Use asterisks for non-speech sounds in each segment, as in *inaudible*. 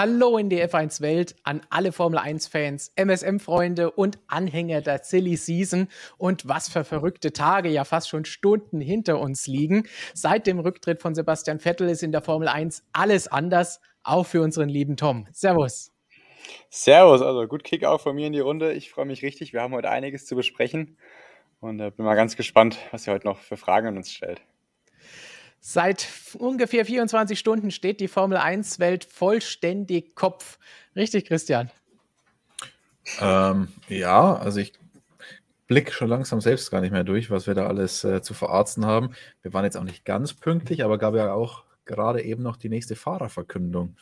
Hallo in die F1 Welt an alle Formel 1 Fans, MSM Freunde und Anhänger der Silly Season und was für verrückte Tage, ja fast schon Stunden hinter uns liegen. Seit dem Rücktritt von Sebastian Vettel ist in der Formel 1 alles anders, auch für unseren lieben Tom. Servus. Servus, also gut Kick auch von mir in die Runde. Ich freue mich richtig. Wir haben heute einiges zu besprechen und äh, bin mal ganz gespannt, was ihr heute noch für Fragen an uns stellt. Seit ungefähr 24 Stunden steht die Formel 1-Welt vollständig Kopf. Richtig, Christian? Ähm, ja, also ich blicke schon langsam selbst gar nicht mehr durch, was wir da alles äh, zu verarzten haben. Wir waren jetzt auch nicht ganz pünktlich, aber gab ja auch gerade eben noch die nächste Fahrerverkündung.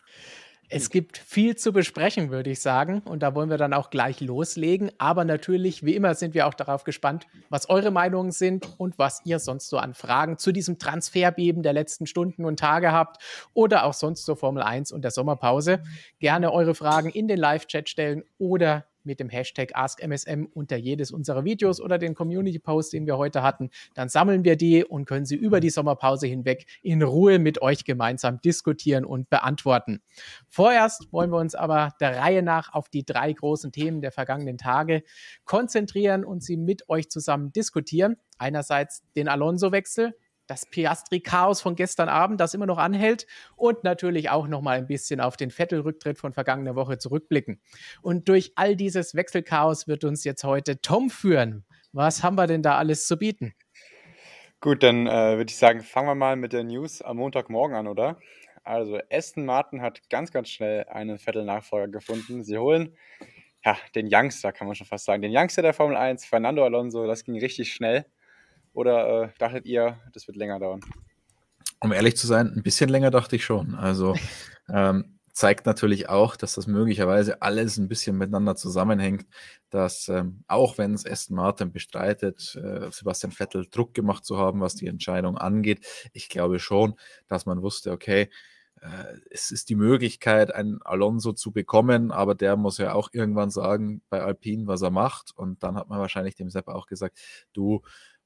Es gibt viel zu besprechen, würde ich sagen. Und da wollen wir dann auch gleich loslegen. Aber natürlich, wie immer, sind wir auch darauf gespannt, was eure Meinungen sind und was ihr sonst so an Fragen zu diesem Transferbeben der letzten Stunden und Tage habt oder auch sonst zur Formel 1 und der Sommerpause. Gerne eure Fragen in den Live-Chat stellen oder mit dem Hashtag AskMSM unter jedes unserer Videos oder den Community-Post, den wir heute hatten. Dann sammeln wir die und können sie über die Sommerpause hinweg in Ruhe mit euch gemeinsam diskutieren und beantworten. Vorerst wollen wir uns aber der Reihe nach auf die drei großen Themen der vergangenen Tage konzentrieren und sie mit euch zusammen diskutieren. Einerseits den Alonso-Wechsel, das Piastri-Chaos von gestern Abend, das immer noch anhält und natürlich auch noch mal ein bisschen auf den Vettel-Rücktritt von vergangener Woche zurückblicken. Und durch all dieses Wechselchaos wird uns jetzt heute Tom führen. Was haben wir denn da alles zu bieten? Gut, dann äh, würde ich sagen, fangen wir mal mit der News am Montagmorgen an, oder? Also Aston Martin hat ganz, ganz schnell einen Vettel-Nachfolger gefunden. Sie holen ja, den Youngster, kann man schon fast sagen. Den Youngster der Formel 1, Fernando Alonso, das ging richtig schnell. Oder äh, dachtet ihr, das wird länger dauern? Um ehrlich zu sein, ein bisschen länger dachte ich schon. Also *laughs* ähm, zeigt natürlich auch, dass das möglicherweise alles ein bisschen miteinander zusammenhängt, dass ähm, auch wenn es Aston Martin bestreitet, äh, Sebastian Vettel Druck gemacht zu haben, was die Entscheidung angeht, ich glaube schon, dass man wusste, okay, äh, es ist die Möglichkeit, einen Alonso zu bekommen, aber der muss ja auch irgendwann sagen bei Alpine, was er macht. Und dann hat man wahrscheinlich dem Sepp auch gesagt, du,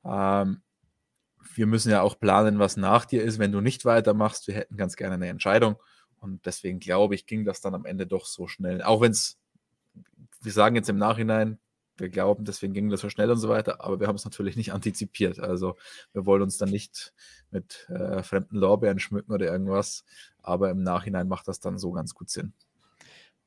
ähm, wir müssen ja auch planen, was nach dir ist, wenn du nicht weitermachst. Wir hätten ganz gerne eine Entscheidung. Und deswegen glaube ich, ging das dann am Ende doch so schnell. Auch wenn es, wir sagen jetzt im Nachhinein, wir glauben, deswegen ging das so schnell und so weiter, aber wir haben es natürlich nicht antizipiert. Also wir wollen uns dann nicht mit äh, fremden Lorbeeren schmücken oder irgendwas, aber im Nachhinein macht das dann so ganz gut Sinn.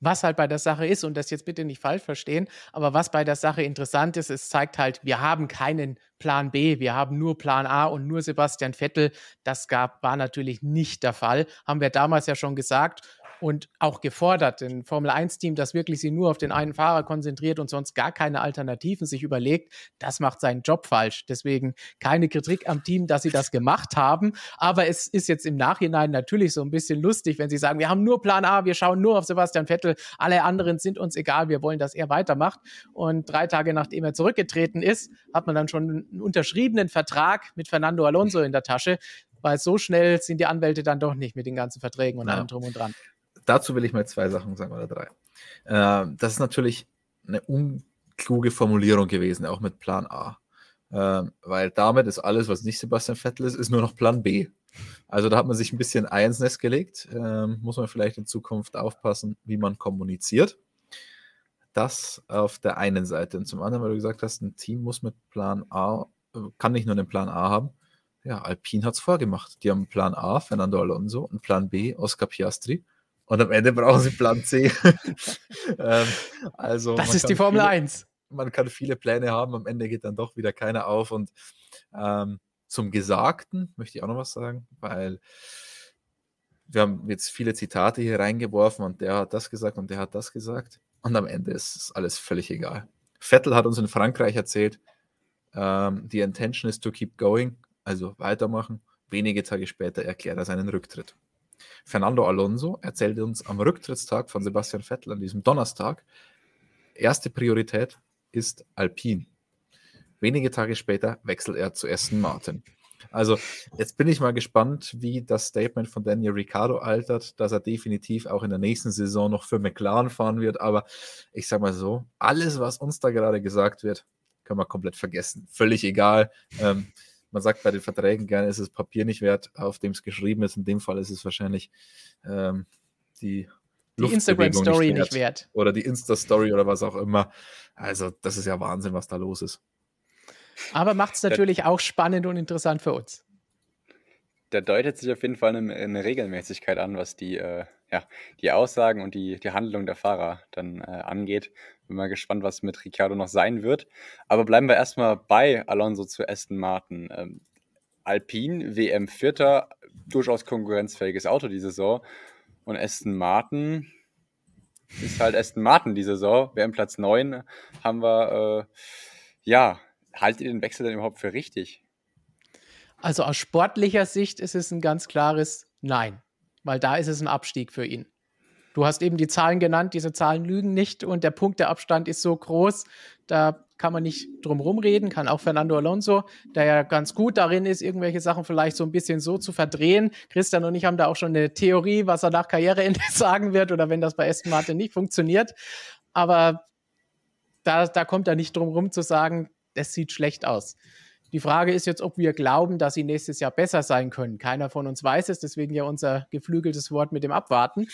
Was halt bei der Sache ist, und das jetzt bitte nicht falsch verstehen, aber was bei der Sache interessant ist, es zeigt halt, wir haben keinen Plan B, wir haben nur Plan A und nur Sebastian Vettel. Das gab, war natürlich nicht der Fall. Haben wir damals ja schon gesagt und auch gefordert, ein Formel-1-Team, das wirklich sich nur auf den einen Fahrer konzentriert und sonst gar keine Alternativen sich überlegt, das macht seinen Job falsch. Deswegen keine Kritik am Team, dass sie das gemacht haben. Aber es ist jetzt im Nachhinein natürlich so ein bisschen lustig, wenn sie sagen, wir haben nur Plan A, wir schauen nur auf Sebastian Vettel, alle anderen sind uns egal, wir wollen, dass er weitermacht. Und drei Tage nachdem er zurückgetreten ist, hat man dann schon einen unterschriebenen Vertrag mit Fernando Alonso in der Tasche weil so schnell sind die Anwälte dann doch nicht mit den ganzen Verträgen und ja. allem drum und dran dazu will ich mal zwei Sachen sagen oder drei. Äh, das ist natürlich eine unkluge Formulierung gewesen, auch mit Plan A. Äh, weil damit ist alles, was nicht Sebastian Vettel ist, ist nur noch Plan B. Also da hat man sich ein bisschen Ei ins Nest gelegt. Äh, muss man vielleicht in Zukunft aufpassen, wie man kommuniziert. Das auf der einen Seite. Und zum anderen, weil du gesagt hast, ein Team muss mit Plan A, kann nicht nur einen Plan A haben. Ja, Alpine hat es vorgemacht. Die haben Plan A, Fernando Alonso, und Plan B, Oscar Piastri. Und am Ende brauchen sie Plan C. *laughs* ähm, also das ist die Formel viele, 1. Man kann viele Pläne haben, am Ende geht dann doch wieder keiner auf. Und ähm, zum Gesagten möchte ich auch noch was sagen, weil wir haben jetzt viele Zitate hier reingeworfen und der hat das gesagt und der hat das gesagt. Und am Ende ist alles völlig egal. Vettel hat uns in Frankreich erzählt, ähm, die Intention is to keep going, also weitermachen. Wenige Tage später erklärt er seinen Rücktritt. Fernando Alonso erzählte uns am Rücktrittstag von Sebastian Vettel an diesem Donnerstag, erste Priorität ist Alpine. Wenige Tage später wechselt er zu Aston Martin. Also jetzt bin ich mal gespannt, wie das Statement von Daniel Ricciardo altert, dass er definitiv auch in der nächsten Saison noch für McLaren fahren wird. Aber ich sage mal so, alles, was uns da gerade gesagt wird, können wir komplett vergessen. Völlig egal. Ähm, man sagt bei den Verträgen gerne, ist es Papier nicht wert, auf dem es geschrieben ist. In dem Fall ist es wahrscheinlich ähm, die die Instagram-Story nicht, nicht wert. Oder die Insta-Story oder was auch immer. Also, das ist ja Wahnsinn, was da los ist. Aber macht es natürlich auch spannend und interessant für uns. Da deutet sich auf jeden Fall eine, eine Regelmäßigkeit an, was die, äh, ja, die Aussagen und die, die Handlung der Fahrer dann äh, angeht. Bin mal gespannt, was mit Ricciardo noch sein wird. Aber bleiben wir erstmal bei Alonso zu Aston Martin. Ähm, Alpine, WM Vierter, durchaus konkurrenzfähiges Auto diese Saison. Und Aston Martin ist halt Aston Martin die Saison. WM Platz 9 haben wir, äh, ja, haltet ihr den Wechsel denn überhaupt für richtig? Also aus sportlicher Sicht ist es ein ganz klares Nein, weil da ist es ein Abstieg für ihn. Du hast eben die Zahlen genannt, diese Zahlen lügen nicht und der Punkteabstand ist so groß, da kann man nicht drum rumreden, kann auch Fernando Alonso, der ja ganz gut darin ist, irgendwelche Sachen vielleicht so ein bisschen so zu verdrehen. Christian und ich haben da auch schon eine Theorie, was er nach Karriereende *laughs* sagen wird oder wenn das bei Aston Martin nicht funktioniert. Aber da, da kommt er nicht drum rum zu sagen, das sieht schlecht aus. Die Frage ist jetzt, ob wir glauben, dass sie nächstes Jahr besser sein können. Keiner von uns weiß es, deswegen ja unser geflügeltes Wort mit dem Abwarten.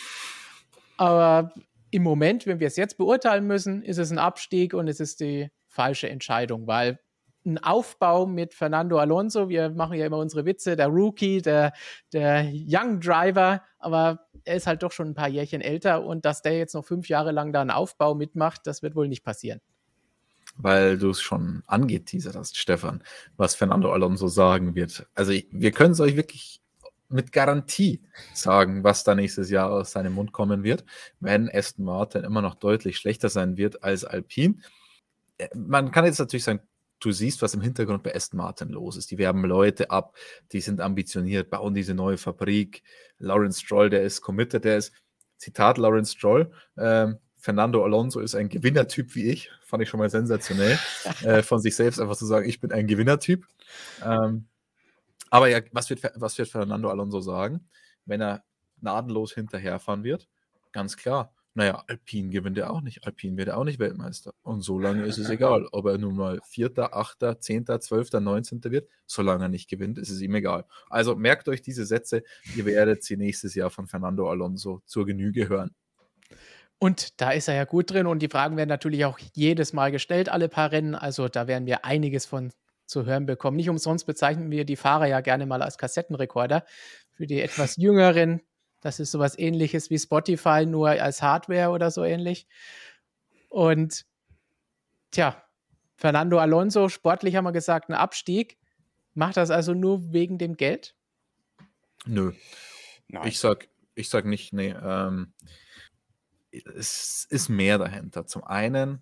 Aber im Moment, wenn wir es jetzt beurteilen müssen, ist es ein Abstieg und es ist die falsche Entscheidung, weil ein Aufbau mit Fernando Alonso, wir machen ja immer unsere Witze, der Rookie, der, der Young Driver, aber er ist halt doch schon ein paar Jährchen älter und dass der jetzt noch fünf Jahre lang da einen Aufbau mitmacht, das wird wohl nicht passieren weil du es schon angeteasert hast, Stefan, was Fernando Alonso sagen wird. Also wir können es euch wirklich mit Garantie sagen, was da nächstes Jahr aus seinem Mund kommen wird, wenn Aston Martin immer noch deutlich schlechter sein wird als Alpine. Äh, man kann jetzt natürlich sagen, du siehst, was im Hintergrund bei Aston Martin los ist. Die werben Leute ab, die sind ambitioniert, bauen diese neue Fabrik. Lawrence Stroll, der ist committed, der ist, Zitat Lawrence Stroll, ähm, Fernando Alonso ist ein Gewinnertyp wie ich. Fand ich schon mal sensationell. *laughs* äh, von sich selbst einfach zu sagen, ich bin ein Gewinnertyp. Ähm, aber ja, was wird, was wird Fernando Alonso sagen, wenn er gnadenlos hinterherfahren wird? Ganz klar. Naja, Alpine gewinnt er auch nicht. Alpine wird er auch nicht Weltmeister. Und so lange ist es *laughs* egal, ob er nun mal Vierter, Achter, Zehnter, Zwölfter, Neunzehnter wird. Solange er nicht gewinnt, ist es ihm egal. Also merkt euch diese Sätze. Ihr werdet sie nächstes Jahr von Fernando Alonso zur Genüge hören. Und da ist er ja gut drin und die Fragen werden natürlich auch jedes Mal gestellt, alle paar Rennen. Also da werden wir einiges von zu hören bekommen. Nicht umsonst bezeichnen wir die Fahrer ja gerne mal als Kassettenrekorder. Für die etwas jüngeren, das ist sowas ähnliches wie Spotify, nur als Hardware oder so ähnlich. Und tja, Fernando Alonso, sportlich haben wir gesagt, ein Abstieg. Macht das also nur wegen dem Geld? Nö. Nein. Ich sag, ich sag nicht, nee. Ähm, es ist mehr dahinter. Zum einen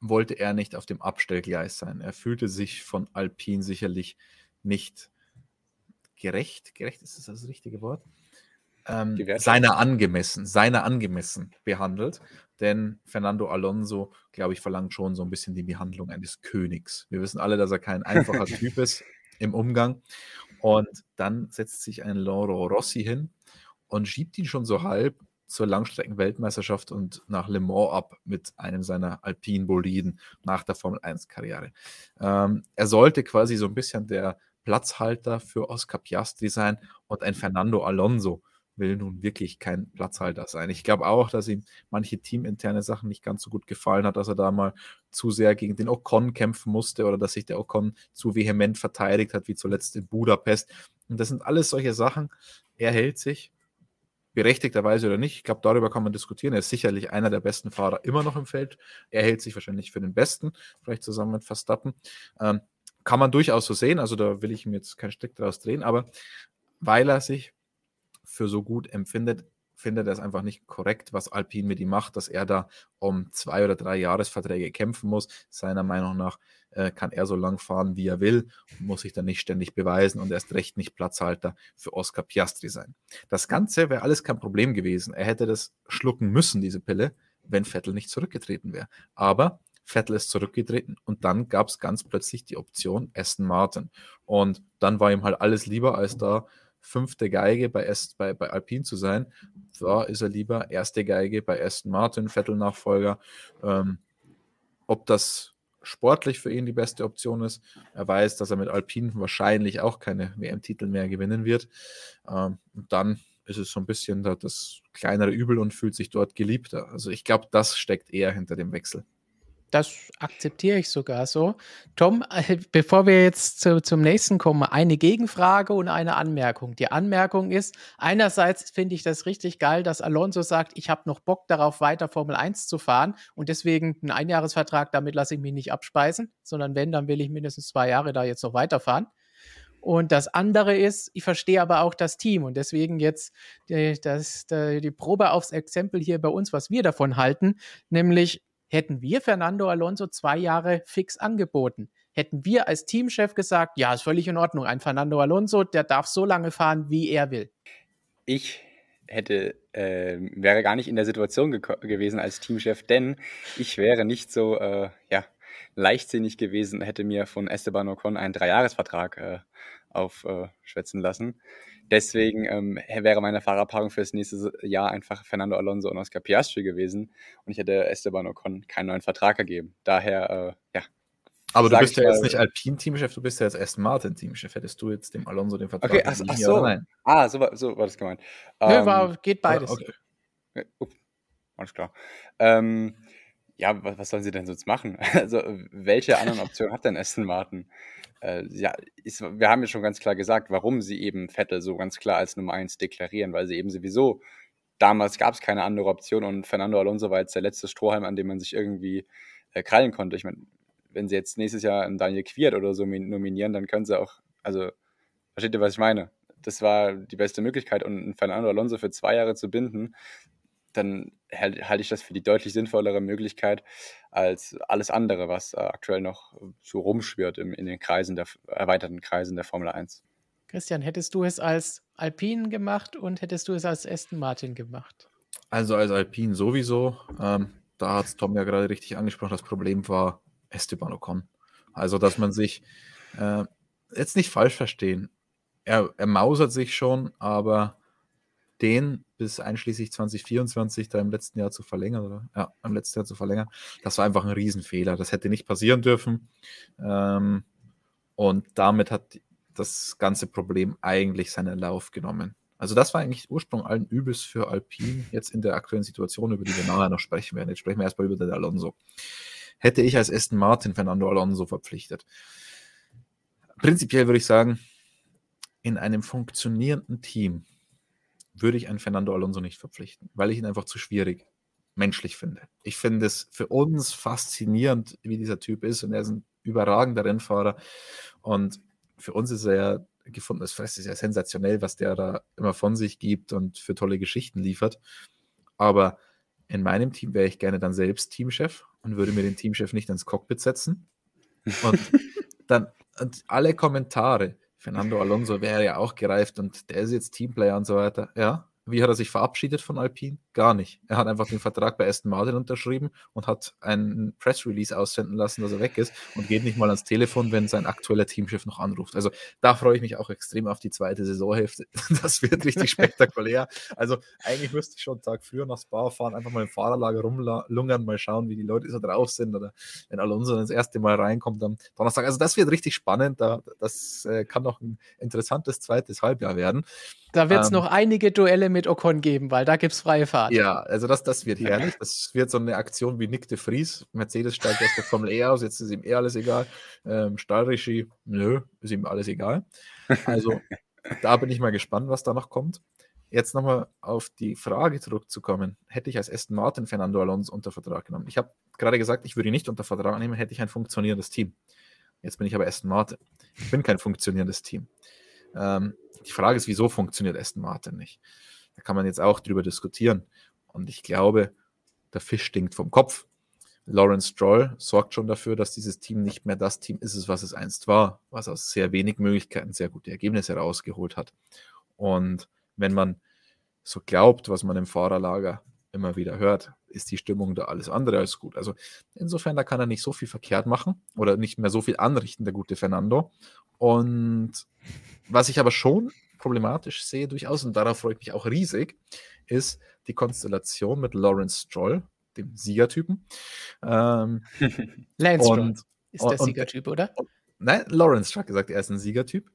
wollte er nicht auf dem Abstellgleis sein. Er fühlte sich von Alpine sicherlich nicht gerecht, gerecht ist das das richtige Wort, ähm, seiner angemessen, seiner angemessen behandelt. Denn Fernando Alonso, glaube ich, verlangt schon so ein bisschen die Behandlung eines Königs. Wir wissen alle, dass er kein einfacher *laughs* Typ ist im Umgang. Und dann setzt sich ein Loro Rossi hin und schiebt ihn schon so halb zur Langstrecken-Weltmeisterschaft und nach Le Mans ab mit einem seiner alpinen Boliden nach der Formel 1-Karriere. Ähm, er sollte quasi so ein bisschen der Platzhalter für Oscar Piastri sein und ein Fernando Alonso will nun wirklich kein Platzhalter sein. Ich glaube auch, dass ihm manche teaminterne Sachen nicht ganz so gut gefallen hat, dass er da mal zu sehr gegen den Ocon kämpfen musste oder dass sich der Ocon zu vehement verteidigt hat, wie zuletzt in Budapest. Und das sind alles solche Sachen. Er hält sich berechtigterweise oder nicht. Ich glaube, darüber kann man diskutieren. Er ist sicherlich einer der besten Fahrer immer noch im Feld. Er hält sich wahrscheinlich für den besten, vielleicht zusammen mit Verstappen. Ähm, kann man durchaus so sehen. Also da will ich ihm jetzt keinen Strick draus drehen, aber weil er sich für so gut empfindet, findet er es einfach nicht korrekt, was Alpine mit ihm macht, dass er da um zwei oder drei Jahresverträge kämpfen muss. Seiner Meinung nach äh, kann er so lang fahren, wie er will, muss sich dann nicht ständig beweisen und erst recht nicht Platzhalter für Oscar Piastri sein. Das Ganze wäre alles kein Problem gewesen. Er hätte das schlucken müssen, diese Pille, wenn Vettel nicht zurückgetreten wäre. Aber Vettel ist zurückgetreten und dann gab es ganz plötzlich die Option Aston Martin. Und dann war ihm halt alles lieber, als da fünfte Geige bei, Est, bei, bei Alpine zu sein. Da ist er lieber erste Geige bei Aston Martin, Vettel-Nachfolger. Ähm, ob das sportlich für ihn die beste Option ist. Er weiß, dass er mit Alpine wahrscheinlich auch keine WM-Titel mehr gewinnen wird. Ähm, und dann ist es so ein bisschen das kleinere Übel und fühlt sich dort geliebter. Also ich glaube, das steckt eher hinter dem Wechsel. Das akzeptiere ich sogar so. Tom, äh, bevor wir jetzt zu, zum nächsten kommen, eine Gegenfrage und eine Anmerkung. Die Anmerkung ist, einerseits finde ich das richtig geil, dass Alonso sagt, ich habe noch Bock darauf, weiter Formel 1 zu fahren und deswegen einen Einjahresvertrag, damit lasse ich mich nicht abspeisen, sondern wenn, dann will ich mindestens zwei Jahre da jetzt noch weiterfahren. Und das andere ist, ich verstehe aber auch das Team und deswegen jetzt die, das, die Probe aufs Exempel hier bei uns, was wir davon halten, nämlich hätten wir Fernando Alonso zwei Jahre fix angeboten. Hätten wir als Teamchef gesagt, ja, ist völlig in Ordnung, ein Fernando Alonso, der darf so lange fahren, wie er will. Ich hätte, äh, wäre gar nicht in der Situation ge gewesen als Teamchef, denn ich wäre nicht so, äh, ja, leichtsinnig gewesen, hätte mir von Esteban Ocon einen Dreijahresvertrag äh, aufschwätzen lassen. Deswegen ähm, wäre meine Fahrerpaarung für das nächste Jahr einfach Fernando Alonso und Oscar Piastri gewesen und ich hätte Esteban Ocon keinen neuen Vertrag gegeben. Daher, äh, ja. Aber du bist ja jetzt nicht Alpine-Teamchef, du bist ja jetzt Aston Martin-Teamchef. Hättest du jetzt dem Alonso den Vertrag okay, ach, ach so. Nein? Ah, so war, so war das gemeint. Nö, ähm, war, geht beides. Okay. Ups, alles klar. Ähm, ja, was, was sollen sie denn sonst machen? *laughs* Also, welche anderen Optionen hat denn Aston Martin? Äh, ja, ist, wir haben ja schon ganz klar gesagt, warum sie eben Vettel so ganz klar als Nummer 1 deklarieren, weil sie eben sowieso, damals gab es keine andere Option und Fernando Alonso war jetzt der letzte Strohhalm, an dem man sich irgendwie äh, krallen konnte. Ich meine, wenn sie jetzt nächstes Jahr einen Daniel Quiert oder so nominieren, dann können sie auch, also, versteht ihr, was ich meine? Das war die beste Möglichkeit und Fernando Alonso für zwei Jahre zu binden, dann halte ich das für die deutlich sinnvollere Möglichkeit als alles andere, was äh, aktuell noch so rumschwirrt in, in den Kreisen der erweiterten Kreisen der Formel 1. Christian, hättest du es als Alpine gemacht und hättest du es als Aston Martin gemacht? Also als Alpine sowieso. Ähm, da hat es Tom ja gerade richtig angesprochen. Das Problem war Esteban Ocon. Also, dass man sich äh, jetzt nicht falsch verstehen. Er, er mausert sich schon, aber den bis einschließlich 2024 da im letzten Jahr zu verlängern, oder? Ja, im letzten Jahr zu verlängern. Das war einfach ein Riesenfehler. Das hätte nicht passieren dürfen. Ähm, und damit hat das ganze Problem eigentlich seinen Lauf genommen. Also das war eigentlich Ursprung allen Übels für Alpine, jetzt in der aktuellen Situation, über die wir nachher noch sprechen werden. Jetzt sprechen wir erstmal über den Alonso. Hätte ich als Aston Martin Fernando Alonso verpflichtet. Prinzipiell würde ich sagen, in einem funktionierenden Team würde ich einen Fernando Alonso nicht verpflichten, weil ich ihn einfach zu schwierig menschlich finde. Ich finde es für uns faszinierend, wie dieser Typ ist und er ist ein überragender Rennfahrer und für uns ist er ja gefundenes Fress, ist ja sensationell, was der da immer von sich gibt und für tolle Geschichten liefert. Aber in meinem Team wäre ich gerne dann selbst Teamchef und würde mir den Teamchef nicht ins Cockpit setzen. Und *laughs* dann und alle Kommentare, Fernando Alonso wäre ja auch gereift und der ist jetzt Teamplayer und so weiter. Ja, wie hat er sich verabschiedet von Alpine? Gar nicht. Er hat einfach den Vertrag bei Aston Martin unterschrieben und hat einen Press Release aussenden lassen, dass er weg ist und geht nicht mal ans Telefon, wenn sein aktueller Teamchef noch anruft. Also da freue ich mich auch extrem auf die zweite Saisonhälfte. *laughs* Das wird richtig spektakulär. Also eigentlich müsste ich schon einen Tag früher nach Spa fahren, einfach mal im Fahrerlager rumlungern, mal schauen, wie die Leute so drauf sind oder wenn Alonso das erste Mal reinkommt am Donnerstag. Also das wird richtig spannend. das äh, kann noch ein interessantes zweites Halbjahr werden. Da wird es ähm, noch einige Duelle mit Ocon geben, weil da gibt es freie Fahrt. Ja, also das, das wird herrlich. Das wird so eine Aktion wie Nick de Vries. Mercedes steigt aus der Formel E aus, jetzt ist ihm eh alles egal. Ähm, Stahlregie, nö, ist ihm alles egal. Also *laughs* da bin ich mal gespannt, was da noch kommt. Jetzt nochmal auf die Frage zurückzukommen. Hätte ich als Aston Martin Fernando Alonso unter Vertrag genommen? Ich habe gerade gesagt, ich würde ihn nicht unter Vertrag nehmen, hätte ich ein funktionierendes Team. Jetzt bin ich aber Aston Martin. Ich bin kein funktionierendes Team. Ähm, die Frage ist, wieso funktioniert Aston Martin nicht? Da kann man jetzt auch drüber diskutieren. Und ich glaube, der Fisch stinkt vom Kopf. Lawrence Stroll sorgt schon dafür, dass dieses Team nicht mehr das Team ist, was es einst war, was aus sehr wenig Möglichkeiten sehr gute Ergebnisse herausgeholt hat. Und wenn man so glaubt, was man im Fahrerlager immer wieder hört, ist die Stimmung da alles andere als gut. Also insofern, da kann er nicht so viel verkehrt machen oder nicht mehr so viel anrichten, der gute Fernando. Und was ich aber schon problematisch sehe, durchaus, und darauf freue ich mich auch riesig, ist die Konstellation mit Lawrence Stroll, dem Siegertypen. Ähm, *laughs* Lance Stroll ist und, der Siegertyp, oder? Und, nein, Lawrence hat gesagt, er ist ein Siegertyp.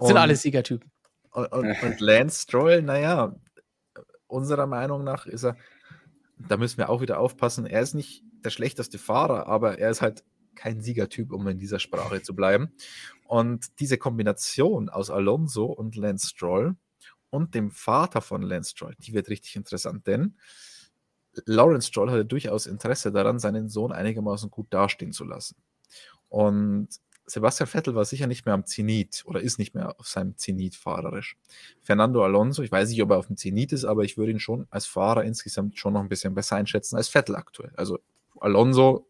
Sind alle Siegertypen. Und, und, Lance Stroll, naja, unserer Meinung nach ist er, da müssen wir auch wieder aufpassen, er ist nicht der schlechteste Fahrer, aber er ist halt kein Siegertyp, um in dieser Sprache zu bleiben. Und diese Kombination aus Alonso und Lance Stroll und dem Vater von Lance Stroll, die wird richtig interessant, denn Lawrence Stroll hatte durchaus Interesse daran, seinen Sohn einigermaßen gut dastehen zu lassen. Und Sebastian Vettel war sicher nicht mehr am Zenit oder ist nicht mehr auf seinem Zenit fahrerisch. Fernando Alonso, ich weiß nicht, ob er auf dem Zenit ist, aber ich würde ihn schon als Fahrer insgesamt schon noch ein bisschen besser einschätzen als Vettel aktuell. Also Alonso,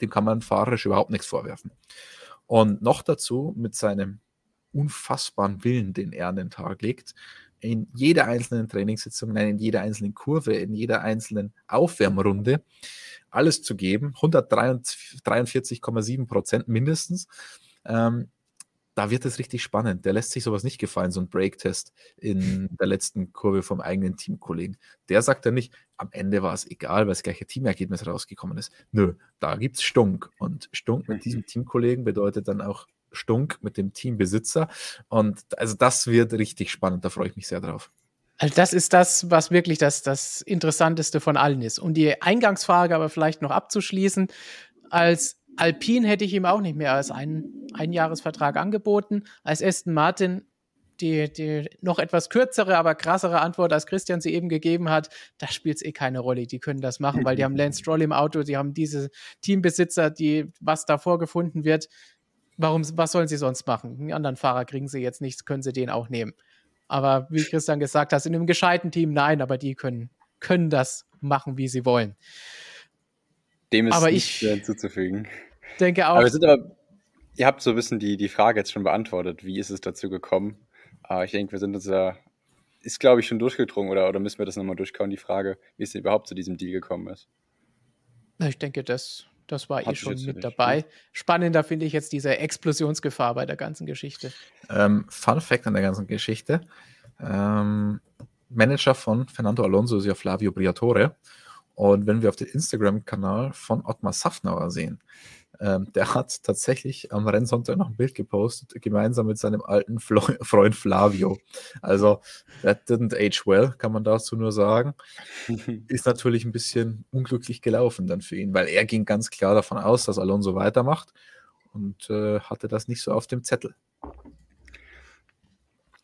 dem kann man fahrerisch überhaupt nichts vorwerfen. Und noch dazu mit seinem unfassbaren Willen, den er an den Tag legt, in jeder einzelnen Trainingssitzung, nein, in jeder einzelnen Kurve, in jeder einzelnen Aufwärmrunde alles zu geben, 143,7 Prozent mindestens. Ähm, da wird es richtig spannend. Der lässt sich sowas nicht gefallen, so ein Break-Test in der letzten Kurve vom eigenen Teamkollegen. Der sagt dann nicht, am Ende war es egal, weil das gleiche Teamergebnis rausgekommen ist. Nö, da gibt es Stunk. Und Stunk mit diesem Teamkollegen bedeutet dann auch Stunk mit dem Teambesitzer. Und also das wird richtig spannend, da freue ich mich sehr drauf. Also das ist das, was wirklich das, das Interessanteste von allen ist. Um die Eingangsfrage aber vielleicht noch abzuschließen, als Alpine hätte ich ihm auch nicht mehr als einen Einjahresvertrag angeboten. Als Aston Martin die, die noch etwas kürzere, aber krassere Antwort, als Christian sie eben gegeben hat, da spielt es eh keine Rolle. Die können das machen, weil die haben Lance Stroll im Auto, die haben diese Teambesitzer, die, was da vorgefunden wird, warum, was sollen sie sonst machen? Einen anderen Fahrer kriegen sie jetzt nichts, können sie den auch nehmen. Aber wie Christian gesagt hat, in einem gescheiten Team nein, aber die können, können das machen, wie sie wollen. Dem ist aber nichts ich hinzuzufügen. Denke auch. Aber, sind aber ihr habt so ein bisschen die, die Frage jetzt schon beantwortet. Wie ist es dazu gekommen? Aber ich denke, wir sind uns da, ist glaube ich schon durchgedrungen oder, oder müssen wir das nochmal durchkauen, die Frage, wie es überhaupt zu diesem Deal gekommen ist? Ich denke, das das war Hat eh schon mit dabei. Spannender finde ich jetzt diese Explosionsgefahr bei der ganzen Geschichte. Ähm, Fun Fact an der ganzen Geschichte: ähm, Manager von Fernando Alonso ist ja Flavio Briatore. Und wenn wir auf den Instagram-Kanal von Ottmar Safnauer sehen, ähm, der hat tatsächlich am Rennsonntag noch ein Bild gepostet, gemeinsam mit seinem alten Flo *laughs* Freund Flavio. Also, that didn't age well, kann man dazu nur sagen. *laughs* Ist natürlich ein bisschen unglücklich gelaufen dann für ihn, weil er ging ganz klar davon aus, dass Alonso weitermacht und äh, hatte das nicht so auf dem Zettel.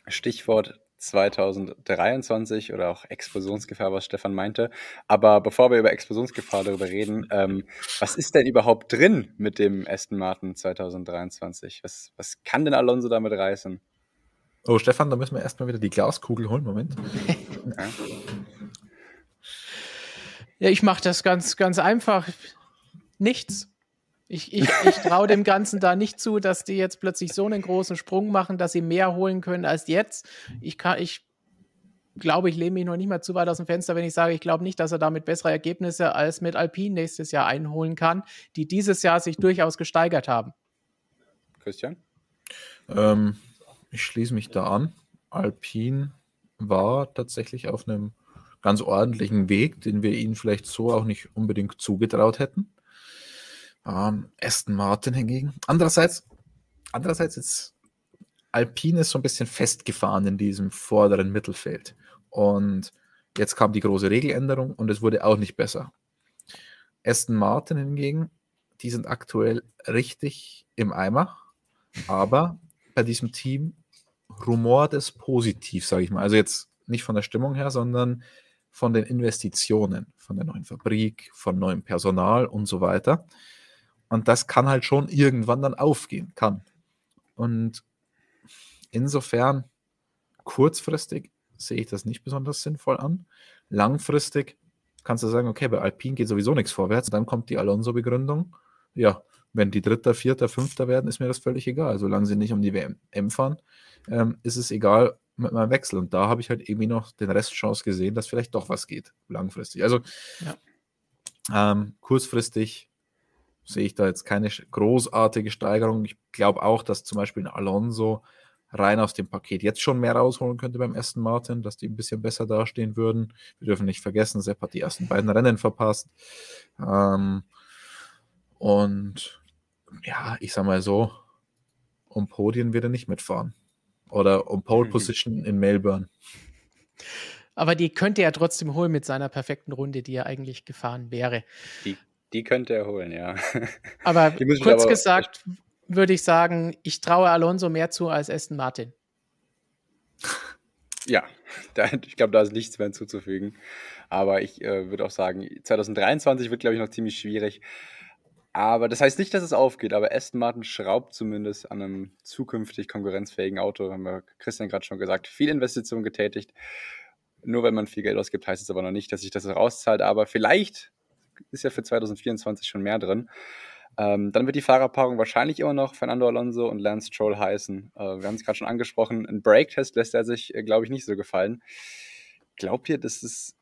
Stichwort 2023 oder auch Explosionsgefahr, was Stefan meinte. Aber bevor wir über Explosionsgefahr darüber reden, ähm, was ist denn überhaupt drin mit dem Aston Martin 2023? Was, was kann denn Alonso damit reißen? Oh, Stefan, da müssen wir erstmal wieder die Glaskugel holen. Moment. ja. ja, ich mache das ganz, ganz einfach. Nichts. Ich, ich, ich traue dem Ganzen da nicht zu, dass die jetzt plötzlich so einen großen Sprung machen, dass sie mehr holen können als jetzt. Ich kann, ich glaube, ich lehne mich noch nicht mal zu weit aus dem Fenster, wenn ich sage, ich glaube nicht, dass er damit bessere Ergebnisse als mit Alpine nächstes Jahr einholen kann, die dieses Jahr sich durchaus gesteigert haben. Christian? Ähm, ich schließe mich da an. Alpine war tatsächlich auf einem ganz ordentlichen Weg, den wir ihnen vielleicht so auch nicht unbedingt zugetraut hätten. Ähm, Aston Martin hingegen. Andererseits, andererseits ist Alpine so ein bisschen festgefahren in diesem vorderen Mittelfeld. Und jetzt kam die große Regeländerung und es wurde auch nicht besser. Aston Martin hingegen, die sind aktuell richtig im Eimer, aber bei diesem Team rumort es positiv, sage ich mal. Also jetzt nicht von der Stimmung her, sondern von den Investitionen, von der neuen Fabrik, von neuem Personal und so weiter. Und das kann halt schon irgendwann dann aufgehen, kann. Und insofern, kurzfristig sehe ich das nicht besonders sinnvoll an. Langfristig kannst du sagen, okay, bei Alpine geht sowieso nichts vorwärts. Dann kommt die Alonso-Begründung. Ja, wenn die Dritter, Vierter, Fünfter werden, ist mir das völlig egal. Solange sie nicht um die WM fahren, ähm, ist es egal mit meinem Wechsel. Und da habe ich halt irgendwie noch den Restchance gesehen, dass vielleicht doch was geht, langfristig. Also ja. ähm, kurzfristig sehe ich da jetzt keine großartige Steigerung. Ich glaube auch, dass zum Beispiel ein Alonso rein aus dem Paket jetzt schon mehr rausholen könnte beim Aston Martin, dass die ein bisschen besser dastehen würden. Wir dürfen nicht vergessen, Sepp hat die ersten beiden Rennen verpasst. Ähm, und ja, ich sag mal so, um Podien wird er nicht mitfahren. Oder um Pole mhm. Position in Melbourne. Aber die könnte er trotzdem holen mit seiner perfekten Runde, die er eigentlich gefahren wäre. Die, die könnte er holen, ja. *laughs* Aber kurz aber gesagt würde ich sagen, ich traue Alonso mehr zu als Aston Martin. *laughs* Ja, da, ich glaube, da ist nichts mehr hinzuzufügen. Aber ich äh, würde auch sagen, 2023 wird, glaube ich, noch ziemlich schwierig. Aber das heißt nicht, dass es aufgeht, aber Aston Martin schraubt zumindest an einem zukünftig konkurrenzfähigen Auto, haben wir Christian gerade schon gesagt, viel Investitionen getätigt. Nur wenn man viel Geld ausgibt, heißt es aber noch nicht, dass sich das rauszahlt. Aber vielleicht ist ja für 2024 schon mehr drin. Ähm, dann wird die Fahrerpaarung wahrscheinlich immer noch Fernando Alonso und Lance Stroll heißen. Äh, wir haben es gerade schon angesprochen. Ein Break-Test lässt er sich, äh, glaube ich, nicht so gefallen. Glaubt ihr, dass es,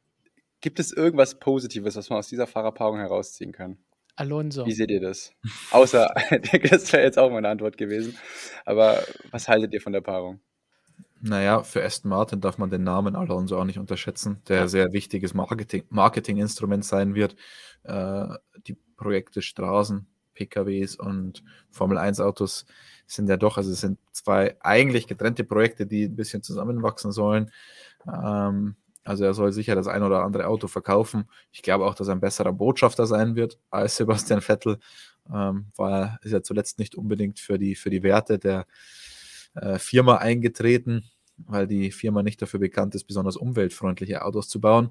gibt es irgendwas Positives, was man aus dieser Fahrerpaarung herausziehen kann? Alonso. Wie seht ihr das? Außer, *laughs* das wäre jetzt auch meine Antwort gewesen. Aber was haltet ihr von der Paarung? Naja, für Aston Martin darf man den Namen Alonso auch nicht unterschätzen, der ein sehr wichtiges Marketing, Marketinginstrument sein wird. Äh, die Projekte Straßen, PKWs und Formel 1 Autos sind ja doch, also es sind zwei eigentlich getrennte Projekte, die ein bisschen zusammenwachsen sollen. Ähm, also er soll sicher das ein oder andere Auto verkaufen. Ich glaube auch, dass er ein besserer Botschafter sein wird als *laughs* Sebastian Vettel, ähm, weil er ist ja zuletzt nicht unbedingt für die, für die Werte der äh, Firma eingetreten, weil die Firma nicht dafür bekannt ist, besonders umweltfreundliche Autos zu bauen.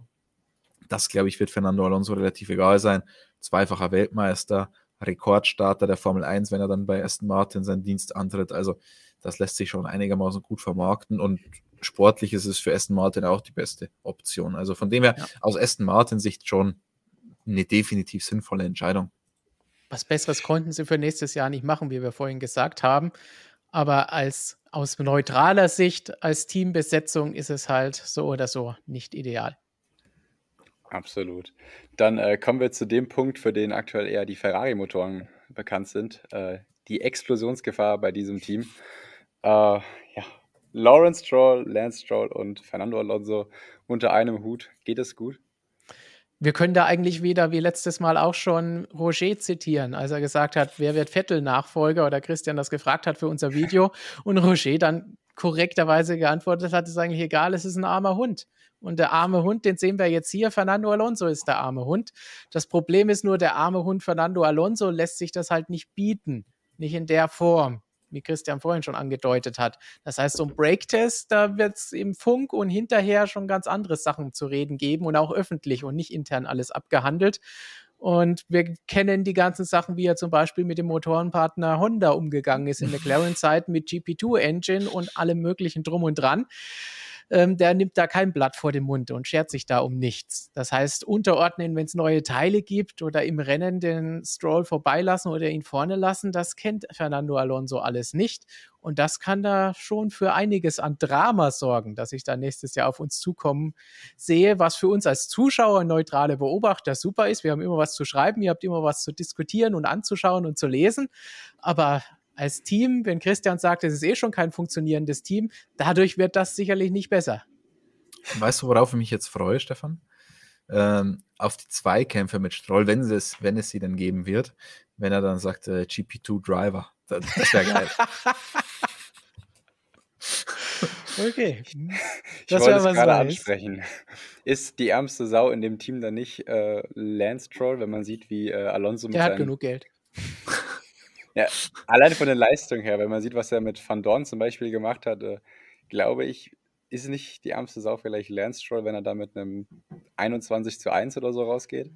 Das, glaube ich, wird Fernando Alonso relativ egal sein. Zweifacher Weltmeister, Rekordstarter der Formel 1, wenn er dann bei Aston Martin seinen Dienst antritt. Also das lässt sich schon einigermaßen gut vermarkten und sportlich ist es für Aston Martin auch die beste Option. Also von dem her, ja. aus Aston Martin Sicht schon eine definitiv sinnvolle Entscheidung. Was Besseres konnten sie für nächstes Jahr nicht machen, wie wir vorhin gesagt haben. Aber als aus neutraler Sicht, als Teambesetzung ist es halt so oder so nicht ideal. Absolut. Dann äh, kommen wir zu dem Punkt, für den aktuell eher die Ferrari-Motoren bekannt sind. Äh, die Explosionsgefahr bei diesem Team. Äh, ja, Lawrence Stroll, Lance Stroll und Fernando Alonso unter einem Hut. Geht es gut? Wir können da eigentlich wieder wie letztes Mal auch schon Roger zitieren, als er gesagt hat, wer wird Vettel-Nachfolger oder Christian das gefragt hat für unser Video und Roger dann korrekterweise geantwortet hat, ist eigentlich egal, es ist ein armer Hund. Und der arme Hund, den sehen wir jetzt hier, Fernando Alonso ist der arme Hund. Das Problem ist nur, der arme Hund Fernando Alonso lässt sich das halt nicht bieten, nicht in der Form wie Christian vorhin schon angedeutet hat. Das heißt, so ein Breaktest, da wird es im Funk und hinterher schon ganz andere Sachen zu reden geben und auch öffentlich und nicht intern alles abgehandelt. Und wir kennen die ganzen Sachen, wie er zum Beispiel mit dem Motorenpartner Honda umgegangen ist in *laughs* McLaren-Zeit mit GP2-Engine und allem möglichen drum und dran ähm, der nimmt da kein Blatt vor den Mund und schert sich da um nichts. Das heißt, unterordnen, wenn es neue Teile gibt oder im Rennen den Stroll vorbeilassen oder ihn vorne lassen, das kennt Fernando Alonso alles nicht. Und das kann da schon für einiges an Drama sorgen, dass ich da nächstes Jahr auf uns zukommen sehe, was für uns als Zuschauer, neutrale Beobachter super ist. Wir haben immer was zu schreiben, ihr habt immer was zu diskutieren und anzuschauen und zu lesen. Aber als Team, wenn Christian sagt, es ist eh schon kein funktionierendes Team, dadurch wird das sicherlich nicht besser. Weißt du, worauf ich mich jetzt freue, Stefan? Ähm, auf die Zweikämpfe mit Stroll, wenn es, wenn es sie dann geben wird, wenn er dann sagt, äh, GP2 Driver. Das, das wäre geil. *laughs* okay. Ich wollte es gerade ansprechen. Ist die ärmste Sau in dem Team dann nicht äh, Lance Stroll, wenn man sieht, wie äh, Alonso mit Der hat genug Geld. Ja, allein von der Leistung her, wenn man sieht, was er mit Van Dorn zum Beispiel gemacht hat, äh, glaube ich, ist nicht die ärmste Sau vielleicht Lance Stroll, wenn er da mit einem 21 zu 1 oder so rausgeht?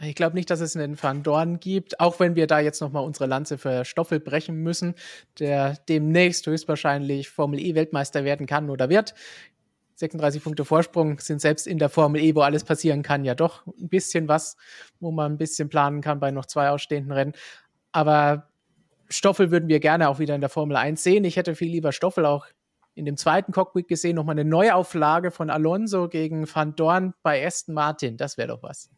Ich glaube nicht, dass es einen Van Dorn gibt, auch wenn wir da jetzt nochmal unsere Lanze für Stoffel brechen müssen, der demnächst höchstwahrscheinlich Formel E-Weltmeister werden kann oder wird. 36 Punkte Vorsprung sind selbst in der Formel E, wo alles passieren kann, ja doch ein bisschen was, wo man ein bisschen planen kann bei noch zwei ausstehenden Rennen. Aber Stoffel würden wir gerne auch wieder in der Formel 1 sehen. Ich hätte viel lieber Stoffel auch in dem zweiten Cockpit gesehen, nochmal eine Neuauflage von Alonso gegen Van Dorn bei Aston Martin. Das wäre doch was.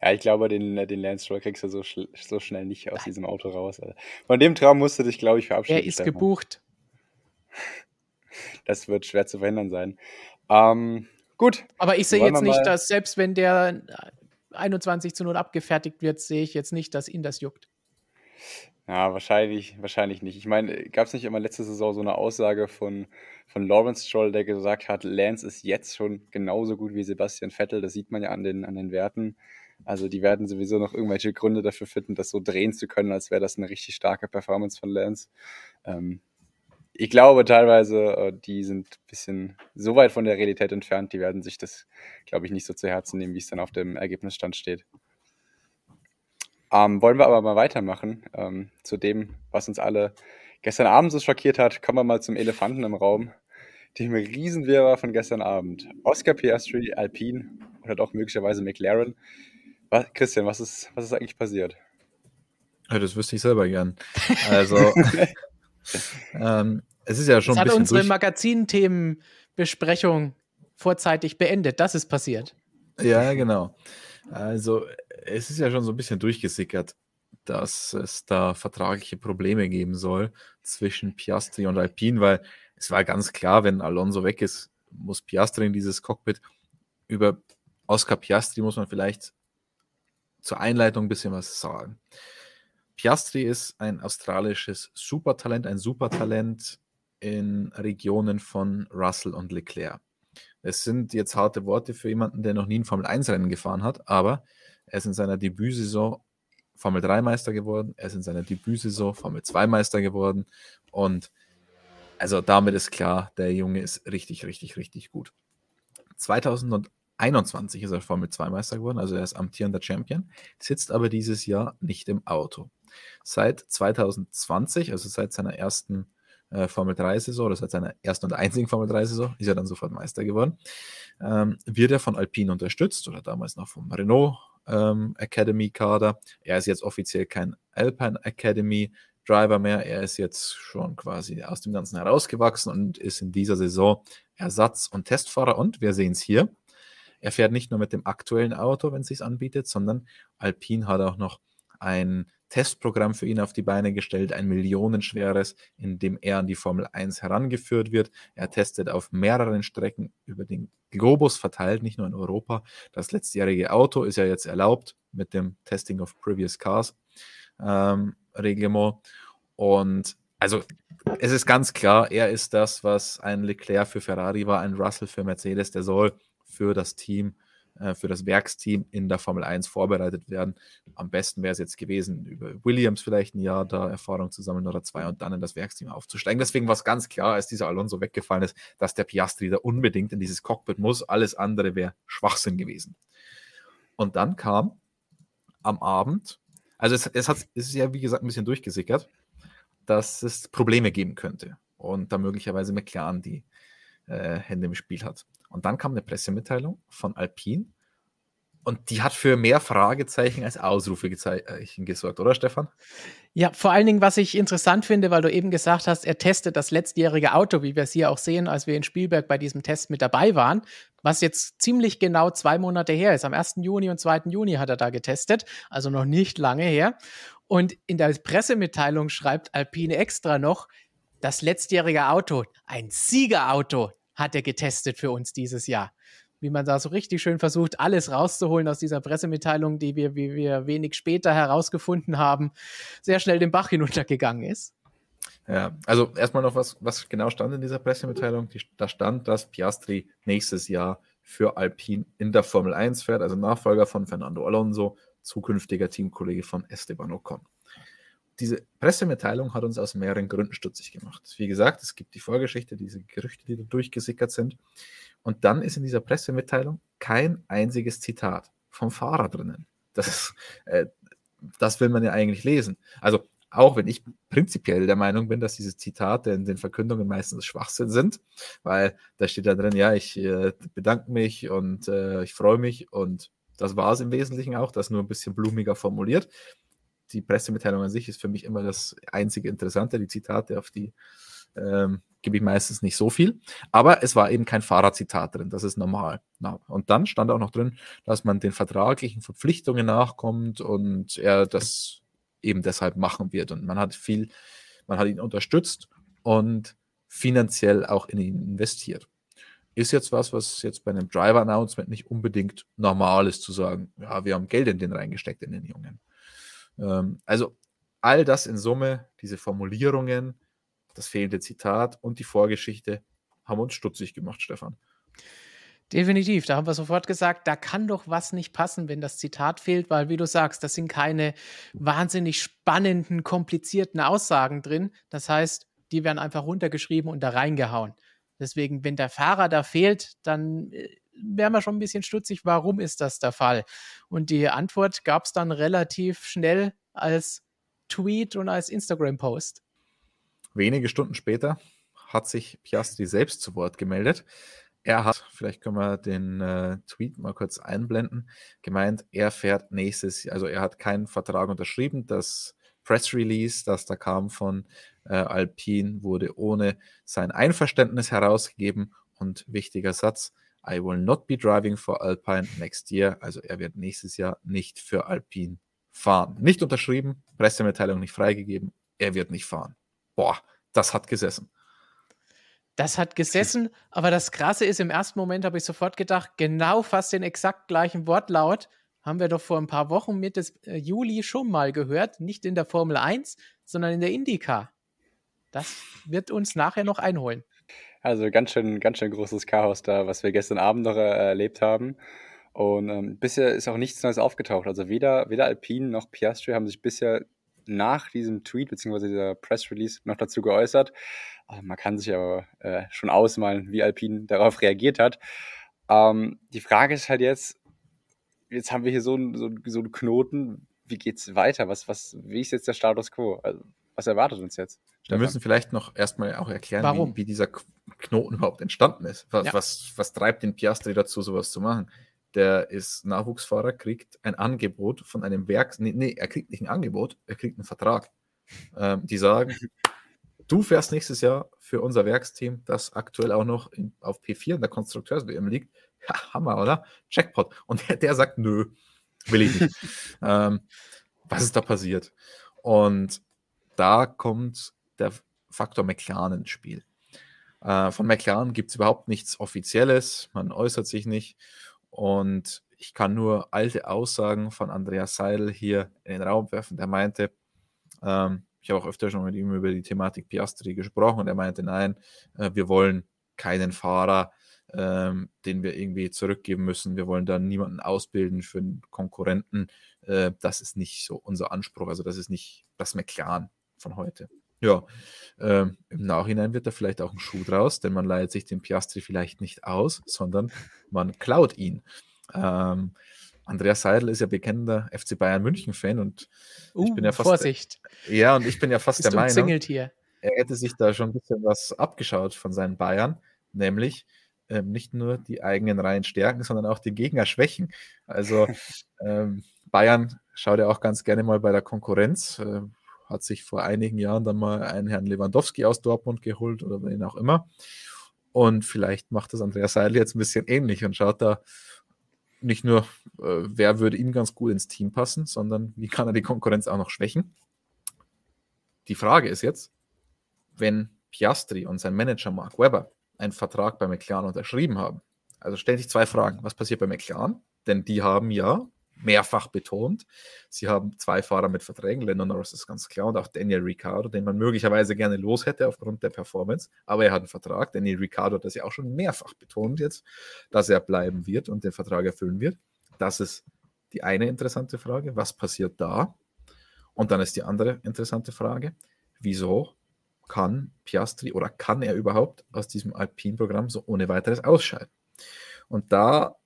Ja, ich glaube, den, den Lance Stroll kriegst du so, so schnell nicht aus Nein. diesem Auto raus. Also von dem Traum musst du dich, glaube ich, verabschieden. Er ist Stefan. gebucht. *laughs* Das wird schwer zu verhindern sein. Ähm, gut. Aber ich sehe jetzt nicht, dass selbst wenn der 21 zu 0 abgefertigt wird, sehe ich jetzt nicht, dass ihn das juckt. Ja, wahrscheinlich, wahrscheinlich nicht. Ich meine, gab es nicht immer letzte Saison so eine Aussage von, von Lawrence Stroll, der gesagt hat, Lance ist jetzt schon genauso gut wie Sebastian Vettel. Das sieht man ja an den, an den Werten. Also die werden sowieso noch irgendwelche Gründe dafür finden, das so drehen zu können, als wäre das eine richtig starke Performance von Lance. Ähm, ich glaube teilweise, äh, die sind ein bisschen so weit von der Realität entfernt, die werden sich das, glaube ich, nicht so zu Herzen nehmen, wie es dann auf dem Ergebnisstand steht. Ähm, wollen wir aber mal weitermachen ähm, zu dem, was uns alle gestern Abend so schockiert hat. Kommen wir mal zum Elefanten im Raum, dem Riesenwirrwarr von gestern Abend. Oscar Piastri, Alpine oder doch möglicherweise McLaren. Was, Christian, was ist, was ist eigentlich passiert? Ja, das wüsste ich selber gern. *laughs* Also, ähm, es ist ja schon das ein bisschen. hat unsere durch... Magazinthemenbesprechung vorzeitig beendet. Das ist passiert. Ja, genau. Also, es ist ja schon so ein bisschen durchgesickert, dass es da vertragliche Probleme geben soll zwischen Piastri und Alpine, weil es war ganz klar, wenn Alonso weg ist, muss Piastri in dieses Cockpit. Über Oscar Piastri muss man vielleicht zur Einleitung ein bisschen was sagen. Piastri ist ein australisches Supertalent, ein Supertalent in Regionen von Russell und Leclerc. Es sind jetzt harte Worte für jemanden, der noch nie ein Formel-1-Rennen gefahren hat, aber er ist in seiner Debütsaison Formel 3 Meister geworden, er ist in seiner Debütsaison Formel 2 Meister geworden und also damit ist klar, der Junge ist richtig, richtig, richtig gut. 2021 ist er Formel 2 Meister geworden, also er ist amtierender Champion, sitzt aber dieses Jahr nicht im Auto. Seit 2020, also seit seiner ersten äh, Formel 3-Saison oder seit seiner ersten und einzigen Formel 3-Saison, ist er dann sofort Meister geworden, ähm, wird er von Alpine unterstützt oder damals noch vom Renault ähm, Academy-Kader. Er ist jetzt offiziell kein Alpine Academy Driver mehr. Er ist jetzt schon quasi aus dem Ganzen herausgewachsen und ist in dieser Saison Ersatz- und Testfahrer. Und wir sehen es hier. Er fährt nicht nur mit dem aktuellen Auto, wenn es sich anbietet, sondern Alpine hat auch noch ein Testprogramm für ihn auf die Beine gestellt, ein millionenschweres, in dem er an die Formel 1 herangeführt wird. Er testet auf mehreren Strecken über den Globus verteilt, nicht nur in Europa. Das letztjährige Auto ist ja jetzt erlaubt mit dem Testing of Previous Cars ähm, Reglement. Und also es ist ganz klar, er ist das, was ein Leclerc für Ferrari war, ein Russell für Mercedes, der soll für das Team äh, für das Werksteam in der Formel 1 vorbereitet werden. Am besten wäre es jetzt gewesen, über Williams vielleicht ein Jahr da Erfahrung zu sammeln oder zwei und dann in das Werksteam aufzusteigen. Deswegen war es ganz klar, als dieser Alonso weggefallen ist, dass der Piastri da unbedingt in dieses Cockpit muss. Alles andere wäre Schwachsinn gewesen. Und dann kam am Abend, also es, es, hat, es ist ja wie gesagt ein bisschen durchgesickert, dass es Probleme geben könnte und da möglicherweise McLaren die äh, Hände im Spiel hat. Und dann kam eine Pressemitteilung von Alpine und die hat für mehr Fragezeichen als Ausrufezeichen gesorgt, oder Stefan? Ja, vor allen Dingen, was ich interessant finde, weil du eben gesagt hast, er testet das letztjährige Auto, wie wir es hier auch sehen, als wir in Spielberg bei diesem Test mit dabei waren, was jetzt ziemlich genau zwei Monate her ist. Am 1. Juni und 2. Juni hat er da getestet, also noch nicht lange her. Und in der Pressemitteilung schreibt Alpine extra noch, das letztjährige Auto, ein Siegerauto, hat er getestet für uns dieses Jahr. Wie man da so richtig schön versucht, alles rauszuholen aus dieser Pressemitteilung, die wir, wie wir wenig später herausgefunden haben, sehr schnell den Bach hinuntergegangen ist. Ja, also erstmal noch was, was genau stand in dieser Pressemitteilung. Die, da stand, dass Piastri nächstes Jahr für Alpine in der Formel 1 fährt, also Nachfolger von Fernando Alonso, zukünftiger Teamkollege von Esteban Ocon diese Pressemitteilung hat uns aus mehreren Gründen stutzig gemacht. Wie gesagt, es gibt die Vorgeschichte, diese Gerüchte, die da durchgesickert sind. Und dann ist in dieser Pressemitteilung kein einziges Zitat vom Fahrer drinnen. Das, äh, das will man ja eigentlich lesen. Also auch wenn ich prinzipiell der Meinung bin, dass diese Zitate in den Verkündungen meistens Schwachsinn sind, weil da steht da drin, ja, ich äh, bedanke mich und äh, ich freue mich und das war es im Wesentlichen auch, das nur ein bisschen blumiger formuliert die Pressemitteilung an sich ist für mich immer das einzige Interessante. Die Zitate, auf die ähm, gebe ich meistens nicht so viel. Aber es war eben kein Fahrerzitat drin, das ist normal. Und dann stand auch noch drin, dass man den vertraglichen Verpflichtungen nachkommt und er das eben deshalb machen wird. Und man hat viel, man hat ihn unterstützt und finanziell auch in ihn investiert. Ist jetzt was, was jetzt bei einem Driver-Announcement nicht unbedingt normal ist, zu sagen, ja, wir haben Geld in den reingesteckt, in den Jungen. Ähm, also all das in Summe, diese Formulierungen, das fehlende Zitat und die Vorgeschichte haben uns stutzig gemacht, Stefan. Definitiv, da haben wir sofort gesagt, da kann doch was nicht passen, wenn das Zitat fehlt, weil, wie du sagst, das sind keine wahnsinnig spannenden, komplizierten Aussagen drin. Das heißt, die werden einfach runtergeschrieben und da reingehauen. Deswegen, wenn der Fahrer da fehlt, dann äh, wären wir schon ein bisschen stutzig, warum ist das der Fall? Und die Antwort gab es dann relativ schnell als Tweet und als Instagram-Post. Wenige Stunden später hat sich Piastri selbst zu Wort gemeldet. Er hat, vielleicht können wir den äh, Tweet mal kurz einblenden, gemeint, er fährt nächstes also er hat keinen Vertrag unterschrieben. Das Press Release, das da kam von äh, Alpine, wurde ohne sein Einverständnis herausgegeben. Und wichtiger Satz, I will not be driving for Alpine next year. Also er wird nächstes Jahr nicht für Alpine fahren. Nicht unterschrieben, Pressemitteilung nicht freigegeben, er wird nicht fahren. Boah, das hat gesessen. Das hat gesessen, aber das Krasse ist, im ersten Moment habe ich sofort gedacht, genau fast den exakt gleichen Wortlaut haben wir doch vor ein paar Wochen Mitte äh, Juli schon mal gehört. Nicht in der Formel 1, sondern in der IndyCar. Das wird uns nachher noch einholen. Also ganz schön, ganz schön großes Chaos da, was wir gestern Abend noch äh, erlebt haben. Und ähm, bisher ist auch nichts Neues aufgetaucht. Also weder, weder Alpine noch Piastri haben sich bisher nach diesem Tweet bzw. dieser Press Release noch dazu geäußert. Also man kann sich aber äh, schon ausmalen, wie Alpine darauf reagiert hat. Ähm, die Frage ist halt jetzt, jetzt haben wir hier so einen so, so einen Knoten, wie geht's weiter? Was, was, wie ist jetzt der Status quo? Also, was erwartet uns jetzt? Wir müssen vielleicht noch erstmal auch erklären, wie, wie, dieser Knoten überhaupt entstanden ist. Was, ja. was, was treibt den Piastri dazu, sowas zu machen? Der ist Nachwuchsfahrer, kriegt ein Angebot von einem Werk. Nee, nee, er kriegt nicht ein Angebot, er kriegt einen Vertrag. Ähm, die sagen, *laughs* du fährst nächstes Jahr für unser Werksteam, das aktuell auch noch in, auf P4 in der Konstrukteurs-WM liegt. Ja, Hammer, oder? Jackpot. Und der, der sagt, nö, will ich nicht. *laughs* ähm, was ist da passiert? Und da kommt der Faktor McLaren ins Spiel. Äh, von McLaren gibt es überhaupt nichts Offizielles, man äußert sich nicht. Und ich kann nur alte Aussagen von Andreas Seidel hier in den Raum werfen. Der meinte, ähm, ich habe auch öfter schon mit ihm über die Thematik Piastri gesprochen und er meinte, nein, äh, wir wollen keinen Fahrer, ähm, den wir irgendwie zurückgeben müssen. Wir wollen dann niemanden ausbilden für einen Konkurrenten. Äh, das ist nicht so unser Anspruch. Also das ist nicht das McLaren von heute. Ja, ähm, im Nachhinein wird da vielleicht auch ein Schuh draus, denn man leiht sich den Piastri vielleicht nicht aus, sondern man klaut ihn. Ähm, Andreas Seidel ist ja bekennender FC Bayern München-Fan und uh, ich bin ja fast. Vorsicht. Ja, und ich bin ja fast der Meinung, hier. er hätte sich da schon ein bisschen was abgeschaut von seinen Bayern, nämlich ähm, nicht nur die eigenen Reihen stärken, sondern auch die Gegner schwächen. Also *laughs* ähm, Bayern schaut ja auch ganz gerne mal bei der Konkurrenz. Äh, hat sich vor einigen Jahren dann mal einen Herrn Lewandowski aus Dortmund geholt oder wen auch immer. Und vielleicht macht das Andreas Seidel jetzt ein bisschen ähnlich und schaut da nicht nur, äh, wer würde ihm ganz gut ins Team passen, sondern wie kann er die Konkurrenz auch noch schwächen. Die Frage ist jetzt, wenn Piastri und sein Manager Mark Webber einen Vertrag bei McLaren unterschrieben haben, also stellen sich zwei Fragen. Was passiert bei McLaren? Denn die haben ja mehrfach betont. Sie haben zwei Fahrer mit Verträgen, Lennon Norris ist ganz klar und auch Daniel Ricciardo, den man möglicherweise gerne los hätte aufgrund der Performance, aber er hat einen Vertrag. Daniel Ricciardo hat das ja auch schon mehrfach betont jetzt, dass er bleiben wird und den Vertrag erfüllen wird. Das ist die eine interessante Frage. Was passiert da? Und dann ist die andere interessante Frage, wieso kann Piastri oder kann er überhaupt aus diesem Alpine-Programm so ohne weiteres ausscheiden? Und da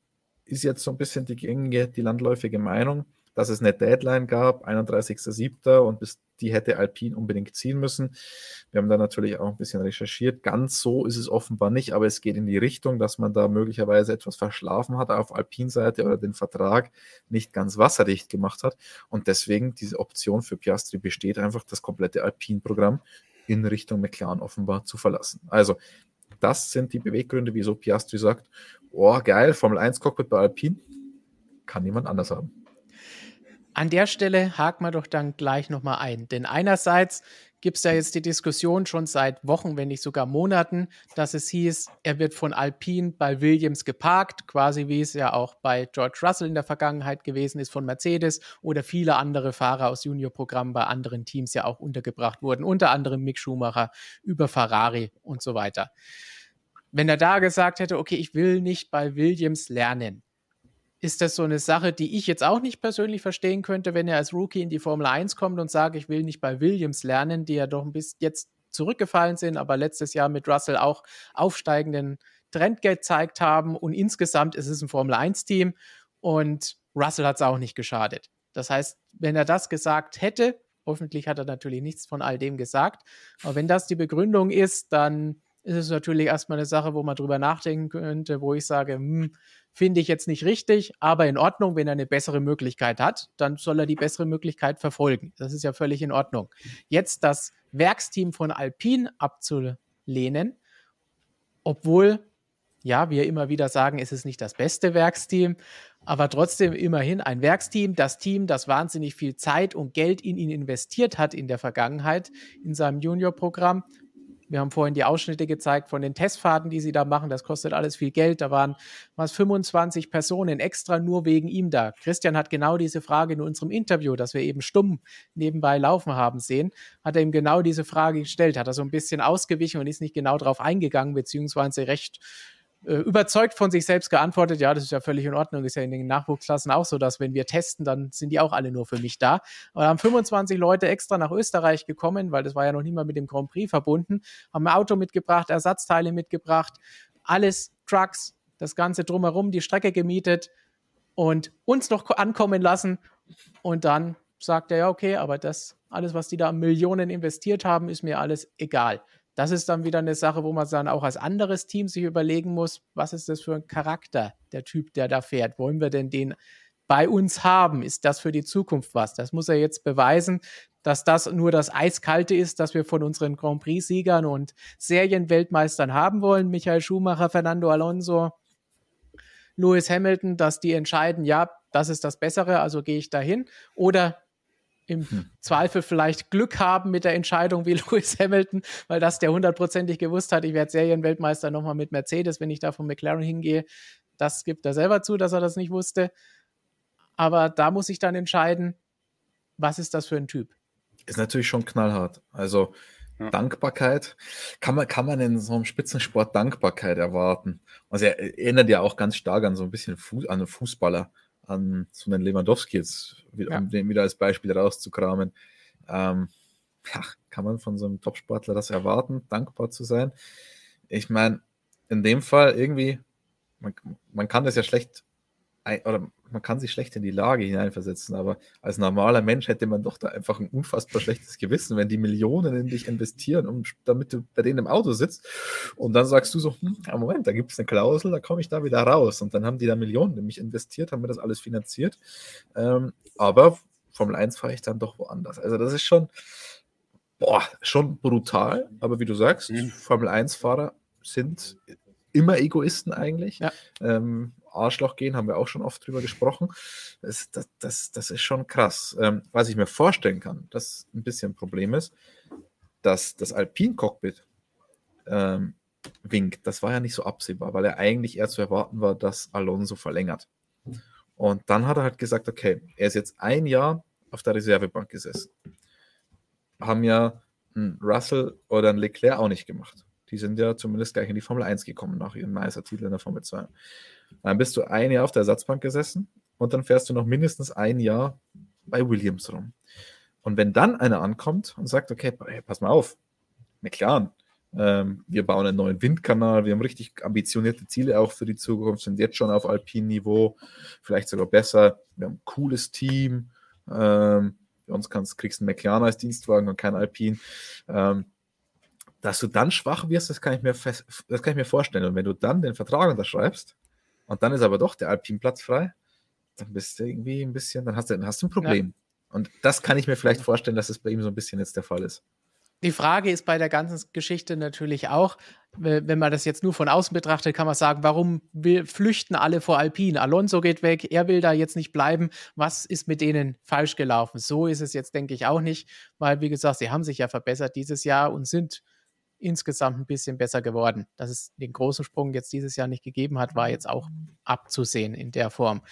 ist jetzt so ein bisschen die gängige, die landläufige Meinung, dass es eine Deadline gab, 31.07. und bis die hätte Alpine unbedingt ziehen müssen. Wir haben da natürlich auch ein bisschen recherchiert. Ganz so ist es offenbar nicht, aber es geht in die Richtung, dass man da möglicherweise etwas verschlafen hat auf Alpine-Seite oder den Vertrag nicht ganz wasserdicht gemacht hat. Und deswegen diese Option für Piastri besteht einfach, das komplette Alpine-Programm in Richtung McLaren offenbar zu verlassen. Also das sind die Beweggründe, wieso Piastri sagt, oh geil, Formel 1 Cockpit bei Alpine, kann niemand anders haben. An der Stelle haken wir doch dann gleich nochmal ein. Denn einerseits gibt es ja jetzt die Diskussion schon seit Wochen, wenn nicht sogar Monaten, dass es hieß, er wird von Alpine bei Williams geparkt, quasi wie es ja auch bei George Russell in der Vergangenheit gewesen ist von Mercedes oder viele andere Fahrer aus Juniorprogrammen bei anderen Teams ja auch untergebracht wurden, unter anderem Mick Schumacher über Ferrari und so weiter. Wenn er da gesagt hätte, okay, ich will nicht bei Williams lernen, ist das so eine Sache, die ich jetzt auch nicht persönlich verstehen könnte, wenn er als Rookie in die Formel 1 kommt und sagt, ich will nicht bei Williams lernen, die ja doch ein bisschen jetzt zurückgefallen sind, aber letztes Jahr mit Russell auch aufsteigenden Trend gezeigt haben und insgesamt ist es ein Formel 1 Team und Russell hat es auch nicht geschadet. Das heißt, wenn er das gesagt hätte, hoffentlich hat er natürlich nichts von all dem gesagt, aber wenn das die Begründung ist, dann ist es natürlich erstmal eine Sache, wo man drüber nachdenken könnte, wo ich sage, hm, finde ich jetzt nicht richtig, aber in Ordnung, wenn er eine bessere Möglichkeit hat, dann soll er die bessere Möglichkeit verfolgen. Das ist ja völlig in Ordnung. Jetzt das Werksteam von Alpine abzulehnen, obwohl, ja, wir immer wieder sagen, es ist nicht das beste Werksteam, aber trotzdem immerhin ein Werksteam, das Team, das wahnsinnig viel Zeit und Geld in ihn investiert hat in der Vergangenheit, in seinem Junior-Programm wir haben vorhin die Ausschnitte gezeigt von den Testfahrten, die sie da machen. Das kostet alles viel Geld. Da waren was 25 Personen extra nur wegen ihm da. Christian hat genau diese Frage in unserem Interview, das wir eben stumm nebenbei laufen haben sehen, hat er ihm genau diese Frage gestellt. Hat er so ein bisschen ausgewichen und ist nicht genau darauf eingegangen, beziehungsweise recht überzeugt von sich selbst geantwortet, ja, das ist ja völlig in Ordnung, ist ja in den Nachwuchsklassen auch so, dass wenn wir testen, dann sind die auch alle nur für mich da. Da haben 25 Leute extra nach Österreich gekommen, weil das war ja noch nie mal mit dem Grand Prix verbunden, haben ein Auto mitgebracht, Ersatzteile mitgebracht, alles Trucks, das Ganze drumherum, die Strecke gemietet und uns noch ankommen lassen und dann sagt er, ja, okay, aber das, alles, was die da Millionen investiert haben, ist mir alles egal. Das ist dann wieder eine Sache, wo man dann auch als anderes Team sich überlegen muss, was ist das für ein Charakter, der Typ, der da fährt? Wollen wir denn den bei uns haben? Ist das für die Zukunft was? Das muss er jetzt beweisen, dass das nur das Eiskalte ist, das wir von unseren Grand Prix-Siegern und Serienweltmeistern haben wollen. Michael Schumacher, Fernando Alonso, Lewis Hamilton, dass die entscheiden, ja, das ist das Bessere, also gehe ich dahin. Oder im hm. Zweifel vielleicht Glück haben mit der Entscheidung wie *laughs* Lewis Hamilton, weil das der hundertprozentig gewusst hat, ich werde Serienweltmeister nochmal mit Mercedes, wenn ich da von McLaren hingehe. Das gibt er selber zu, dass er das nicht wusste. Aber da muss ich dann entscheiden, was ist das für ein Typ? Ist natürlich schon knallhart. Also ja. Dankbarkeit, kann man, kann man in so einem Spitzensport Dankbarkeit erwarten? Also er erinnert ja auch ganz stark an so ein bisschen Fuß, an einen Fußballer an so einen Lewandowski jetzt, um den wieder als Beispiel rauszukramen. Ähm, ja, kann man von so einem Topsportler das erwarten, dankbar zu sein? Ich meine, in dem Fall irgendwie, man, man kann das ja schlecht oder man kann sich schlecht in die Lage hineinversetzen, aber als normaler Mensch hätte man doch da einfach ein unfassbar schlechtes Gewissen, wenn die Millionen in dich investieren, um, damit du bei denen im Auto sitzt und dann sagst du so, hm, Moment, da gibt es eine Klausel, da komme ich da wieder raus und dann haben die da Millionen in mich investiert, haben mir das alles finanziert, ähm, aber Formel 1 fahre ich dann doch woanders. Also das ist schon, boah, schon brutal, aber wie du sagst, mhm. Formel 1-Fahrer sind immer Egoisten eigentlich. Ja. Ähm, Arschloch gehen, haben wir auch schon oft drüber gesprochen. Das, das, das, das ist schon krass. Ähm, was ich mir vorstellen kann, das ein bisschen ein Problem ist, dass das Alpin-Cockpit ähm, winkt. Das war ja nicht so absehbar, weil er eigentlich eher zu erwarten war, dass Alonso verlängert. Und dann hat er halt gesagt, okay, er ist jetzt ein Jahr auf der Reservebank gesessen. Haben ja ein Russell oder ein Leclerc auch nicht gemacht. Die sind ja zumindest gleich in die Formel 1 gekommen nach ihrem Meistertitel in der Formel 2. Dann bist du ein Jahr auf der Ersatzbank gesessen und dann fährst du noch mindestens ein Jahr bei Williams rum. Und wenn dann einer ankommt und sagt, okay, pass mal auf, McLaren, ähm, wir bauen einen neuen Windkanal, wir haben richtig ambitionierte Ziele auch für die Zukunft, sind jetzt schon auf Alpin-Niveau, vielleicht sogar besser, wir haben ein cooles Team, ähm, bei uns kannst, kriegst du einen McLaren als Dienstwagen und kein Alpin. Ähm, dass du dann schwach wirst, das kann ich mir, fest, das kann ich mir vorstellen. Und wenn du dann den Vertrag unterschreibst, und dann ist aber doch der Alpinplatz frei, dann bist du irgendwie ein bisschen, dann hast du, dann hast du ein Problem. Ja. Und das kann ich mir vielleicht vorstellen, dass es bei ihm so ein bisschen jetzt der Fall ist. die Frage ist bei der ganzen Geschichte natürlich auch, wenn man das jetzt nur von außen betrachtet, kann man sagen, warum flüchten alle vor Alpine? Alonso geht weg, er will da jetzt nicht bleiben. Was ist mit denen falsch gelaufen? So ist es jetzt, denke ich, auch nicht, weil, wie gesagt, sie haben sich ja verbessert dieses Jahr und sind insgesamt ein bisschen besser geworden. Dass es den großen Sprung jetzt dieses Jahr nicht gegeben hat, war jetzt auch abzusehen in der Form.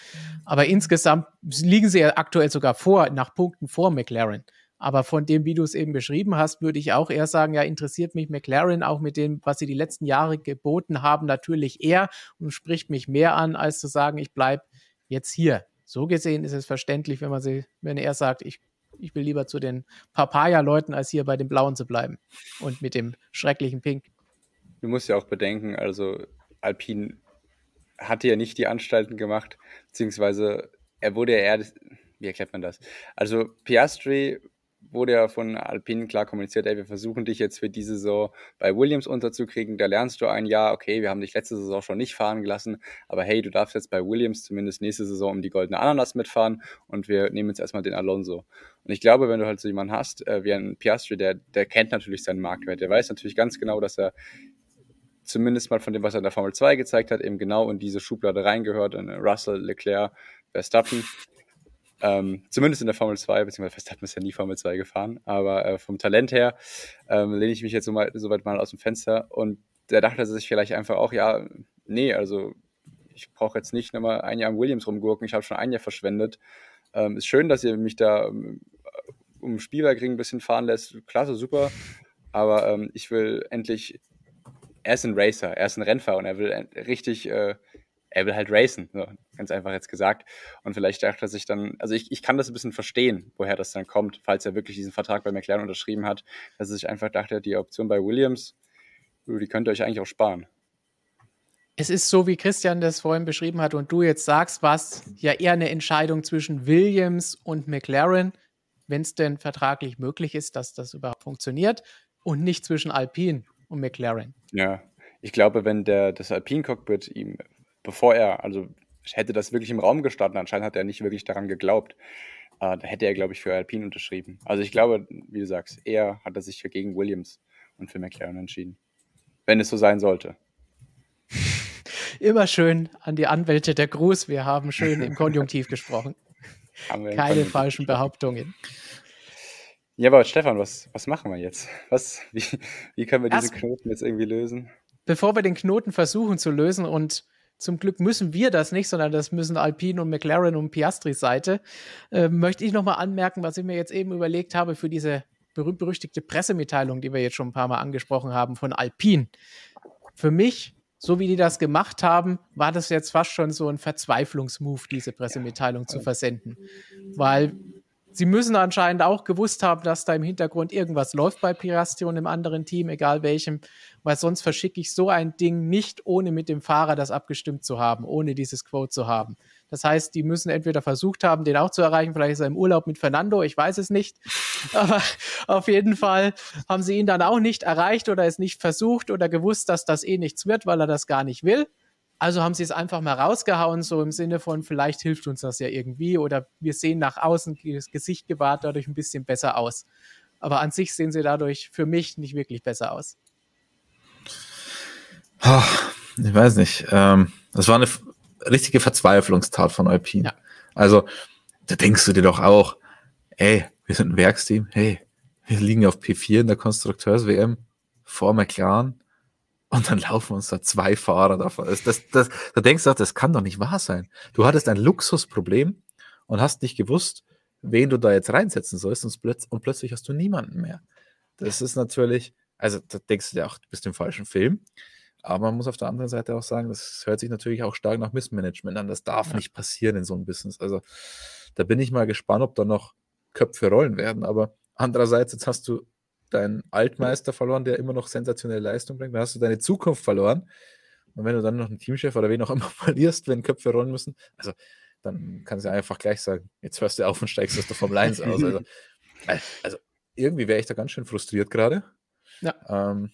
Aber insgesamt liegen sie ja aktuell sogar vor, nach Punkten vor McLaren. Aber von dem, wie du es eben beschrieben hast, würde ich auch eher sagen, ja, interessiert mich McLaren auch mit dem, was sie die letzten Jahre geboten haben, natürlich eher und spricht mich mehr an, als zu sagen, ich bleibe jetzt hier. So gesehen ist es verständlich, wenn man sie, wenn er sagt, ich, ich will lieber zu den Papaya-Leuten, als hier bei den Blauen zu bleiben und mit dem schrecklichen Pink. Du musst ja auch bedenken, also Alpine hatte ja nicht die Anstalten gemacht, beziehungsweise er wurde ja eher, wie erklärt man das? Also Piastri wurde ja von Alpine klar kommuniziert, ey, wir versuchen dich jetzt für diese Saison bei Williams unterzukriegen. Da lernst du ein Jahr, okay, wir haben dich letzte Saison schon nicht fahren gelassen, aber hey, du darfst jetzt bei Williams zumindest nächste Saison um die goldene Ananas mitfahren und wir nehmen jetzt erstmal den Alonso. Und ich glaube, wenn du halt so jemanden hast, äh, wie ein Piastri, der, der kennt natürlich seinen Marktwert, der weiß natürlich ganz genau, dass er zumindest mal von dem, was er in der Formel 2 gezeigt hat, eben genau in diese Schublade reingehört, in Russell, Leclerc, Verstappen. Ähm, zumindest in der Formel 2, beziehungsweise Verstappen ist ja nie Formel 2 gefahren, aber äh, vom Talent her ähm, lehne ich mich jetzt so, mal, so mal aus dem Fenster. Und der dachte sich vielleicht einfach auch, ja, nee, also ich brauche jetzt nicht nochmal ein Jahr im Williams rumgurken, ich habe schon ein Jahr verschwendet. Ähm, ist schön, dass ihr mich da ähm, um Spielwerkring ein bisschen fahren lässt, klasse, super, aber ähm, ich will endlich, er ist ein Racer, er ist ein Rennfahrer und er will richtig äh, er will halt racen, so, ganz einfach jetzt gesagt. Und vielleicht dachte er sich dann, also ich, ich kann das ein bisschen verstehen, woher das dann kommt, falls er wirklich diesen Vertrag bei McLaren unterschrieben hat, dass er sich einfach dachte, die Option bei Williams, die könnt ihr euch eigentlich auch sparen. Es ist so, wie Christian das vorhin beschrieben hat und du jetzt sagst, war es ja eher eine Entscheidung zwischen Williams und McLaren, wenn es denn vertraglich möglich ist, dass das überhaupt funktioniert und nicht zwischen Alpine und McLaren. Ja, ich glaube, wenn der, das Alpine-Cockpit ihm bevor er, also hätte das wirklich im Raum gestanden, anscheinend hat er nicht wirklich daran geglaubt. Äh, da hätte er, glaube ich, für Alpine unterschrieben. Also ich glaube, wie du sagst, eher hat er sich für gegen Williams und für McLaren entschieden. Wenn es so sein sollte. *laughs* Immer schön an die Anwälte der Gruß. Wir haben schön im Konjunktiv gesprochen. *laughs* Keine Konjunktiv falschen Behauptungen. Ja, aber Stefan, was, was machen wir jetzt? Was, wie, wie können wir diese Knoten jetzt irgendwie lösen? Bevor wir den Knoten versuchen zu lösen und zum Glück müssen wir das nicht, sondern das müssen Alpine und McLaren und Piastris Seite. Äh, möchte ich nochmal anmerken, was ich mir jetzt eben überlegt habe für diese berühmt-berüchtigte Pressemitteilung, die wir jetzt schon ein paar Mal angesprochen haben von Alpine. Für mich, so wie die das gemacht haben, war das jetzt fast schon so ein Verzweiflungsmove, diese Pressemitteilung ja. zu versenden. Weil Sie müssen anscheinend auch gewusst haben, dass da im Hintergrund irgendwas läuft bei Pirasti und im anderen Team, egal welchem, weil sonst verschicke ich so ein Ding nicht, ohne mit dem Fahrer das abgestimmt zu haben, ohne dieses Quote zu haben. Das heißt, die müssen entweder versucht haben, den auch zu erreichen, vielleicht ist er im Urlaub mit Fernando, ich weiß es nicht. *laughs* Aber auf jeden Fall haben sie ihn dann auch nicht erreicht oder es nicht versucht oder gewusst, dass das eh nichts wird, weil er das gar nicht will. Also haben sie es einfach mal rausgehauen, so im Sinne von, vielleicht hilft uns das ja irgendwie oder wir sehen nach außen das Gesicht gewahrt dadurch ein bisschen besser aus. Aber an sich sehen sie dadurch für mich nicht wirklich besser aus. Ich weiß nicht. Ähm, das war eine richtige Verzweiflungstat von Alpine. Ja. Also, da denkst du dir doch auch, ey, wir sind ein Werksteam, hey, wir liegen auf P4 in der Konstrukteurs-WM vor McLaren und dann laufen uns da zwei Fahrer davon. Das, das, das, da denkst du, das kann doch nicht wahr sein. Du hattest ein Luxusproblem und hast nicht gewusst, wen du da jetzt reinsetzen sollst und, plötz und plötzlich hast du niemanden mehr. Das ist natürlich, also da denkst du dir auch, du bist im falschen Film. Aber man muss auf der anderen Seite auch sagen, das hört sich natürlich auch stark nach Missmanagement an. Das darf ja. nicht passieren in so einem Business. Also da bin ich mal gespannt, ob da noch Köpfe rollen werden. Aber andererseits, jetzt hast du deinen Altmeister verloren, der immer noch sensationelle Leistung bringt. Dann hast du deine Zukunft verloren. Und wenn du dann noch einen Teamchef oder wen auch immer *laughs* verlierst, wenn Köpfe rollen müssen, also dann kannst du einfach gleich sagen, jetzt hörst du auf und steigst aus der Formel 1 aus. Also, *laughs* also irgendwie wäre ich da ganz schön frustriert gerade. Ja. Ähm,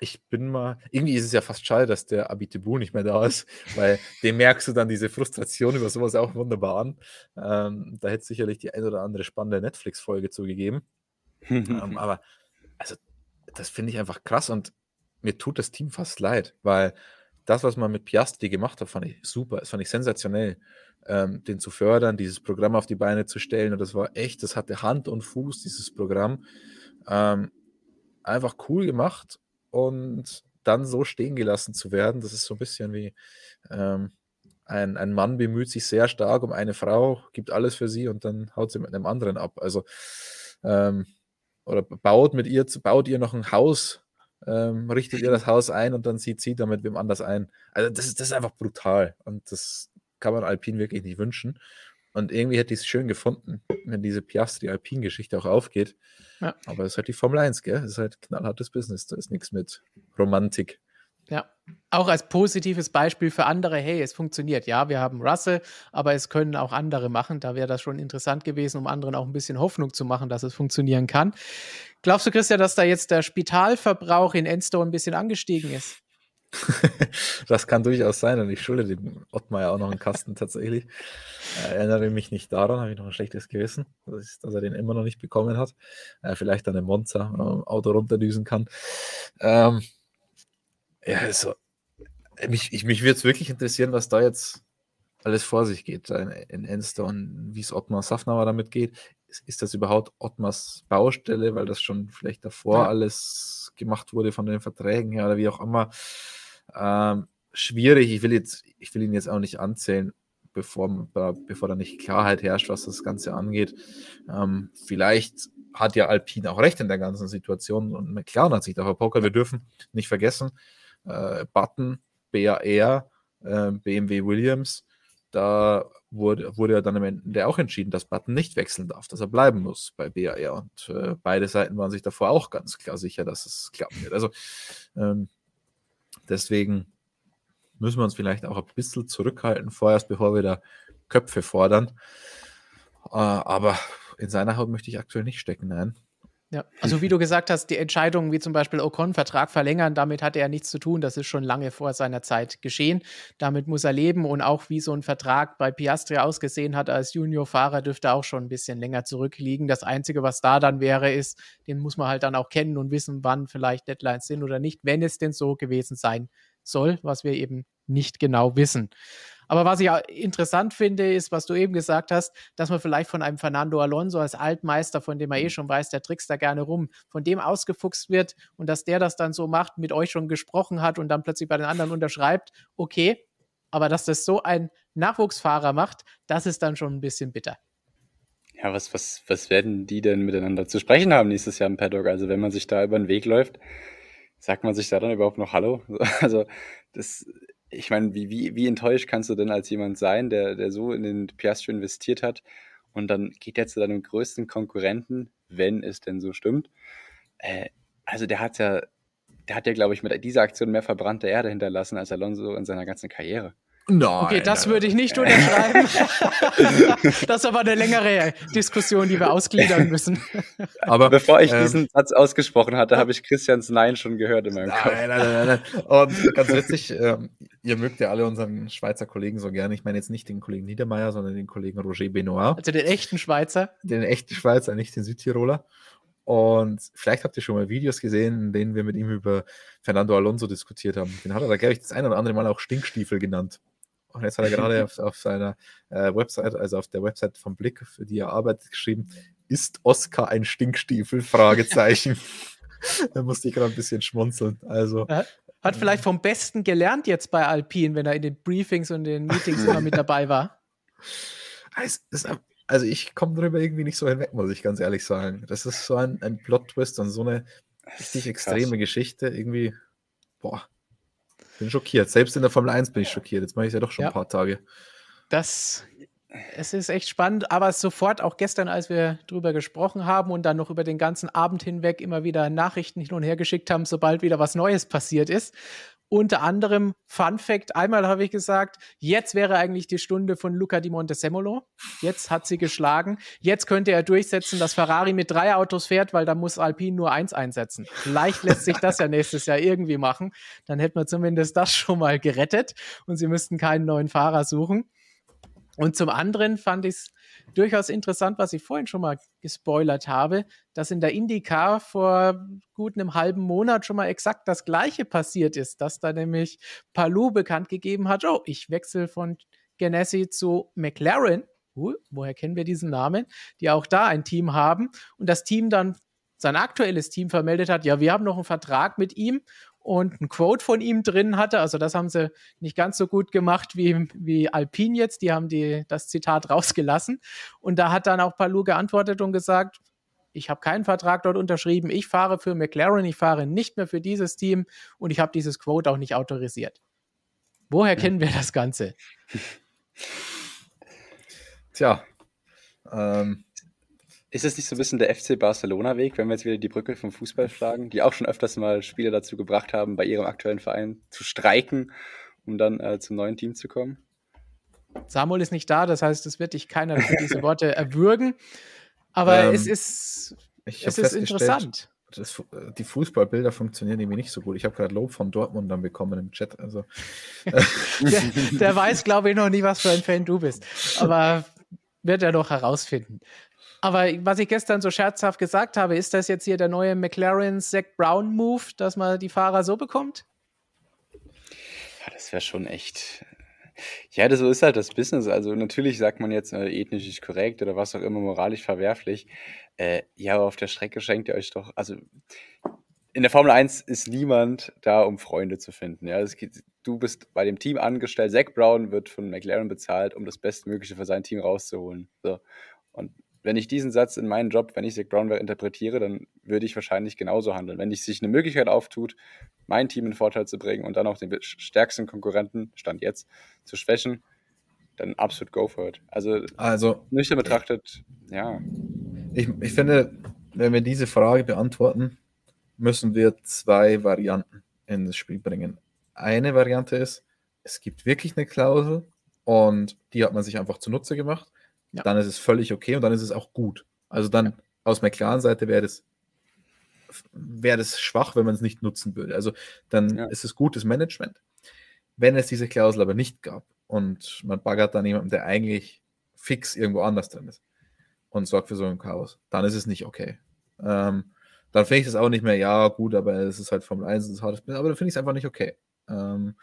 ich bin mal, irgendwie ist es ja fast schade, dass der Abitibu nicht mehr da ist, *laughs* weil dem merkst du dann diese Frustration über sowas auch wunderbar an. Ähm, da hätte es sicherlich die ein oder andere spannende Netflix-Folge zugegeben. *laughs* ähm, aber also das finde ich einfach krass und mir tut das Team fast leid, weil das, was man mit Piastri gemacht hat, fand ich super, das fand ich sensationell, ähm, den zu fördern, dieses Programm auf die Beine zu stellen und das war echt, das hatte Hand und Fuß, dieses Programm. Ähm, einfach cool gemacht und dann so stehen gelassen zu werden, das ist so ein bisschen wie ähm, ein, ein Mann bemüht sich sehr stark um eine Frau, gibt alles für sie und dann haut sie mit einem anderen ab. Also ähm, oder baut mit ihr, baut ihr noch ein Haus, ähm, richtet ihr das Haus ein und dann zieht sie damit wem anders ein. Also das ist, das ist einfach brutal und das kann man Alpin wirklich nicht wünschen. Und irgendwie hätte ich es schön gefunden, wenn diese Piastri-Alpin-Geschichte auch aufgeht. Ja. Aber es ist halt die Formel 1, gell? Es ist halt knallhartes Business. Da ist nichts mit Romantik. Ja, auch als positives Beispiel für andere, hey, es funktioniert. Ja, wir haben Russell, aber es können auch andere machen. Da wäre das schon interessant gewesen, um anderen auch ein bisschen Hoffnung zu machen, dass es funktionieren kann. Glaubst du, Christian, dass da jetzt der Spitalverbrauch in Enstone ein bisschen angestiegen ist? *laughs* das kann durchaus sein und ich schulde dem Ottmar ja auch noch einen Kasten tatsächlich. Äh, erinnere mich nicht daran, habe ich noch ein schlechtes Gewissen, dass, dass er den immer noch nicht bekommen hat. Äh, vielleicht an einem Monza äh, Auto runterdüsen kann. Ähm, ja, also, mich, ich, mich würde es wirklich interessieren, was da jetzt alles vor sich geht in, Enster und wie es Ottmar Safnauer damit geht. Ist, das überhaupt Ottmars Baustelle, weil das schon vielleicht davor ja. alles gemacht wurde von den Verträgen her oder wie auch immer? Ähm, schwierig. Ich will, jetzt, ich will ihn jetzt auch nicht anzählen, bevor, bevor da nicht Klarheit herrscht, was das Ganze angeht. Ähm, vielleicht hat ja Alpine auch recht in der ganzen Situation und McLaren hat sich da verpokert. Wir dürfen nicht vergessen, Button, BAR, äh, BMW Williams, da wurde, wurde ja dann am Ende auch entschieden, dass Button nicht wechseln darf, dass er bleiben muss bei BAR. Und äh, beide Seiten waren sich davor auch ganz klar sicher, dass es klappen wird. Also ähm, deswegen müssen wir uns vielleicht auch ein bisschen zurückhalten vorerst, bevor wir da Köpfe fordern. Äh, aber in seiner Haut möchte ich aktuell nicht stecken, nein. Ja, also wie du gesagt hast, die Entscheidungen wie zum Beispiel Ocon Vertrag verlängern, damit hat er nichts zu tun. Das ist schon lange vor seiner Zeit geschehen. Damit muss er leben und auch wie so ein Vertrag bei Piastri ausgesehen hat als Juniorfahrer, dürfte auch schon ein bisschen länger zurückliegen. Das Einzige, was da dann wäre, ist, den muss man halt dann auch kennen und wissen, wann vielleicht Deadlines sind oder nicht, wenn es denn so gewesen sein soll, was wir eben nicht genau wissen. Aber was ich interessant finde, ist, was du eben gesagt hast, dass man vielleicht von einem Fernando Alonso als Altmeister, von dem er eh mhm. schon weiß, der trickst da gerne rum, von dem ausgefuchst wird und dass der das dann so macht, mit euch schon gesprochen hat und dann plötzlich bei den anderen unterschreibt, okay, aber dass das so ein Nachwuchsfahrer macht, das ist dann schon ein bisschen bitter. Ja, was, was, was werden die denn miteinander zu sprechen haben nächstes Jahr im Paddock? Also wenn man sich da über den Weg läuft, sagt man sich da dann überhaupt noch Hallo? *laughs* Also das ich meine, wie, wie, wie enttäuscht kannst du denn als jemand sein, der, der so in den Piastri investiert hat und dann geht er zu deinem größten Konkurrenten, wenn es denn so stimmt. Äh, also der hat ja, der hat ja, glaube ich, mit dieser Aktion mehr verbrannte Erde hinterlassen als Alonso in seiner ganzen Karriere. Nein, okay, das würde ich nicht unterschreiben. *laughs* das ist aber eine längere Diskussion, die wir ausgliedern *laughs* müssen. Aber bevor ich ähm, diesen Satz ausgesprochen hatte, habe ich Christians Nein schon gehört in meinem nein, Kopf. Nein, nein, nein, nein. Und ganz witzig, ähm, ihr mögt ja alle unseren Schweizer Kollegen so gerne. Ich meine jetzt nicht den Kollegen Niedermeyer, sondern den Kollegen Roger Benoit. Also den echten Schweizer. Den echten Schweizer, nicht den Südtiroler. Und vielleicht habt ihr schon mal Videos gesehen, in denen wir mit ihm über Fernando Alonso diskutiert haben. Den hat er da, glaube ich, das ein oder andere Mal auch Stinkstiefel genannt. Und jetzt hat er gerade auf, auf, seiner äh, Website, also auf der Website vom Blick, für die er arbeitet, geschrieben, ist Oscar ein Stinkstiefel? Fragezeichen. *laughs* da musste ich gerade ein bisschen schmunzeln. Also, hat äh, vielleicht vom Besten gelernt jetzt bei Alpine, wenn er in den Briefings und den Meetings immer mit dabei war. *laughs* also ich komme darüber irgendwie nicht so hinweg, muss ich ganz ehrlich sagen. Das ist so ein, ein Plot-Twist und so eine richtig extreme Geschichte. Irgendwie, boah, bin schockiert. Selbst in der Formel 1 bin ich schockiert. Jetzt mache ich es ja doch schon ja. ein paar Tage. Das es ist echt spannend, aber sofort auch gestern, als wir drüber gesprochen haben und dann noch über den ganzen Abend hinweg immer wieder Nachrichten hin und her geschickt haben, sobald wieder was Neues passiert ist. Unter anderem, Fun Fact, einmal habe ich gesagt, jetzt wäre eigentlich die Stunde von Luca di Montesemolo. Jetzt hat sie geschlagen. Jetzt könnte er durchsetzen, dass Ferrari mit drei Autos fährt, weil da muss Alpine nur eins einsetzen. Vielleicht lässt sich das ja nächstes Jahr irgendwie machen. Dann hätten wir zumindest das schon mal gerettet und sie müssten keinen neuen Fahrer suchen. Und zum anderen fand ich es durchaus interessant, was ich vorhin schon mal gespoilert habe, dass in der IndyCar vor gut einem halben Monat schon mal exakt das Gleiche passiert ist, dass da nämlich Palou bekannt gegeben hat, oh, ich wechsle von Ganassi zu McLaren. Uh, woher kennen wir diesen Namen? Die auch da ein Team haben und das Team dann sein aktuelles Team vermeldet hat, ja, wir haben noch einen Vertrag mit ihm und ein Quote von ihm drin hatte. Also das haben sie nicht ganz so gut gemacht wie, wie Alpine jetzt. Die haben die, das Zitat rausgelassen. Und da hat dann auch Palou geantwortet und gesagt, ich habe keinen Vertrag dort unterschrieben. Ich fahre für McLaren, ich fahre nicht mehr für dieses Team und ich habe dieses Quote auch nicht autorisiert. Woher kennen wir das Ganze? *laughs* Tja, ähm, ist es nicht so ein bisschen der FC Barcelona-Weg, wenn wir jetzt wieder die Brücke vom Fußball schlagen, die auch schon öfters mal Spieler dazu gebracht haben, bei ihrem aktuellen Verein zu streiken, um dann äh, zum neuen Team zu kommen? Samuel ist nicht da, das heißt, es wird dich keiner für diese Worte erwürgen. Aber ähm, es ist, es ist interessant. Das, die Fußballbilder funktionieren irgendwie nicht so gut. Ich habe gerade Lob von Dortmund dann bekommen im Chat. Also. *laughs* der, der weiß, glaube ich, noch nie, was für ein Fan du bist. Aber wird er doch herausfinden. Aber was ich gestern so scherzhaft gesagt habe, ist das jetzt hier der neue McLaren Zach Brown Move, dass man die Fahrer so bekommt? Ja, das wäre schon echt. Ja, das so ist halt das Business. Also natürlich sagt man jetzt äh, ethnisch nicht korrekt oder was auch immer moralisch verwerflich. Äh, ja, aber auf der Strecke schenkt ihr euch doch. Also in der Formel 1 ist niemand da, um Freunde zu finden. Ja, geht, du bist bei dem Team angestellt. Zach Brown wird von McLaren bezahlt, um das Bestmögliche für sein Team rauszuholen. So. Und wenn ich diesen Satz in meinen Job, wenn ich Zach Brown interpretiere, dann würde ich wahrscheinlich genauso handeln. Wenn sich eine Möglichkeit auftut, mein Team in Vorteil zu bringen und dann auch den stärksten Konkurrenten, Stand jetzt, zu schwächen, dann absolut go for it. Also, also nüchtern betrachtet, ja. Ich, ich finde, wenn wir diese Frage beantworten, müssen wir zwei Varianten in das Spiel bringen. Eine Variante ist, es gibt wirklich eine Klausel und die hat man sich einfach zunutze gemacht ja. dann ist es völlig okay und dann ist es auch gut. Also dann ja. aus McLaren-Seite wäre das, wäre das schwach, wenn man es nicht nutzen würde. Also dann ja. ist es gutes Management. Wenn es diese Klausel aber nicht gab und man baggert dann jemanden, der eigentlich fix irgendwo anders drin ist und sorgt für so ein Chaos, dann ist es nicht okay. Ähm, dann finde ich das auch nicht mehr, ja, gut, aber es ist halt Formel 1, es ist hartes aber dann finde ich es einfach nicht okay. Ähm,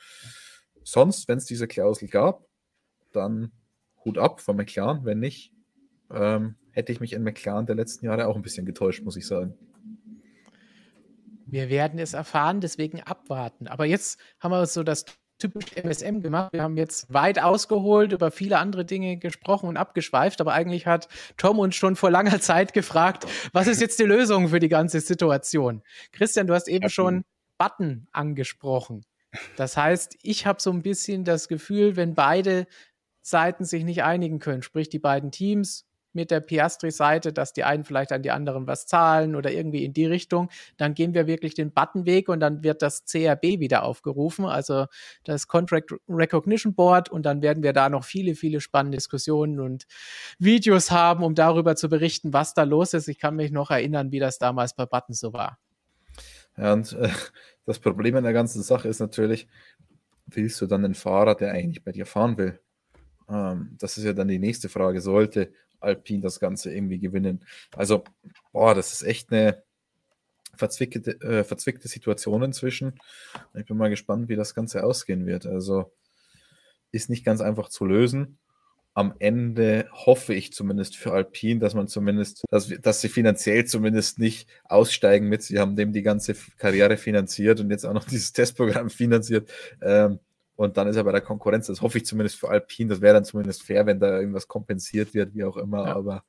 sonst, wenn es diese Klausel gab, dann Hut ab von McLaren. Wenn nicht, ähm, hätte ich mich in McLaren der letzten Jahre auch ein bisschen getäuscht, muss ich sagen. Wir werden es erfahren, deswegen abwarten. Aber jetzt haben wir so das typisch MSM gemacht. Wir haben jetzt weit ausgeholt, über viele andere Dinge gesprochen und abgeschweift, aber eigentlich hat Tom uns schon vor langer Zeit gefragt, was ist jetzt die Lösung für die ganze Situation? Christian, du hast eben schon Button angesprochen. Das heißt, ich habe so ein bisschen das Gefühl, wenn beide Seiten sich nicht einigen können, sprich die beiden Teams mit der Piastri-Seite, dass die einen vielleicht an die anderen was zahlen oder irgendwie in die Richtung, dann gehen wir wirklich den Buttonweg und dann wird das CRB wieder aufgerufen, also das Contract Recognition Board und dann werden wir da noch viele, viele spannende Diskussionen und Videos haben, um darüber zu berichten, was da los ist. Ich kann mich noch erinnern, wie das damals bei Button so war. Ja, und äh, das Problem in der ganzen Sache ist natürlich, willst du dann einen Fahrer, der eigentlich bei dir fahren will? Ähm, das ist ja dann die nächste Frage. Sollte Alpine das Ganze irgendwie gewinnen? Also, boah, das ist echt eine verzwickte, äh, verzwickte Situation inzwischen. Ich bin mal gespannt, wie das Ganze ausgehen wird. Also, ist nicht ganz einfach zu lösen. Am Ende hoffe ich zumindest für Alpine, dass man zumindest, dass, dass sie finanziell zumindest nicht aussteigen mit. Sie haben dem die ganze Karriere finanziert und jetzt auch noch *laughs* dieses Testprogramm finanziert. Ähm, und dann ist er bei der Konkurrenz, das hoffe ich zumindest für Alpine, das wäre dann zumindest fair, wenn da irgendwas kompensiert wird, wie auch immer. Ja. Aber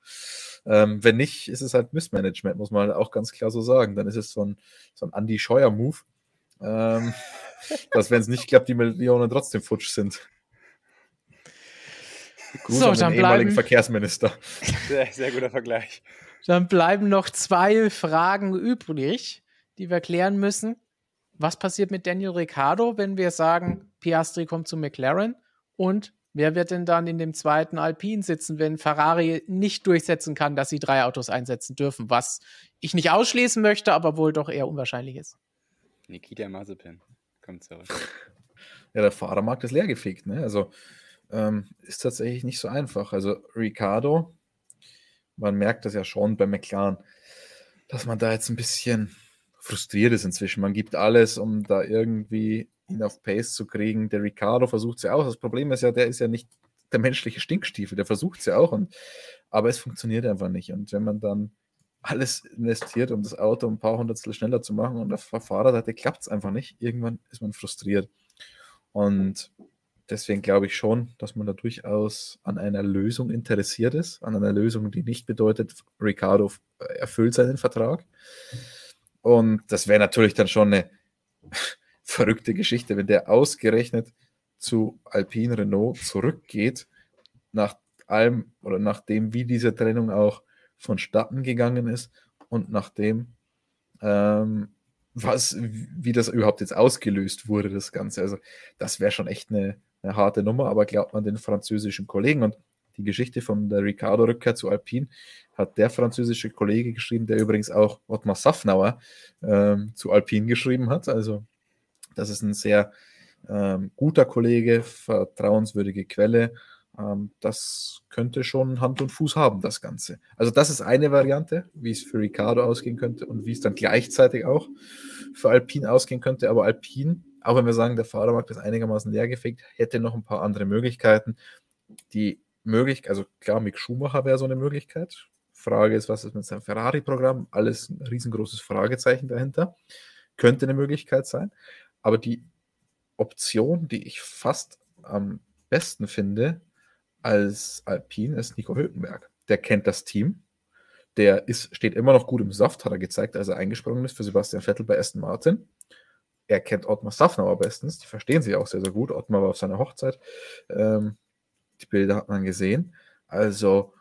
ähm, wenn nicht, ist es halt Missmanagement, muss man auch ganz klar so sagen. Dann ist es so ein, so ein Andy Scheuer-Move, ähm, *laughs* dass wenn es nicht klappt, die Millionen trotzdem futsch sind. Gruß so, dann bleiben, Verkehrsminister. Sehr, sehr guter Vergleich. *laughs* Dann bleiben noch zwei Fragen übrig, die wir klären müssen. Was passiert mit Daniel Ricciardo, wenn wir sagen, Piastri kommt zu McLaren? Und wer wird denn dann in dem zweiten Alpine sitzen, wenn Ferrari nicht durchsetzen kann, dass sie drei Autos einsetzen dürfen? Was ich nicht ausschließen möchte, aber wohl doch eher unwahrscheinlich ist. Nikita Mazepin kommt zurück. Ja, der Fahrermarkt ist leergefegt. Ne? Also ähm, ist tatsächlich nicht so einfach. Also Ricardo man merkt das ja schon bei McLaren, dass man da jetzt ein bisschen frustriert ist inzwischen. Man gibt alles, um da irgendwie ihn auf Pace zu kriegen. Der Ricardo versucht es ja auch. Das Problem ist ja, der ist ja nicht der menschliche Stinkstiefel, der versucht es ja auch. Und, aber es funktioniert einfach nicht. Und wenn man dann alles investiert, um das Auto ein paar Hundertstel schneller zu machen und auf der Fahrerseite klappt es einfach nicht, irgendwann ist man frustriert. Und deswegen glaube ich schon, dass man da durchaus an einer Lösung interessiert ist, an einer Lösung, die nicht bedeutet, Ricardo erfüllt seinen Vertrag. Und das wäre natürlich dann schon eine *laughs* verrückte Geschichte, wenn der ausgerechnet zu Alpine Renault zurückgeht, nach allem oder nachdem, wie diese Trennung auch vonstatten gegangen ist und nachdem, ähm, was, wie das überhaupt jetzt ausgelöst wurde, das Ganze. Also, das wäre schon echt eine, eine, harte Nummer, aber glaubt man den französischen Kollegen und die Geschichte von der Ricardo-Rückkehr zu Alpine hat der französische Kollege geschrieben, der übrigens auch Ottmar Safnauer ähm, zu Alpine geschrieben hat. Also, das ist ein sehr ähm, guter Kollege, vertrauenswürdige Quelle. Ähm, das könnte schon Hand und Fuß haben, das Ganze. Also das ist eine Variante, wie es für Ricardo ausgehen könnte und wie es dann gleichzeitig auch für Alpine ausgehen könnte. Aber Alpine, auch wenn wir sagen, der Fahrermarkt ist einigermaßen leergefegt, hätte noch ein paar andere Möglichkeiten. Die Möglichkeit, also klar, Mick Schumacher wäre so eine Möglichkeit. Frage ist, was ist mit seinem Ferrari-Programm? Alles ein riesengroßes Fragezeichen dahinter. Könnte eine Möglichkeit sein. Aber die Option, die ich fast am besten finde, als Alpine ist Nico Hülkenberg. Der kennt das Team. Der ist, steht immer noch gut im Saft, hat er gezeigt, als er eingesprungen ist für Sebastian Vettel bei Aston Martin. Er kennt Ottmar Safnauer bestens, die verstehen sich auch sehr, sehr gut. Ottmar war auf seiner Hochzeit. Ähm, die Bilder hat man gesehen. Also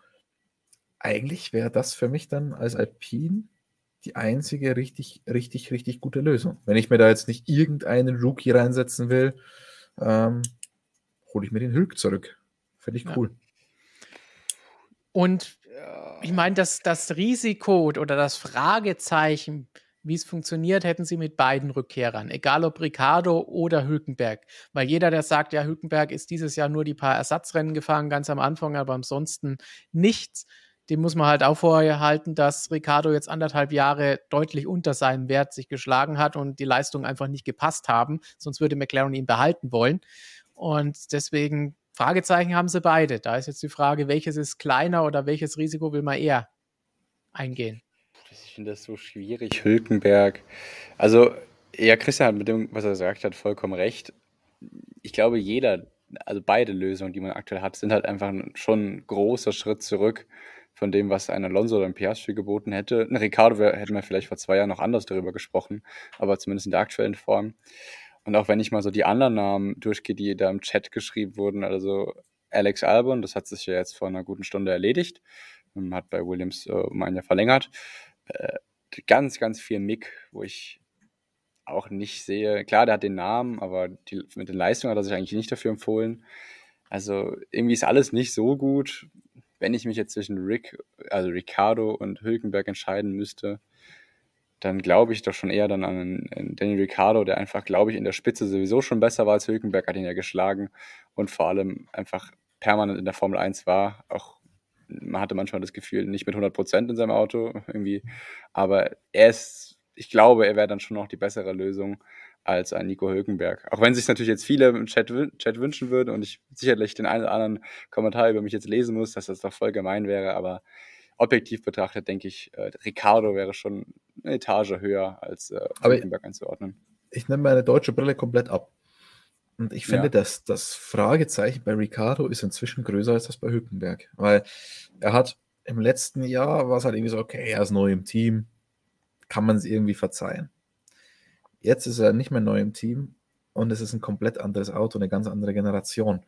eigentlich wäre das für mich dann als Alpine die einzige richtig, richtig, richtig gute Lösung. Wenn ich mir da jetzt nicht irgendeinen Rookie reinsetzen will, ähm, hole ich mir den Hülk zurück. Finde ich cool. Und ich meine, das, das Risiko oder das Fragezeichen, wie es funktioniert, hätten sie mit beiden Rückkehrern, egal ob Ricardo oder Hülkenberg. Weil jeder, der sagt, ja, Hülkenberg ist dieses Jahr nur die paar Ersatzrennen gefahren, ganz am Anfang, aber ansonsten nichts dem muss man halt auch vorher halten, dass Ricardo jetzt anderthalb Jahre deutlich unter seinem Wert sich geschlagen hat und die Leistungen einfach nicht gepasst haben. Sonst würde McLaren ihn behalten wollen. Und deswegen Fragezeichen haben sie beide. Da ist jetzt die Frage, welches ist kleiner oder welches Risiko will man eher eingehen? Ich finde das so schwierig, Hülkenberg. Also, ja, Christian hat mit dem, was er gesagt hat, vollkommen recht. Ich glaube, jeder, also beide Lösungen, die man aktuell hat, sind halt einfach schon ein großer Schritt zurück von dem, was ein Alonso oder ein Piastri geboten hätte. Ein Ricardo hätte man vielleicht vor zwei Jahren noch anders darüber gesprochen, aber zumindest in der aktuellen Form. Und auch wenn ich mal so die anderen Namen durchgehe, die da im Chat geschrieben wurden, also Alex Albon, das hat sich ja jetzt vor einer guten Stunde erledigt, ähm, hat bei Williams äh, um ein Jahr verlängert. Äh, ganz, ganz viel Mick, wo ich auch nicht sehe. Klar, der hat den Namen, aber die, mit den Leistungen hat er sich eigentlich nicht dafür empfohlen. Also irgendwie ist alles nicht so gut wenn ich mich jetzt zwischen Rick, also Ricardo und Hülkenberg entscheiden müsste, dann glaube ich doch schon eher dann an, Daniel Ricciardo, der einfach, glaube ich, in der Spitze sowieso schon besser war als Hülkenberg, hat ihn ja geschlagen und vor allem einfach permanent in der Formel 1 war. Auch man hatte manchmal das Gefühl, nicht mit 100% in seinem Auto irgendwie, aber er ist, ich glaube, er wäre dann schon noch die bessere Lösung als ein Nico Hülkenberg. Auch wenn sich natürlich jetzt viele im Chat, Chat wünschen würden und ich sicherlich den einen oder anderen Kommentar über mich jetzt lesen muss, dass das doch voll gemein wäre, aber objektiv betrachtet denke ich, äh, Ricardo wäre schon eine Etage höher als äh, Hülkenberg einzuordnen. Ich nehme meine deutsche Brille komplett ab. Und ich finde, ja. dass das Fragezeichen bei Ricardo ist inzwischen größer als das bei Hülkenberg. Weil er hat im letzten Jahr war es halt irgendwie so, okay, er ist neu im Team, kann man es irgendwie verzeihen. Jetzt ist er nicht mehr neu im Team und es ist ein komplett anderes Auto, eine ganz andere Generation.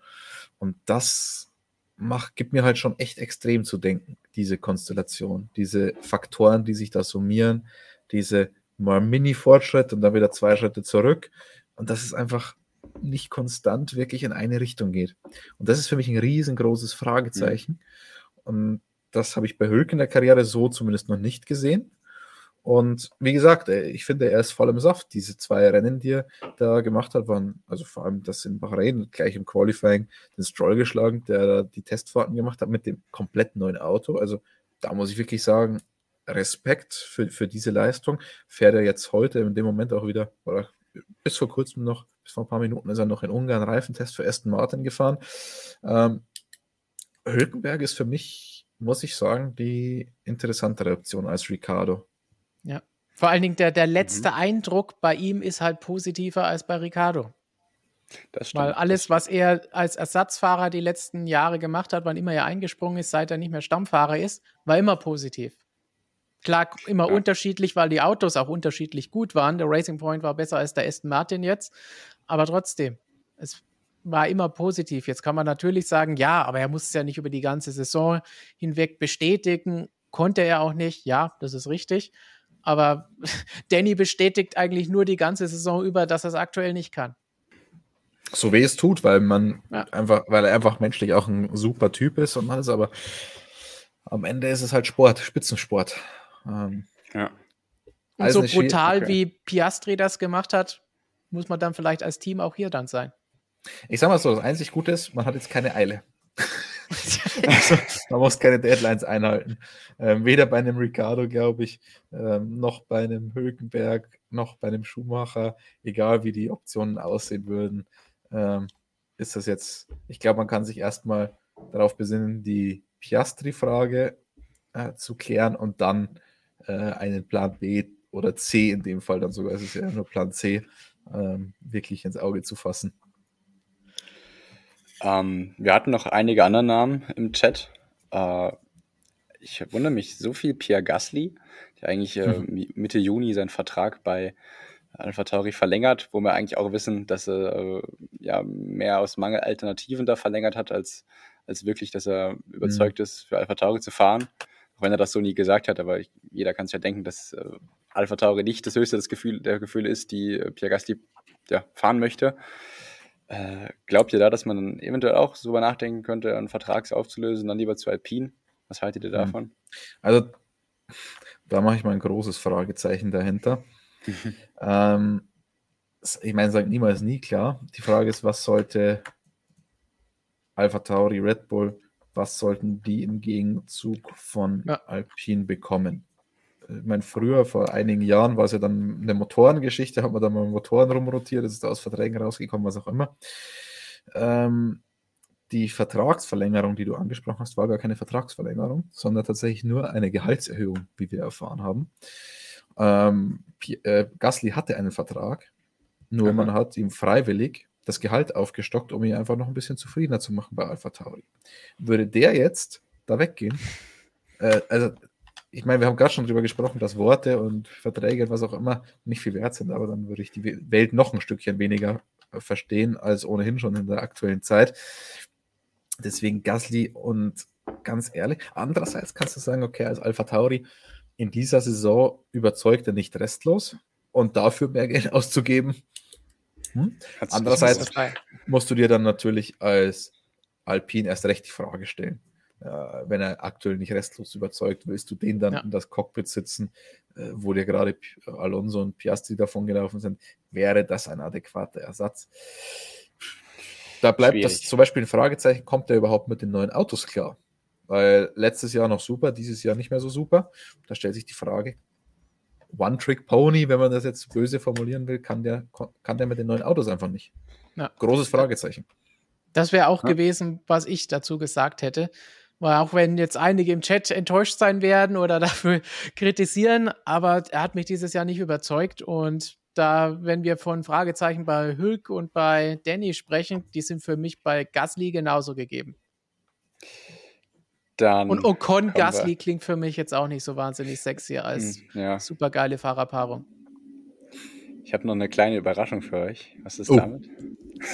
Und das macht, gibt mir halt schon echt extrem zu denken, diese Konstellation, diese Faktoren, die sich da summieren, diese mal Mini-Fortschritt und dann wieder zwei Schritte zurück. Und dass es einfach nicht konstant wirklich in eine Richtung geht. Und das ist für mich ein riesengroßes Fragezeichen. Mhm. Und das habe ich bei Hülk in der Karriere so zumindest noch nicht gesehen. Und wie gesagt, äh, ich finde, er ist voll im Saft. Diese zwei Rennen, die er da gemacht hat, waren, also vor allem das in Bahrain, gleich im Qualifying den Stroll geschlagen, der die Testfahrten gemacht hat mit dem komplett neuen Auto. Also da muss ich wirklich sagen, Respekt für, für diese Leistung. Fährt er jetzt heute in dem Moment auch wieder, oder bis vor kurzem noch, bis vor ein paar Minuten ist er noch in Ungarn Reifentest für Aston Martin gefahren. Ähm, Hülkenberg ist für mich, muss ich sagen, die interessantere Option als Ricardo. Ja. Vor allen Dingen der, der letzte mhm. Eindruck bei ihm ist halt positiver als bei Ricardo. Das stimmt. Weil alles, was er als Ersatzfahrer die letzten Jahre gemacht hat, wann immer er eingesprungen ist, seit er nicht mehr Stammfahrer ist, war immer positiv. Klar, immer ja. unterschiedlich, weil die Autos auch unterschiedlich gut waren. Der Racing Point war besser als der Aston Martin jetzt. Aber trotzdem, es war immer positiv. Jetzt kann man natürlich sagen, ja, aber er muss es ja nicht über die ganze Saison hinweg bestätigen. Konnte er auch nicht. Ja, das ist richtig. Aber *laughs* Danny bestätigt eigentlich nur die ganze Saison über, dass er es aktuell nicht kann. So weh es tut, weil man ja. einfach, weil er einfach menschlich auch ein super Typ ist und alles, aber am Ende ist es halt Sport, Spitzensport. Ähm, ja. Und so brutal okay. wie Piastri das gemacht hat, muss man dann vielleicht als Team auch hier dann sein. Ich sag mal so, das einzig Gute ist, man hat jetzt keine Eile. *laughs* also, man muss keine Deadlines einhalten. Ähm, weder bei einem Ricardo, glaube ich, ähm, noch bei einem Hülkenberg, noch bei einem Schumacher, egal wie die Optionen aussehen würden, ähm, ist das jetzt, ich glaube, man kann sich erstmal darauf besinnen, die Piastri-Frage äh, zu klären und dann äh, einen Plan B oder C in dem Fall dann sogar, es ist ja nur Plan C, ähm, wirklich ins Auge zu fassen. Ähm, wir hatten noch einige andere Namen im Chat. Äh, ich wundere mich, so viel Pierre Gasly, der eigentlich äh, *laughs* mhm. Mitte Juni seinen Vertrag bei Alpha Tauri verlängert, wo wir eigentlich auch wissen, dass er äh, ja mehr aus Mangel Alternativen da verlängert hat, als, als wirklich, dass er überzeugt mhm. ist, für Alpha Tauri zu fahren. Auch wenn er das so nie gesagt hat, aber ich, jeder kann sich ja denken, dass äh, Alpha Tauri nicht das höchste des Gefühl, der Gefühle ist, die äh, Pierre Gasly ja, fahren möchte. Äh, glaubt ihr da, dass man eventuell auch so nachdenken könnte, einen Vertrag aufzulösen, dann lieber zu Alpine? Was haltet ihr hm. davon? Also, da mache ich mal ein großes Fragezeichen dahinter. *laughs* ähm, ich meine, sagt niemals nie klar. Die Frage ist, was sollte Alpha Tauri, Red Bull, was sollten die im Gegenzug von ja. Alpine bekommen? ich meine, früher, vor einigen Jahren, war es ja dann eine Motorengeschichte, hat man da mal Motoren rumrotiert, ist da aus Verträgen rausgekommen, was auch immer. Ähm, die Vertragsverlängerung, die du angesprochen hast, war gar keine Vertragsverlängerung, sondern tatsächlich nur eine Gehaltserhöhung, wie wir erfahren haben. Ähm, äh, Gasly hatte einen Vertrag, nur Aha. man hat ihm freiwillig das Gehalt aufgestockt, um ihn einfach noch ein bisschen zufriedener zu machen bei Alpha Tauri. Würde der jetzt da weggehen, *laughs* äh, also ich meine, wir haben gerade schon darüber gesprochen, dass Worte und Verträge und was auch immer nicht viel wert sind, aber dann würde ich die Welt noch ein Stückchen weniger äh, verstehen als ohnehin schon in der aktuellen Zeit. Deswegen Gasly und ganz ehrlich, andererseits kannst du sagen, okay, als Alpha Tauri in dieser Saison überzeugt er nicht restlos und dafür mehr Geld *laughs* auszugeben. Hm? Andererseits musst du dir dann natürlich als Alpine erst recht die Frage stellen äh, wenn er aktuell nicht restlos überzeugt, willst du den dann ja. in das Cockpit sitzen, äh, wo dir gerade Alonso und Piastri davon gelaufen sind, wäre das ein adäquater Ersatz? Da bleibt Schwierig. das zum Beispiel ein Fragezeichen, kommt er überhaupt mit den neuen Autos klar? Weil letztes Jahr noch super, dieses Jahr nicht mehr so super. Da stellt sich die Frage, One-Trick-Pony, wenn man das jetzt böse formulieren will, kann der, kann der mit den neuen Autos einfach nicht. Ja. Großes Fragezeichen. Das wäre auch ja. gewesen, was ich dazu gesagt hätte. Weil auch wenn jetzt einige im Chat enttäuscht sein werden oder *laughs* dafür kritisieren, aber er hat mich dieses Jahr nicht überzeugt. Und da, wenn wir von Fragezeichen bei Hülk und bei Danny sprechen, die sind für mich bei Gasly genauso gegeben. Dann und Ocon Gasly klingt für mich jetzt auch nicht so wahnsinnig sexy als hm, ja. supergeile Fahrerpaarung. Ich habe noch eine kleine Überraschung für euch. Was ist oh. damit?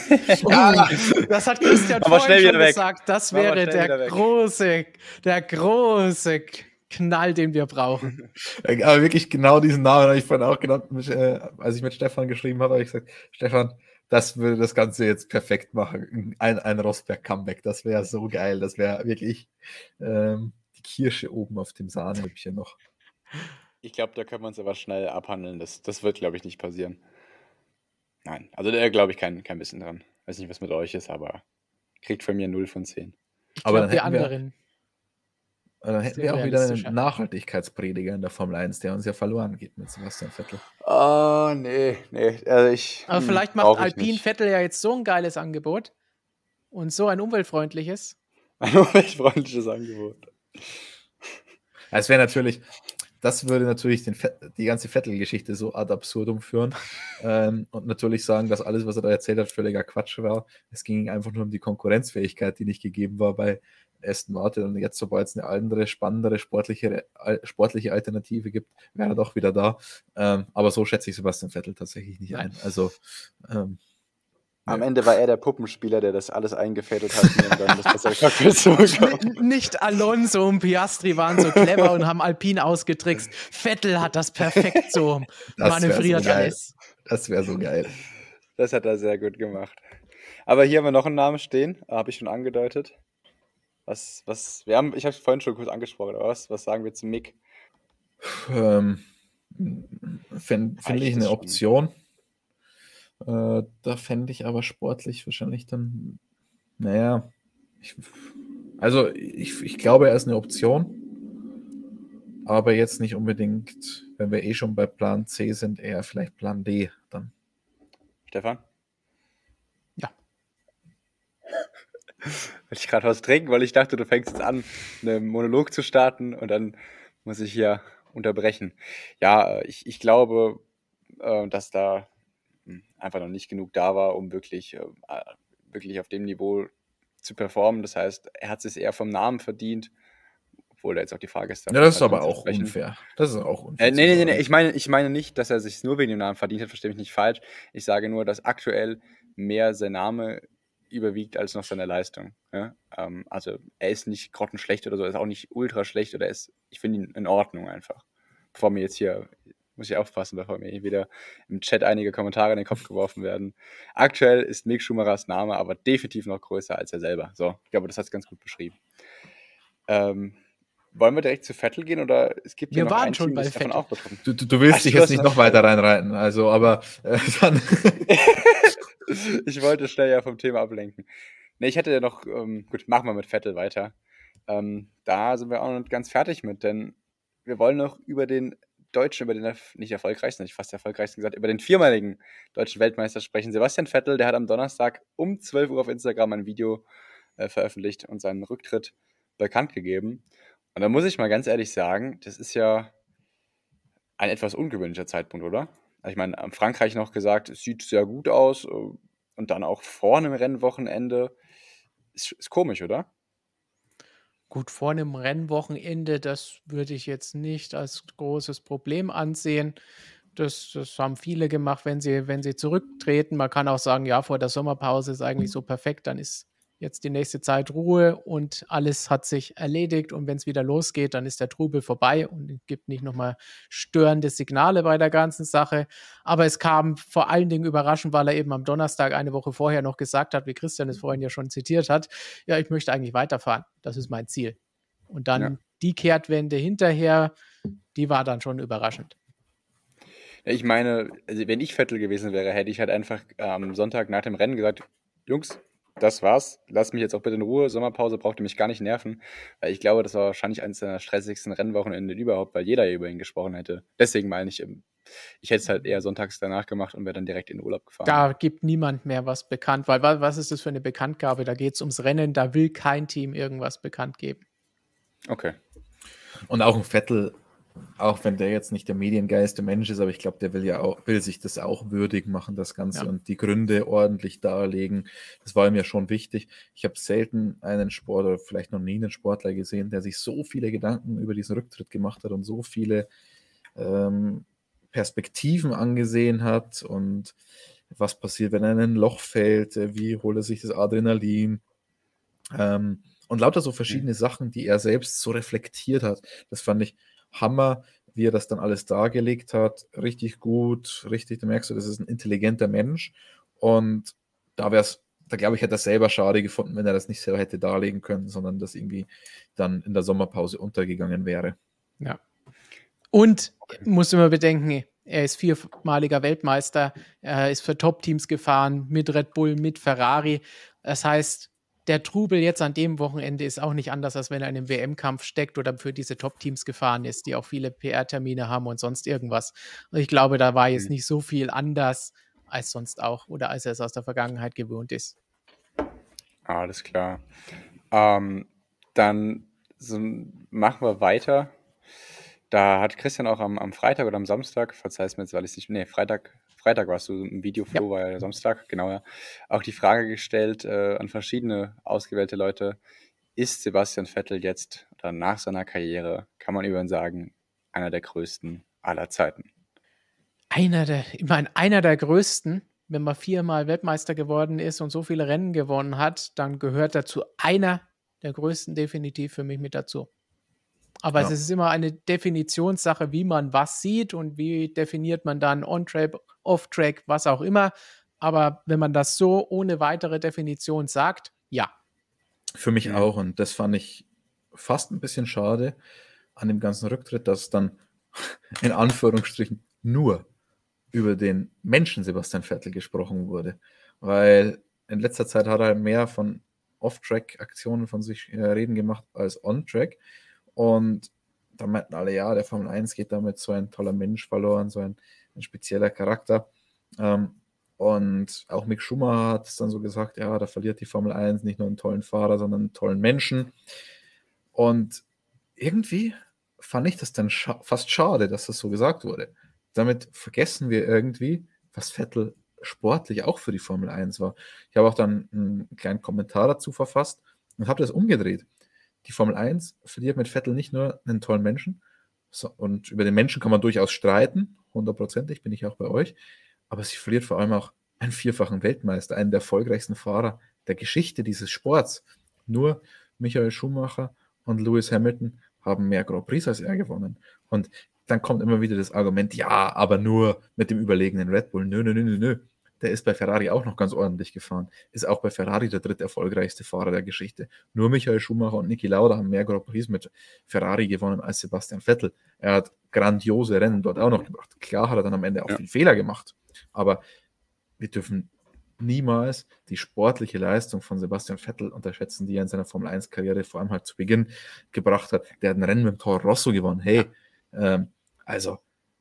*laughs* ja, das hat Christian Aber vorhin schon weg. gesagt. Das wäre der große, der große Knall, den wir brauchen. Aber wirklich genau diesen Namen habe ich vorhin auch genannt, äh, als ich mit Stefan geschrieben habe, habe ich gesagt, Stefan, das würde das Ganze jetzt perfekt machen. Ein, ein Rosberg-Comeback, das wäre so geil. Das wäre wirklich ähm, die Kirsche oben auf dem Sahnehübchen noch. Ich glaube, da können wir uns aber schnell abhandeln. Das, das wird, glaube ich, nicht passieren. Nein, also da glaube ich kein, kein bisschen dran. Weiß nicht, was mit euch ist, aber kriegt von mir 0 von 10. Ich aber glaub, die anderen. Dann hätten wir auch wieder einen Nachhaltigkeitsprediger in der Formel 1, der uns ja verloren geht mit Sebastian Vettel. Oh, nee, nee. Also ich, Aber hm, vielleicht macht Alpine Vettel ja jetzt so ein geiles Angebot und so ein umweltfreundliches. *laughs* Ein umweltfreundliches Angebot. Es wäre natürlich, das würde natürlich den, die ganze Vettel-Geschichte so ad absurdum führen ähm, und natürlich sagen, dass alles, was er da erzählt hat, völliger Quatsch war. Es ging einfach nur um die Konkurrenzfähigkeit, die nicht gegeben war bei Aston Martin und jetzt, sobald es eine andere, spannendere sportliche, sportliche Alternative gibt, wäre er doch wieder da. Ähm, aber so schätze ich Sebastian Vettel tatsächlich nicht ein. Also ähm, am Ende war er der Puppenspieler, der das alles eingefädelt hat und dann das bessere *laughs* Nicht Alonso und Piastri waren so clever und haben Alpine ausgetrickst. Vettel hat das perfekt so das manövriert so alles. Das wäre so geil. Das hat er sehr gut gemacht. Aber hier haben wir noch einen Namen stehen, habe ich schon angedeutet. Was, was, wir haben, ich habe es vorhin schon kurz angesprochen, aber was, was sagen wir zu Mick? Ähm, Finde find ich eine Option. Äh, da fände ich aber sportlich wahrscheinlich dann, naja, ich, also ich, ich glaube, er ist eine Option, aber jetzt nicht unbedingt, wenn wir eh schon bei Plan C sind, eher vielleicht Plan D dann. Stefan? Wollte ich gerade was trinken, weil ich dachte, du fängst jetzt an, einen Monolog zu starten und dann muss ich hier unterbrechen. Ja, ich, ich glaube, äh, dass da hm, einfach noch nicht genug da war, um wirklich, äh, wirklich auf dem Niveau zu performen. Das heißt, er hat es eher vom Namen verdient, obwohl da jetzt auch die Frage ist. Ja, das ist aber auch unfair. Das ist auch unfair. Äh, nee, nee, nee, ich meine, ich meine nicht, dass er sich nur wegen dem Namen verdient hat, verstehe mich nicht falsch. Ich sage nur, dass aktuell mehr sein Name überwiegt als noch seine Leistung. Ja? Ähm, also er ist nicht grottenschlecht oder so, er ist auch nicht ultra schlecht oder er ist, ich finde ihn in Ordnung einfach. Bevor mir jetzt hier muss ich aufpassen, bevor mir wieder im Chat einige Kommentare in den Kopf geworfen werden. Aktuell ist Mick Schumachers Name aber definitiv noch größer als er selber. So, ich glaube, das hat es ganz gut beschrieben. Ähm, wollen wir direkt zu Vettel gehen oder es gibt wir waren schon Team, bei Vettel. Auch betroffen. Du, du, du willst Ach, dich jetzt nicht noch weiter reinreiten, also aber äh, dann. *laughs* *laughs* ich wollte schnell ja vom Thema ablenken. Ne, ich hätte ja noch, ähm, gut, machen wir mit Vettel weiter. Ähm, da sind wir auch noch nicht ganz fertig mit, denn wir wollen noch über den Deutschen, über den nicht erfolgreichsten, nicht fast erfolgreichsten gesagt, über den viermaligen deutschen Weltmeister sprechen. Sebastian Vettel, der hat am Donnerstag um 12 Uhr auf Instagram ein Video äh, veröffentlicht und seinen Rücktritt bekannt gegeben. Und da muss ich mal ganz ehrlich sagen, das ist ja ein etwas ungewöhnlicher Zeitpunkt, oder? Ich meine, Frankreich noch gesagt, es sieht sehr gut aus äh, und dann auch vor einem Rennwochenende. Ist, ist komisch, oder? Gut, vor einem Rennwochenende, das würde ich jetzt nicht als großes Problem ansehen. Das, das haben viele gemacht, wenn sie, wenn sie zurücktreten. Man kann auch sagen, ja, vor der Sommerpause ist eigentlich so perfekt, dann ist jetzt die nächste Zeit Ruhe und alles hat sich erledigt. Und wenn es wieder losgeht, dann ist der Trubel vorbei und es gibt nicht nochmal störende Signale bei der ganzen Sache. Aber es kam vor allen Dingen überraschend, weil er eben am Donnerstag eine Woche vorher noch gesagt hat, wie Christian es vorhin ja schon zitiert hat, ja, ich möchte eigentlich weiterfahren. Das ist mein Ziel. Und dann ja. die Kehrtwende hinterher, die war dann schon überraschend. Ich meine, also wenn ich Vettel gewesen wäre, hätte ich halt einfach am Sonntag nach dem Rennen gesagt, Jungs, das war's. Lass mich jetzt auch bitte in Ruhe. Sommerpause braucht ihr mich gar nicht nerven. Weil ich glaube, das war wahrscheinlich eines der stressigsten Rennwochenende überhaupt, weil jeder über ihn gesprochen hätte. Deswegen meine ich, ähm, ich hätte es halt eher sonntags danach gemacht und wäre dann direkt in den Urlaub gefahren. Da gibt niemand mehr was bekannt, weil was ist das für eine Bekanntgabe? Da geht es ums Rennen, da will kein Team irgendwas bekannt geben. Okay. Und auch ein Vettel auch wenn der jetzt nicht der mediengeiste Mensch ist, aber ich glaube, der will ja auch, will sich das auch würdig machen, das Ganze, ja. und die Gründe ordentlich darlegen. Das war ihm ja schon wichtig. Ich habe selten einen Sport oder vielleicht noch nie einen Sportler gesehen, der sich so viele Gedanken über diesen Rücktritt gemacht hat und so viele ähm, Perspektiven angesehen hat und was passiert, wenn er in ein Loch fällt, wie holt er sich das Adrenalin. Ähm, und lauter so verschiedene mhm. Sachen, die er selbst so reflektiert hat. Das fand ich, Hammer, wie er das dann alles dargelegt hat. Richtig gut, richtig, da merkst du, das ist ein intelligenter Mensch. Und da wäre es, da glaube ich, hätte er selber schade gefunden, wenn er das nicht selber hätte darlegen können, sondern das irgendwie dann in der Sommerpause untergegangen wäre. Ja. Und muss immer bedenken, er ist viermaliger Weltmeister, er ist für Top-Teams gefahren, mit Red Bull, mit Ferrari. Das heißt, der Trubel jetzt an dem Wochenende ist auch nicht anders, als wenn er in einem WM-Kampf steckt oder für diese Top-Teams gefahren ist, die auch viele PR-Termine haben und sonst irgendwas. Und ich glaube, da war jetzt mhm. nicht so viel anders als sonst auch oder als er es aus der Vergangenheit gewohnt ist. Alles klar. Ähm, dann so, machen wir weiter. Da hat Christian auch am, am Freitag oder am Samstag, verzeih's mir jetzt, weil ich nicht, nee, Freitag, Freitag warst du im Videoflow, ja. war ja Samstag, genau, ja, auch die Frage gestellt äh, an verschiedene ausgewählte Leute, ist Sebastian Vettel jetzt oder nach seiner Karriere, kann man über ihn sagen, einer der größten aller Zeiten? Einer der, ich meine, einer der größten, wenn man viermal Weltmeister geworden ist und so viele Rennen gewonnen hat, dann gehört dazu einer der größten definitiv für mich mit dazu. Aber ja. es ist immer eine Definitionssache, wie man was sieht und wie definiert man dann On-Track, Off-Track, was auch immer. Aber wenn man das so ohne weitere Definition sagt, ja. Für mich auch. Und das fand ich fast ein bisschen schade an dem ganzen Rücktritt, dass dann *laughs* in Anführungsstrichen nur über den Menschen Sebastian Vettel gesprochen wurde. Weil in letzter Zeit hat er mehr von Off-Track-Aktionen von sich äh, reden gemacht als On-Track. Und da meinten alle, ja, der Formel 1 geht damit so ein toller Mensch verloren, so ein, ein spezieller Charakter. Ähm, und auch Mick Schumacher hat es dann so gesagt, ja, da verliert die Formel 1 nicht nur einen tollen Fahrer, sondern einen tollen Menschen. Und irgendwie fand ich das dann scha fast schade, dass das so gesagt wurde. Damit vergessen wir irgendwie, was Vettel sportlich auch für die Formel 1 war. Ich habe auch dann einen kleinen Kommentar dazu verfasst und habe das umgedreht die Formel 1 verliert mit Vettel nicht nur einen tollen Menschen, so, und über den Menschen kann man durchaus streiten, hundertprozentig bin ich auch bei euch, aber sie verliert vor allem auch einen vierfachen Weltmeister, einen der erfolgreichsten Fahrer der Geschichte dieses Sports. Nur Michael Schumacher und Lewis Hamilton haben mehr Grand Prix als er gewonnen. Und dann kommt immer wieder das Argument, ja, aber nur mit dem überlegenen Red Bull. Nö, nö, nö, nö, nö der ist bei Ferrari auch noch ganz ordentlich gefahren. Ist auch bei Ferrari der dritt erfolgreichste Fahrer der Geschichte. Nur Michael Schumacher und Niki Lauda haben mehr Grand Prix mit Ferrari gewonnen als Sebastian Vettel. Er hat grandiose Rennen dort auch noch gemacht. Klar hat er dann am Ende auch ja. viel Fehler gemacht, aber wir dürfen niemals die sportliche Leistung von Sebastian Vettel unterschätzen, die er in seiner Formel 1-Karriere vor allem halt zu Beginn gebracht hat. Der hat ein Rennen mit dem Toro Rosso gewonnen. Hey, ähm, also,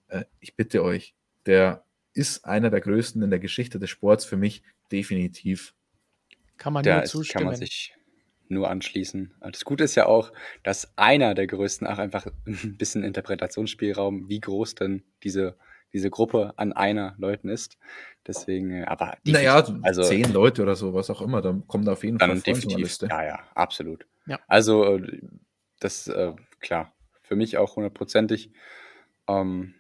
äh, ich bitte euch, der ist einer der größten in der Geschichte des Sports für mich definitiv. Kann man nur zustimmen. Kann man sich nur anschließen. Das Gute ist ja auch, dass einer der größten auch einfach *laughs* ein bisschen Interpretationsspielraum, wie groß denn diese, diese Gruppe an einer Leuten ist. Deswegen, äh, aber naja, also zehn Leute oder so, was auch immer, dann kommt auf jeden Fall definitiv. Ja, ja, absolut. Ja. Also äh, das äh, klar, für mich auch hundertprozentig. Ähm,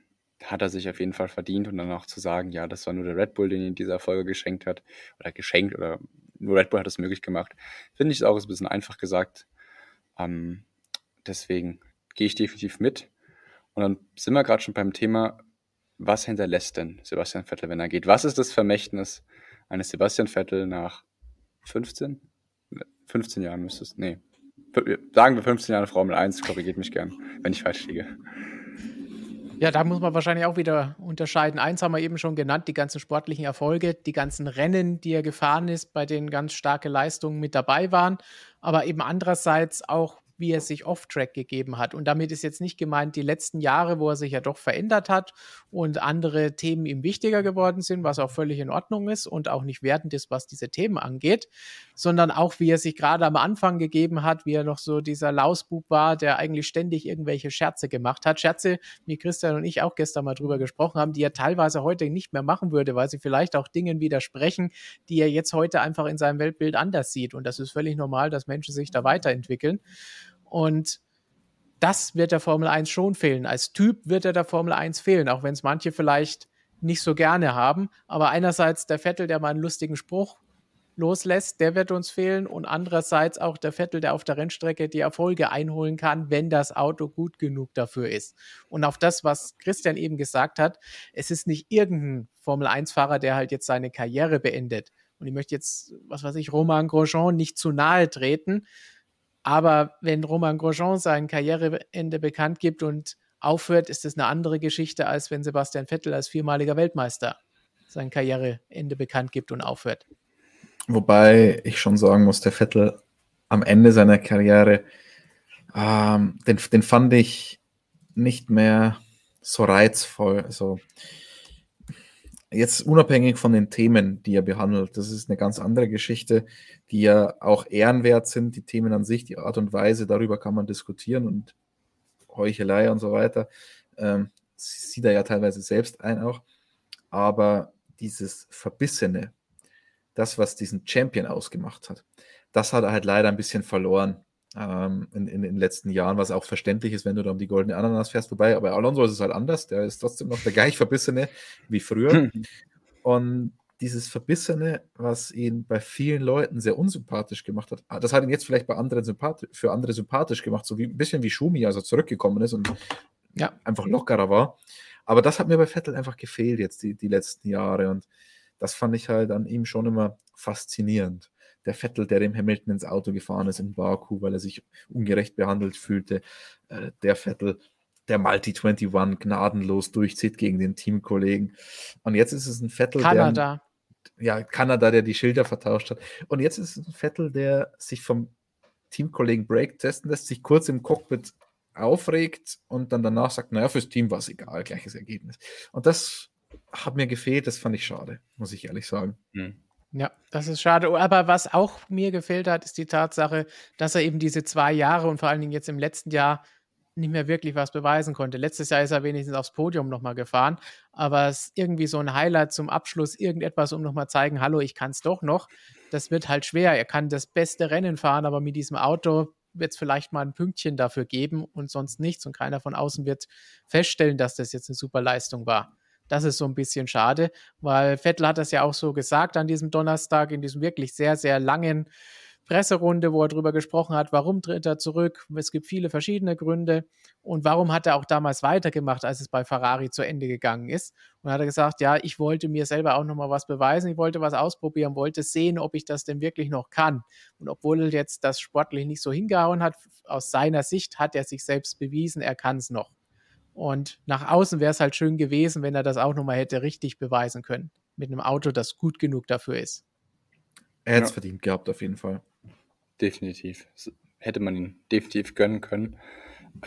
hat er sich auf jeden Fall verdient und dann auch zu sagen, ja, das war nur der Red Bull, den ihn dieser Folge geschenkt hat oder geschenkt oder nur Red Bull hat es möglich gemacht. Finde ich es auch ein bisschen einfach gesagt. Ähm, deswegen gehe ich definitiv mit. Und dann sind wir gerade schon beim Thema, was hinterlässt denn Sebastian Vettel, wenn er geht? Was ist das Vermächtnis eines Sebastian Vettel nach 15? 15 Jahren müsste es, nee. Sagen wir 15 Jahre Formel 1, korrigiert mich gern, wenn ich falsch liege. Ja, da muss man wahrscheinlich auch wieder unterscheiden. Eins haben wir eben schon genannt, die ganzen sportlichen Erfolge, die ganzen Rennen, die er gefahren ist, bei denen ganz starke Leistungen mit dabei waren, aber eben andererseits auch wie er sich off-track gegeben hat. Und damit ist jetzt nicht gemeint die letzten Jahre, wo er sich ja doch verändert hat und andere Themen ihm wichtiger geworden sind, was auch völlig in Ordnung ist und auch nicht wertend ist, was diese Themen angeht, sondern auch wie er sich gerade am Anfang gegeben hat, wie er noch so dieser Lausbub war, der eigentlich ständig irgendwelche Scherze gemacht hat. Scherze, wie Christian und ich auch gestern mal drüber gesprochen haben, die er teilweise heute nicht mehr machen würde, weil sie vielleicht auch Dingen widersprechen, die er jetzt heute einfach in seinem Weltbild anders sieht. Und das ist völlig normal, dass Menschen sich da weiterentwickeln. Und das wird der Formel 1 schon fehlen. Als Typ wird er der Formel 1 fehlen, auch wenn es manche vielleicht nicht so gerne haben. Aber einerseits der Vettel, der mal einen lustigen Spruch loslässt, der wird uns fehlen. Und andererseits auch der Vettel, der auf der Rennstrecke die Erfolge einholen kann, wenn das Auto gut genug dafür ist. Und auf das, was Christian eben gesagt hat, es ist nicht irgendein Formel 1-Fahrer, der halt jetzt seine Karriere beendet. Und ich möchte jetzt, was weiß ich, Romain Grosjean nicht zu nahe treten. Aber wenn Roman Grosjean sein Karriereende bekannt gibt und aufhört, ist das eine andere Geschichte, als wenn Sebastian Vettel als viermaliger Weltmeister sein Karriereende bekannt gibt und aufhört. Wobei ich schon sagen muss, der Vettel am Ende seiner Karriere, ähm, den, den fand ich nicht mehr so reizvoll. Also jetzt unabhängig von den Themen, die er behandelt, das ist eine ganz andere Geschichte, die ja auch ehrenwert sind, die Themen an sich, die Art und Weise, darüber kann man diskutieren und Heuchelei und so weiter, ähm, sieht er ja teilweise selbst ein auch. Aber dieses Verbissene, das, was diesen Champion ausgemacht hat, das hat er halt leider ein bisschen verloren ähm, in, in, den letzten Jahren, was auch verständlich ist, wenn du da um die goldene Ananas fährst. Wobei, aber Alonso ist es halt anders, der ist trotzdem noch der gleich Verbissene wie früher. Hm. Und dieses Verbissene, was ihn bei vielen Leuten sehr unsympathisch gemacht hat, das hat ihn jetzt vielleicht bei anderen für andere sympathisch gemacht, so wie ein bisschen wie Schumi, als er zurückgekommen ist und ja. einfach lockerer war. Aber das hat mir bei Vettel einfach gefehlt jetzt die, die letzten Jahre und das fand ich halt an ihm schon immer faszinierend der Vettel, der dem Hamilton ins Auto gefahren ist in Baku, weil er sich ungerecht behandelt fühlte, äh, der Vettel, der Multi 21 gnadenlos durchzieht gegen den Teamkollegen. Und jetzt ist es ein Vettel, Kanada. der ja Kanada, der die Schilder vertauscht hat. Und jetzt ist es ein Vettel, der sich vom Teamkollegen Break testen lässt, sich kurz im Cockpit aufregt und dann danach sagt, naja, fürs Team war es egal, gleiches Ergebnis. Und das hat mir gefehlt, das fand ich schade, muss ich ehrlich sagen. Mhm. Ja, das ist schade. Aber was auch mir gefehlt hat, ist die Tatsache, dass er eben diese zwei Jahre und vor allen Dingen jetzt im letzten Jahr nicht mehr wirklich was beweisen konnte. Letztes Jahr ist er wenigstens aufs Podium nochmal gefahren, aber es ist irgendwie so ein Highlight zum Abschluss, irgendetwas, um nochmal zeigen, hallo, ich kann es doch noch. Das wird halt schwer. Er kann das beste Rennen fahren, aber mit diesem Auto wird es vielleicht mal ein Pünktchen dafür geben und sonst nichts. Und keiner von außen wird feststellen, dass das jetzt eine super Leistung war. Das ist so ein bisschen schade, weil Vettel hat das ja auch so gesagt an diesem Donnerstag, in diesem wirklich sehr, sehr langen Presserunde, wo er darüber gesprochen hat, warum tritt er zurück. Es gibt viele verschiedene Gründe. Und warum hat er auch damals weitergemacht, als es bei Ferrari zu Ende gegangen ist? Und hat er gesagt, ja, ich wollte mir selber auch nochmal was beweisen, ich wollte was ausprobieren, wollte sehen, ob ich das denn wirklich noch kann. Und obwohl er jetzt das sportlich nicht so hingehauen hat, aus seiner Sicht hat er sich selbst bewiesen, er kann es noch. Und nach außen wäre es halt schön gewesen, wenn er das auch nochmal hätte richtig beweisen können. Mit einem Auto, das gut genug dafür ist. Er hätte es ja. verdient gehabt, auf jeden Fall. Definitiv. Das hätte man ihn definitiv gönnen können.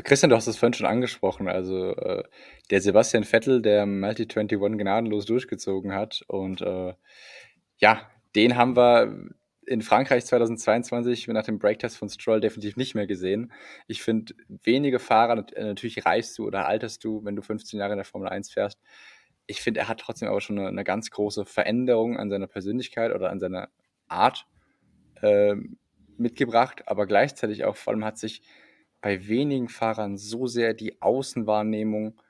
Christian, du hast es vorhin schon angesprochen. Also äh, der Sebastian Vettel, der Multi 21 gnadenlos durchgezogen hat. Und äh, ja, den haben wir in Frankreich 2022 nach dem Breaktest von Stroll definitiv nicht mehr gesehen. Ich finde, wenige Fahrer, äh, natürlich reichst du oder alterst du, wenn du 15 Jahre in der Formel 1 fährst. Ich finde, er hat trotzdem aber schon eine, eine, ganz große Veränderung an seiner Persönlichkeit oder an seiner Art äh, mitgebracht, aber gleichzeitig auch vor allem hat sich bei wenigen Fahrern so sehr die Außenwahrnehmung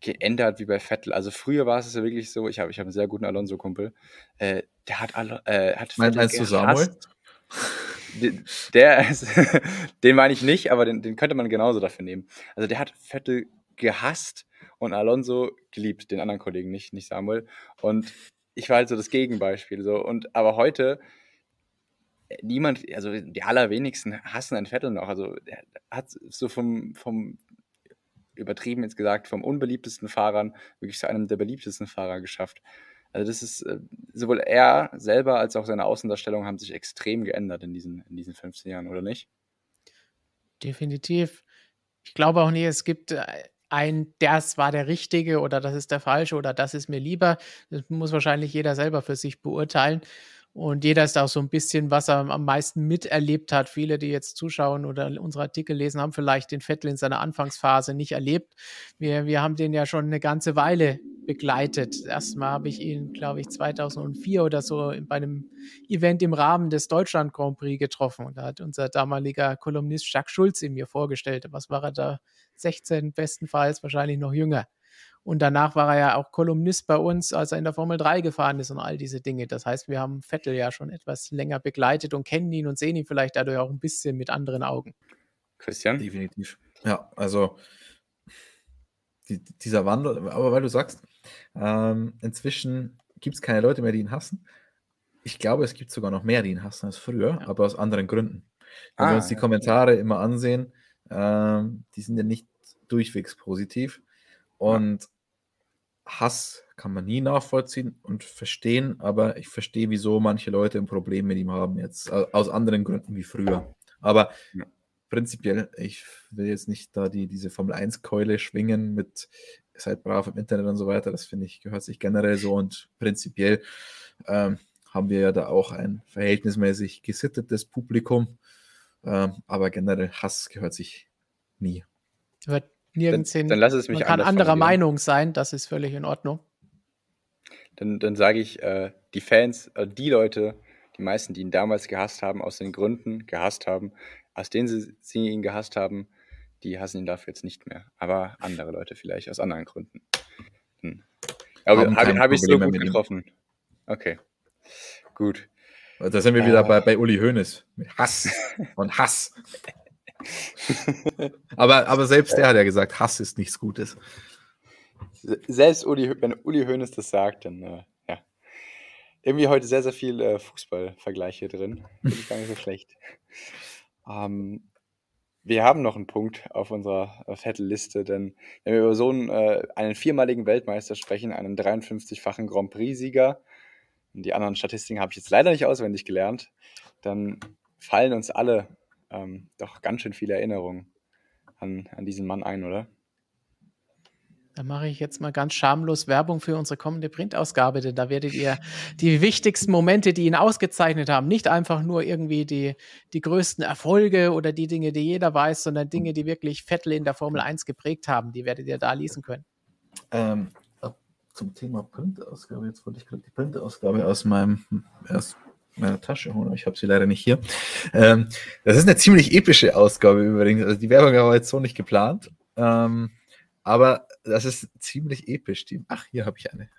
geändert wie bei Vettel. Also früher war es ja wirklich so, ich habe ich hab einen sehr guten Alonso-Kumpel, äh, der hat, alle, äh, hat Vettel Meinst du Samuel? *laughs* Der, ist, *laughs* den meine ich nicht, aber den, den könnte man genauso dafür nehmen. Also der hat Vettel gehasst und Alonso geliebt, den anderen Kollegen nicht, nicht Samuel. Und ich war halt so das Gegenbeispiel. So. Und, aber heute, niemand, also die allerwenigsten hassen einen Vettel noch. Also er hat so vom, vom übertrieben jetzt gesagt, vom unbeliebtesten Fahrern wirklich zu einem der beliebtesten Fahrer geschafft. Also das ist, äh, sowohl er selber als auch seine Außendarstellung haben sich extrem geändert in diesen, in diesen 15 Jahren, oder nicht? Definitiv. Ich glaube auch nicht, es gibt äh, ein, das war der richtige oder das ist der falsche oder das ist mir lieber. Das muss wahrscheinlich jeder selber für sich beurteilen. Und jeder ist auch so ein bisschen, was er am meisten miterlebt hat. Viele, die jetzt zuschauen oder unsere Artikel lesen, haben vielleicht den Vettel in seiner Anfangsphase nicht erlebt. Wir, wir haben den ja schon eine ganze Weile begleitet. Erstmal habe ich ihn, glaube ich, 2004 oder so bei einem Event im Rahmen des Deutschland Grand Prix getroffen. Und da hat unser damaliger Kolumnist Jacques Schulz ihn mir vorgestellt. Was war er da? 16 bestenfalls, wahrscheinlich noch jünger. Und danach war er ja auch Kolumnist bei uns, als er in der Formel 3 gefahren ist und all diese Dinge. Das heißt, wir haben Vettel ja schon etwas länger begleitet und kennen ihn und sehen ihn vielleicht dadurch auch ein bisschen mit anderen Augen. Christian? Definitiv. Ja, also die, dieser Wandel, aber weil du sagst, ähm, inzwischen gibt es keine Leute mehr, die ihn hassen. Ich glaube, es gibt sogar noch mehr, die ihn hassen als früher, ja. aber aus anderen Gründen. Wenn ah, wir uns die Kommentare ja. immer ansehen, ähm, die sind ja nicht durchwegs positiv. Und Hass kann man nie nachvollziehen und verstehen, aber ich verstehe, wieso manche Leute ein Problem mit ihm haben jetzt, aus anderen Gründen wie früher. Aber ja. prinzipiell, ich will jetzt nicht da die, diese Formel 1-Keule schwingen mit seid brav im Internet und so weiter. Das finde ich, gehört sich generell so und prinzipiell ähm, haben wir ja da auch ein verhältnismäßig gesittetes Publikum. Ähm, aber generell Hass gehört sich nie. Wird nirgends hin. Dann lass es mich Man kann anderer Meinung sein, das ist völlig in Ordnung. Dann, dann sage ich, äh, die Fans, äh, die Leute, die meisten, die ihn damals gehasst haben, aus den Gründen gehasst haben, aus denen sie, sie ihn gehasst haben, die hassen ihn dafür jetzt nicht mehr. Aber andere Leute vielleicht aus anderen Gründen. Hm. Aber habe hab ich so gut getroffen. Okay. Gut. Da sind wir wieder äh, bei, bei Uli Hoeneß. Mit Hass *laughs* und Hass. *laughs* aber, aber selbst der hat ja gesagt, Hass ist nichts Gutes. Selbst Uli, wenn Uli Hoeneß das sagt, dann äh, ja. Irgendwie heute sehr, sehr viel äh, Fußballvergleiche drin. Finde ich gar nicht so schlecht. Ähm, wir haben noch einen Punkt auf unserer äh, Vettel-Liste, denn wenn wir über so einen, äh, einen viermaligen Weltmeister sprechen, einen 53-fachen Grand Prix-Sieger, die anderen Statistiken habe ich jetzt leider nicht auswendig gelernt, dann fallen uns alle ähm, doch ganz schön viele Erinnerungen an, an diesen Mann ein, oder? Da mache ich jetzt mal ganz schamlos Werbung für unsere kommende Printausgabe, denn da werdet ihr *laughs* die wichtigsten Momente, die ihn ausgezeichnet haben, nicht einfach nur irgendwie die, die größten Erfolge oder die Dinge, die jeder weiß, sondern Dinge, die wirklich Vettel in der Formel 1 geprägt haben, die werdet ihr da lesen können. Ähm, zum Thema Printausgabe, jetzt wollte ich gerade die Printausgabe aus meinem erst meiner Tasche holen, aber ich habe sie leider nicht hier. Ähm, das ist eine ziemlich epische Ausgabe übrigens. Also die Werbung war jetzt so nicht geplant. Ähm, aber das ist ziemlich episch. Die, ach, hier habe ich eine.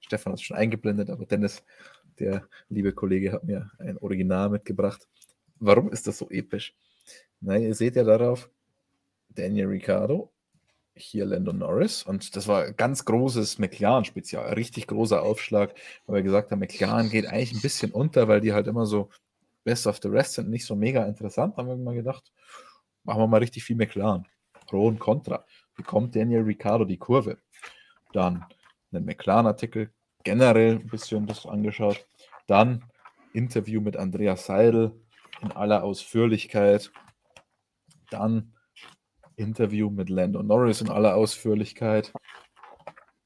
Stefan hat es schon eingeblendet, aber Dennis, der liebe Kollege, hat mir ein Original mitgebracht. Warum ist das so episch? Na, ihr seht ja darauf Daniel Ricciardo, hier Lando Norris und das war ganz großes McLaren-Spezial, richtig großer Aufschlag, weil wir gesagt haben, McLaren geht eigentlich ein bisschen unter, weil die halt immer so best of the rest sind, nicht so mega interessant, haben wir mal gedacht, machen wir mal richtig viel McLaren. Pro und Contra bekommt Daniel Ricciardo die Kurve. Dann einen McLaren-Artikel, generell ein bisschen das angeschaut. Dann Interview mit Andreas Seidel in aller Ausführlichkeit. Dann Interview mit Lando Norris in aller Ausführlichkeit.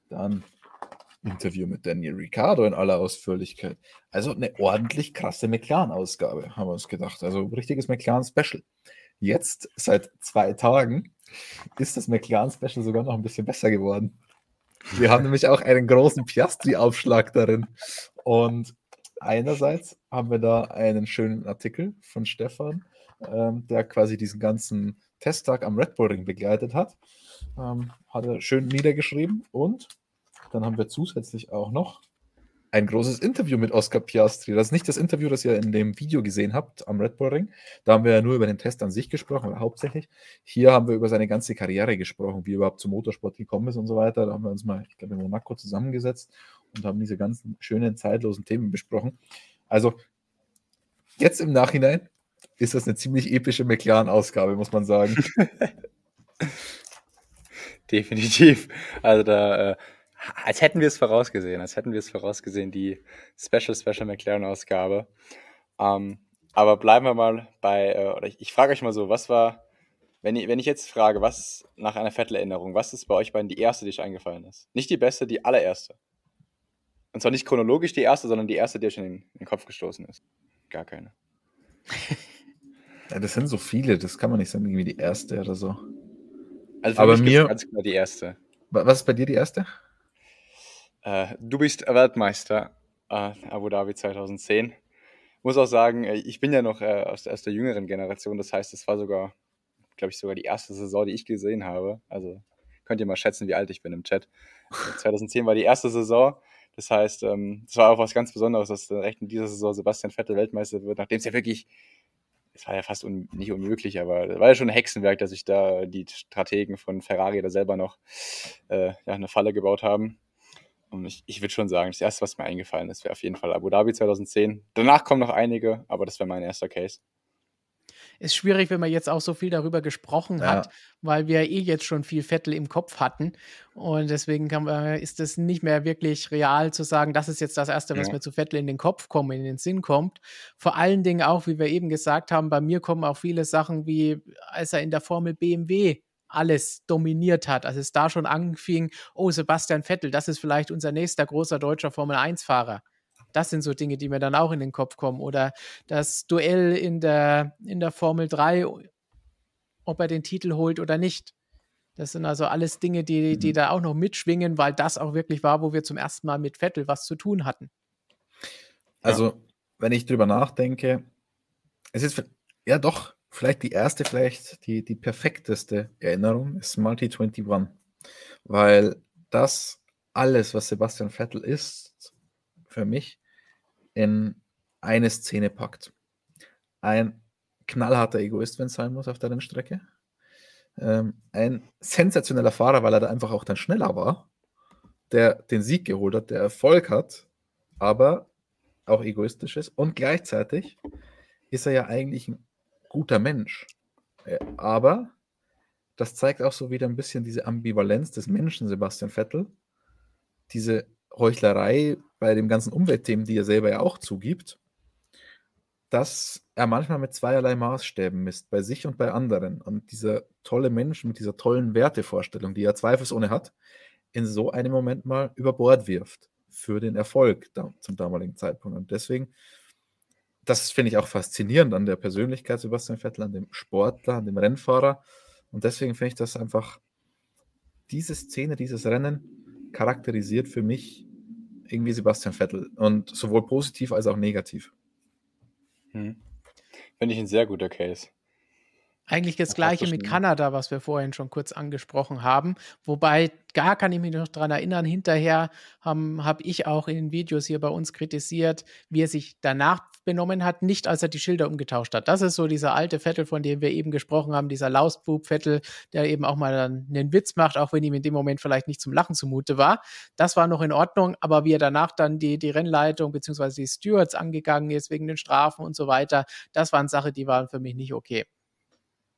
Dann Interview mit Daniel Ricciardo in aller Ausführlichkeit. Also eine ordentlich krasse McLaren-Ausgabe, haben wir uns gedacht. Also richtiges McLaren-Special. Jetzt, seit zwei Tagen, ist das McLaren-Special sogar noch ein bisschen besser geworden. Wir haben nämlich auch einen großen Piastri-Aufschlag darin. Und einerseits haben wir da einen schönen Artikel von Stefan, ähm, der quasi diesen ganzen Testtag am Red Bull Ring begleitet hat. Ähm, hat er schön niedergeschrieben. Und dann haben wir zusätzlich auch noch ein großes Interview mit Oscar Piastri. Das ist nicht das Interview, das ihr in dem Video gesehen habt am Red Bull Ring. Da haben wir ja nur über den Test an sich gesprochen, aber hauptsächlich. Hier haben wir über seine ganze Karriere gesprochen, wie er überhaupt zum Motorsport gekommen ist und so weiter. Da haben wir uns mal, ich glaube, in Monaco zusammengesetzt und haben diese ganzen schönen, zeitlosen Themen besprochen. Also, jetzt im Nachhinein ist das eine ziemlich epische McLaren-Ausgabe, muss man sagen. *laughs* Definitiv. Also da äh, als hätten wir es vorausgesehen, als hätten wir es vorausgesehen, die Special Special McLaren-Ausgabe. Ähm, aber bleiben wir mal bei, äh, oder ich, ich frage euch mal so, was war, wenn ich, wenn ich jetzt frage, was nach einer Vettel-Erinnerung, was ist bei euch beiden die erste, die euch eingefallen ist? Nicht die beste, die allererste. Und zwar nicht chronologisch die erste, sondern die erste, die euch in den, in den Kopf gestoßen ist. Gar keine. *laughs* Ja, das sind so viele, das kann man nicht sagen, irgendwie die erste oder so. Also für Aber mich mir ganz klar die erste. Was ist bei dir die erste? Äh, du bist Weltmeister, äh, Abu Dhabi 2010. Muss auch sagen, äh, ich bin ja noch äh, aus, aus, der jüngeren Generation. Das heißt, es war sogar, glaube ich, sogar die erste Saison, die ich gesehen habe. Also könnt ihr mal schätzen, wie alt ich bin im Chat. 2010 war die erste Saison. Das heißt, ähm, es war auch was ganz Besonderes, dass direkt in dieser Saison Sebastian Vettel Weltmeister wird, nachdem es ja wirklich, es war ja fast un, nicht unmöglich, aber es war ja schon ein Hexenwerk, dass sich da die Strategen von Ferrari da selber noch äh, ja, eine Falle gebaut haben. Und ich, ich würde schon sagen, das erste, was mir eingefallen ist, wäre auf jeden Fall Abu Dhabi 2010. Danach kommen noch einige, aber das wäre mein erster Case. Ist schwierig, wenn man jetzt auch so viel darüber gesprochen ja. hat, weil wir eh jetzt schon viel Vettel im Kopf hatten. Und deswegen man, ist es nicht mehr wirklich real zu sagen, das ist jetzt das Erste, was ja. mir zu Vettel in den Kopf kommt, in den Sinn kommt. Vor allen Dingen auch, wie wir eben gesagt haben, bei mir kommen auch viele Sachen wie, als er in der Formel BMW alles dominiert hat, als es da schon anfing, oh, Sebastian Vettel, das ist vielleicht unser nächster großer deutscher Formel-1-Fahrer. Das sind so Dinge, die mir dann auch in den Kopf kommen. Oder das Duell in der, in der Formel 3, ob er den Titel holt oder nicht. Das sind also alles Dinge, die, die mhm. da auch noch mitschwingen, weil das auch wirklich war, wo wir zum ersten Mal mit Vettel was zu tun hatten. Also, ja. wenn ich drüber nachdenke, es ist ja doch vielleicht die erste, vielleicht die, die perfekteste Erinnerung ist Multi 21. Weil das alles, was Sebastian Vettel ist, für mich, in eine Szene packt. Ein knallharter Egoist, wenn es sein muss, auf der Rennstrecke. Ähm, ein sensationeller Fahrer, weil er da einfach auch dann schneller war, der den Sieg geholt hat, der Erfolg hat, aber auch egoistisch ist. Und gleichzeitig ist er ja eigentlich ein guter Mensch. Äh, aber das zeigt auch so wieder ein bisschen diese Ambivalenz des Menschen, Sebastian Vettel. Diese Heuchlerei bei den ganzen Umweltthemen, die er selber ja auch zugibt, dass er manchmal mit zweierlei Maßstäben misst, bei sich und bei anderen. Und dieser tolle Mensch mit dieser tollen Wertevorstellung, die er zweifelsohne hat, in so einem Moment mal über Bord wirft für den Erfolg da, zum damaligen Zeitpunkt. Und deswegen, das finde ich auch faszinierend an der Persönlichkeit Sebastian Vettel, an dem Sportler, an dem Rennfahrer. Und deswegen finde ich das einfach, diese Szene, dieses Rennen charakterisiert für mich irgendwie Sebastian Vettel. Und sowohl positiv als auch negativ. Hm. Finde ich ein sehr guter Case. Eigentlich das gleiche mit Kanada, was wir vorhin schon kurz angesprochen haben. Wobei, gar kann ich mich noch daran erinnern, hinterher habe hab ich auch in den Videos hier bei uns kritisiert, wie er sich danach benommen hat, nicht als er die Schilder umgetauscht hat. Das ist so dieser alte Vettel, von dem wir eben gesprochen haben, dieser Lausbub-Vettel, der eben auch mal dann einen Witz macht, auch wenn ihm in dem Moment vielleicht nicht zum Lachen zumute war. Das war noch in Ordnung, aber wie er danach dann die, die Rennleitung bzw. die Stewards angegangen ist wegen den Strafen und so weiter, das waren Sachen, die waren für mich nicht okay.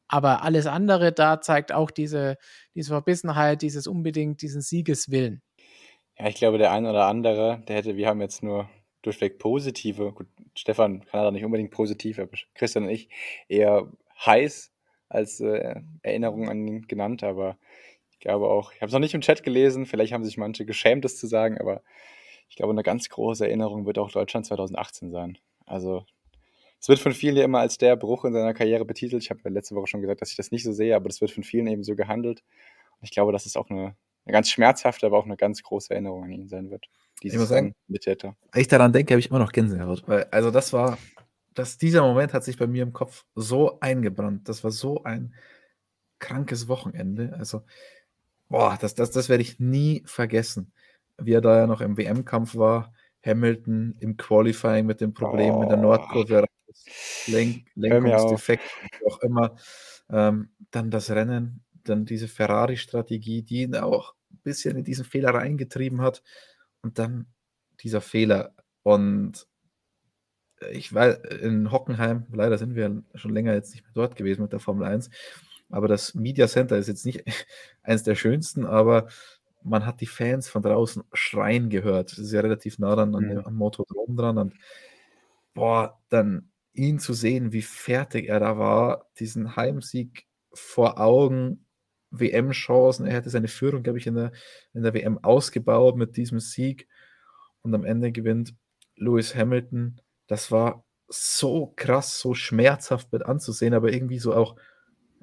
Aber alles andere da zeigt auch diese, diese Verbissenheit, dieses unbedingt, diesen Siegeswillen. Ja, ich glaube, der ein oder andere, der hätte, wir haben jetzt nur durchweg positive, gut, Stefan kann da nicht unbedingt positiv, aber Christian und ich eher heiß als äh, Erinnerung an ihn genannt, aber ich glaube auch, ich habe es noch nicht im Chat gelesen, vielleicht haben sich manche geschämt, das zu sagen, aber ich glaube, eine ganz große Erinnerung wird auch Deutschland 2018 sein. Also es wird von vielen ja immer als der Bruch in seiner Karriere betitelt. Ich habe ja letzte Woche schon gesagt, dass ich das nicht so sehe, aber das wird von vielen eben so gehandelt. Und ich glaube, dass es auch eine, eine ganz schmerzhafte, aber auch eine ganz große Erinnerung an ihn sein wird ich muss sagen, Mittäter. Wenn ich daran denke, habe ich immer noch Gänsehaut. Weil, also das war, das, dieser Moment hat sich bei mir im Kopf so eingebrannt. Das war so ein krankes Wochenende. Also, boah, das, das, das werde ich nie vergessen. Wie er da ja noch im WM-Kampf war, Hamilton im Qualifying mit dem Problem oh. mit der Nordkurve, Lenk, Lenkungsdefekt, wie auch immer. Ähm, dann das Rennen, dann diese Ferrari-Strategie, die ihn auch ein bisschen in diesen Fehler reingetrieben hat. Und dann dieser Fehler. Und ich war in Hockenheim, leider sind wir schon länger jetzt nicht mehr dort gewesen mit der Formel 1, aber das Media Center ist jetzt nicht *laughs* eines der schönsten, aber man hat die Fans von draußen schreien gehört. Das ist ja relativ nah dann an, mhm. am Motodrom dran und boah, dann ihn zu sehen, wie fertig er da war, diesen Heimsieg vor Augen, WM-Chancen. Er hätte seine Führung, glaube ich, in der, in der WM ausgebaut mit diesem Sieg. Und am Ende gewinnt Lewis Hamilton. Das war so krass, so schmerzhaft mit anzusehen, aber irgendwie so auch,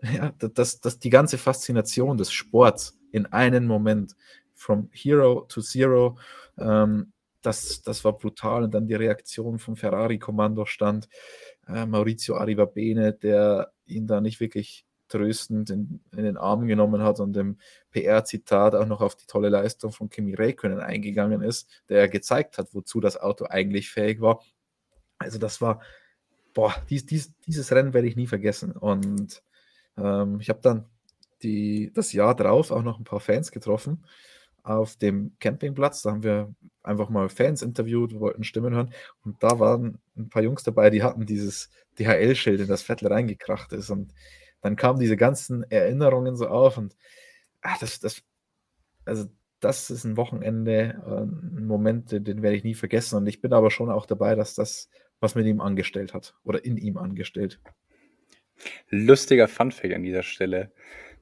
ja, das, das, die ganze Faszination des Sports in einen Moment, from Hero to Zero, ähm, das, das war brutal. Und dann die Reaktion vom Ferrari-Kommandostand, äh, Maurizio Arrivabene, der ihn da nicht wirklich tröstend in, in, den Arm genommen hat und im PR-Zitat auch noch auf die tolle Leistung von Kimi Räikkönen eingegangen ist, der gezeigt hat, wozu das Auto eigentlich fähig war. Also das war, boah, dies, dies, dieses Rennen werde ich nie vergessen. Und ähm, ich habe dann die, das Jahr drauf auch noch ein paar Fans getroffen auf dem Campingplatz. Da haben wir einfach mal Fans interviewt, wollten Stimmen hören. Und da waren ein paar Jungs dabei, die hatten dieses DHL-Schild, in das Vettel reingekracht ist. Und dann kamen diese ganzen Erinnerungen so auf. Und ach, das, das, also das ist ein Wochenende, äh, ein Moment, den werde ich nie vergessen. Und ich bin aber schon auch dabei, dass das was mit ihm angestellt hat oder in ihm angestellt. Lustiger Funfact an dieser Stelle.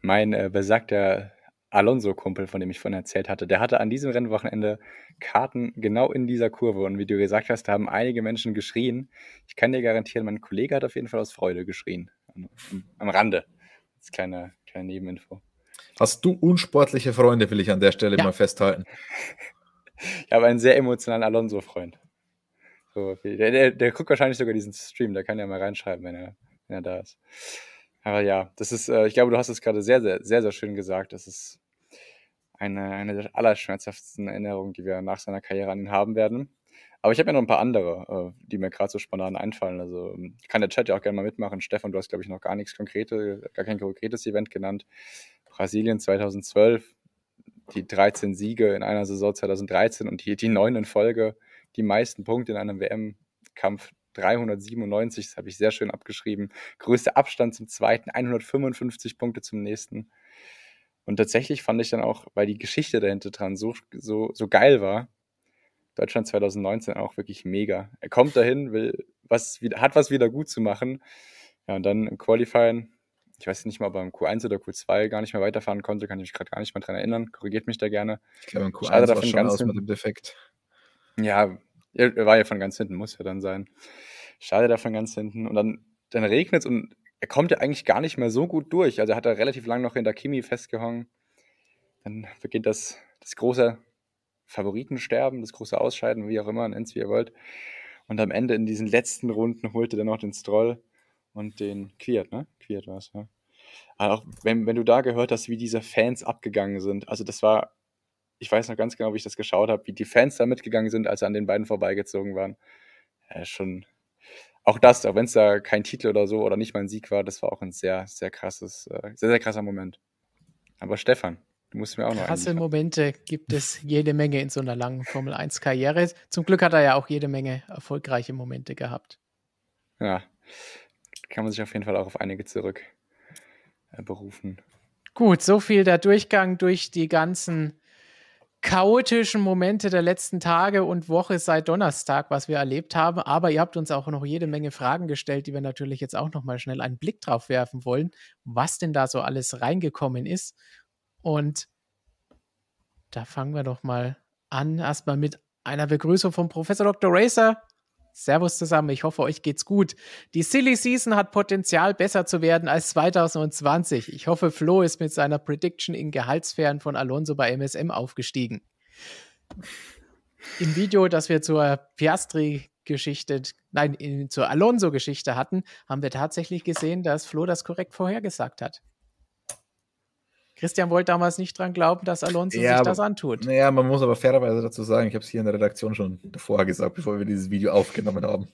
Mein äh, besagter Alonso-Kumpel, von dem ich vorhin erzählt hatte, der hatte an diesem Rennwochenende Karten genau in dieser Kurve. Und wie du gesagt hast, da haben einige Menschen geschrien. Ich kann dir garantieren, mein Kollege hat auf jeden Fall aus Freude geschrien. Am, am Rande. Als kleine, kleine Nebeninfo. Hast du unsportliche Freunde, will ich an der Stelle ja. mal festhalten. Ich habe einen sehr emotionalen Alonso-Freund. So, der, der, der, guckt wahrscheinlich sogar diesen Stream, der kann ja mal reinschreiben, wenn er, wenn er da ist. Aber ja, das ist, äh, ich glaube, du hast es gerade sehr, sehr, sehr, sehr schön gesagt. Das ist eine, eine der allerschmerzhaftesten Erinnerungen, die wir nach seiner Karriere an ihn haben werden. Aber ich habe ja noch ein paar andere, äh, die mir gerade so spontan einfallen. Also kann der Chat ja auch gerne mal mitmachen. Stefan, du hast, glaube ich, noch gar nichts Konkretes, gar kein konkretes Event genannt. Brasilien 2012, die 13 Siege in einer Saison 2013 und die, die neun in Folge, die meisten Punkte in einem WM-Kampf 397, das habe ich sehr schön abgeschrieben. Größter Abstand zum zweiten, 155 Punkte zum nächsten. Und tatsächlich fand ich dann auch, weil die Geschichte dahinter dran so, so, so geil war, Deutschland 2019 auch wirklich mega. Er kommt dahin, will was, hat was wieder gut zu machen. Ja, und dann im Qualifying, ich weiß nicht mal, ob er im Q1 oder Q2 gar nicht mehr weiterfahren konnte, kann ich mich gerade gar nicht mehr dran erinnern. Korrigiert mich da gerne. Ich glaube, im Q1 Schade war schon aus mit dem Defekt. Ja, er war ja von ganz hinten, muss ja dann sein. Schade davon ganz hinten. Und dann, dann regnet es und er kommt ja eigentlich gar nicht mehr so gut durch. Also hat er relativ lang noch hinter Kimi festgehangen. Dann beginnt das, das große Favoritensterben, das große Ausscheiden, wie auch immer, nennt es wie ihr wollt. Und am Ende in diesen letzten Runden holte er noch den Stroll und den Quiert, ne? Quiert war es, ja. Aber auch wenn, wenn du da gehört hast, wie diese Fans abgegangen sind, also das war ich weiß noch ganz genau, wie ich das geschaut habe, wie die Fans da mitgegangen sind, als sie an den beiden vorbeigezogen waren. Ja, schon. Auch das, auch wenn es da kein Titel oder so oder nicht mal ein Sieg war, das war auch ein sehr, sehr krasses, äh, sehr, sehr krasser Moment. Aber Stefan, du musst mir auch noch Krasse Momente gibt es jede Menge in so einer langen Formel 1 Karriere. Zum Glück hat er ja auch jede Menge erfolgreiche Momente gehabt. Ja, kann man sich auf jeden Fall auch auf einige zurück äh, berufen. Gut, so viel der Durchgang durch die ganzen chaotischen Momente der letzten Tage und Woche seit Donnerstag, was wir erlebt haben. Aber ihr habt uns auch noch jede Menge Fragen gestellt, die wir natürlich jetzt auch noch mal schnell einen Blick drauf werfen wollen, was denn da so alles reingekommen ist. Und da fangen wir doch mal an, erstmal mit einer Begrüßung vom Professor Dr. Racer. Servus zusammen, ich hoffe, euch geht's gut. Die Silly Season hat Potenzial, besser zu werden als 2020. Ich hoffe, Flo ist mit seiner Prediction in Gehaltssphären von Alonso bei MSM aufgestiegen. Im Video, das wir zur Piastri-Geschichte, nein, in, zur Alonso-Geschichte hatten, haben wir tatsächlich gesehen, dass Flo das korrekt vorhergesagt hat. Christian wollte damals nicht dran glauben, dass Alonso ja, sich aber, das antut. Naja, man muss aber fairerweise dazu sagen, ich habe es hier in der Redaktion schon davor gesagt, bevor wir dieses Video aufgenommen haben.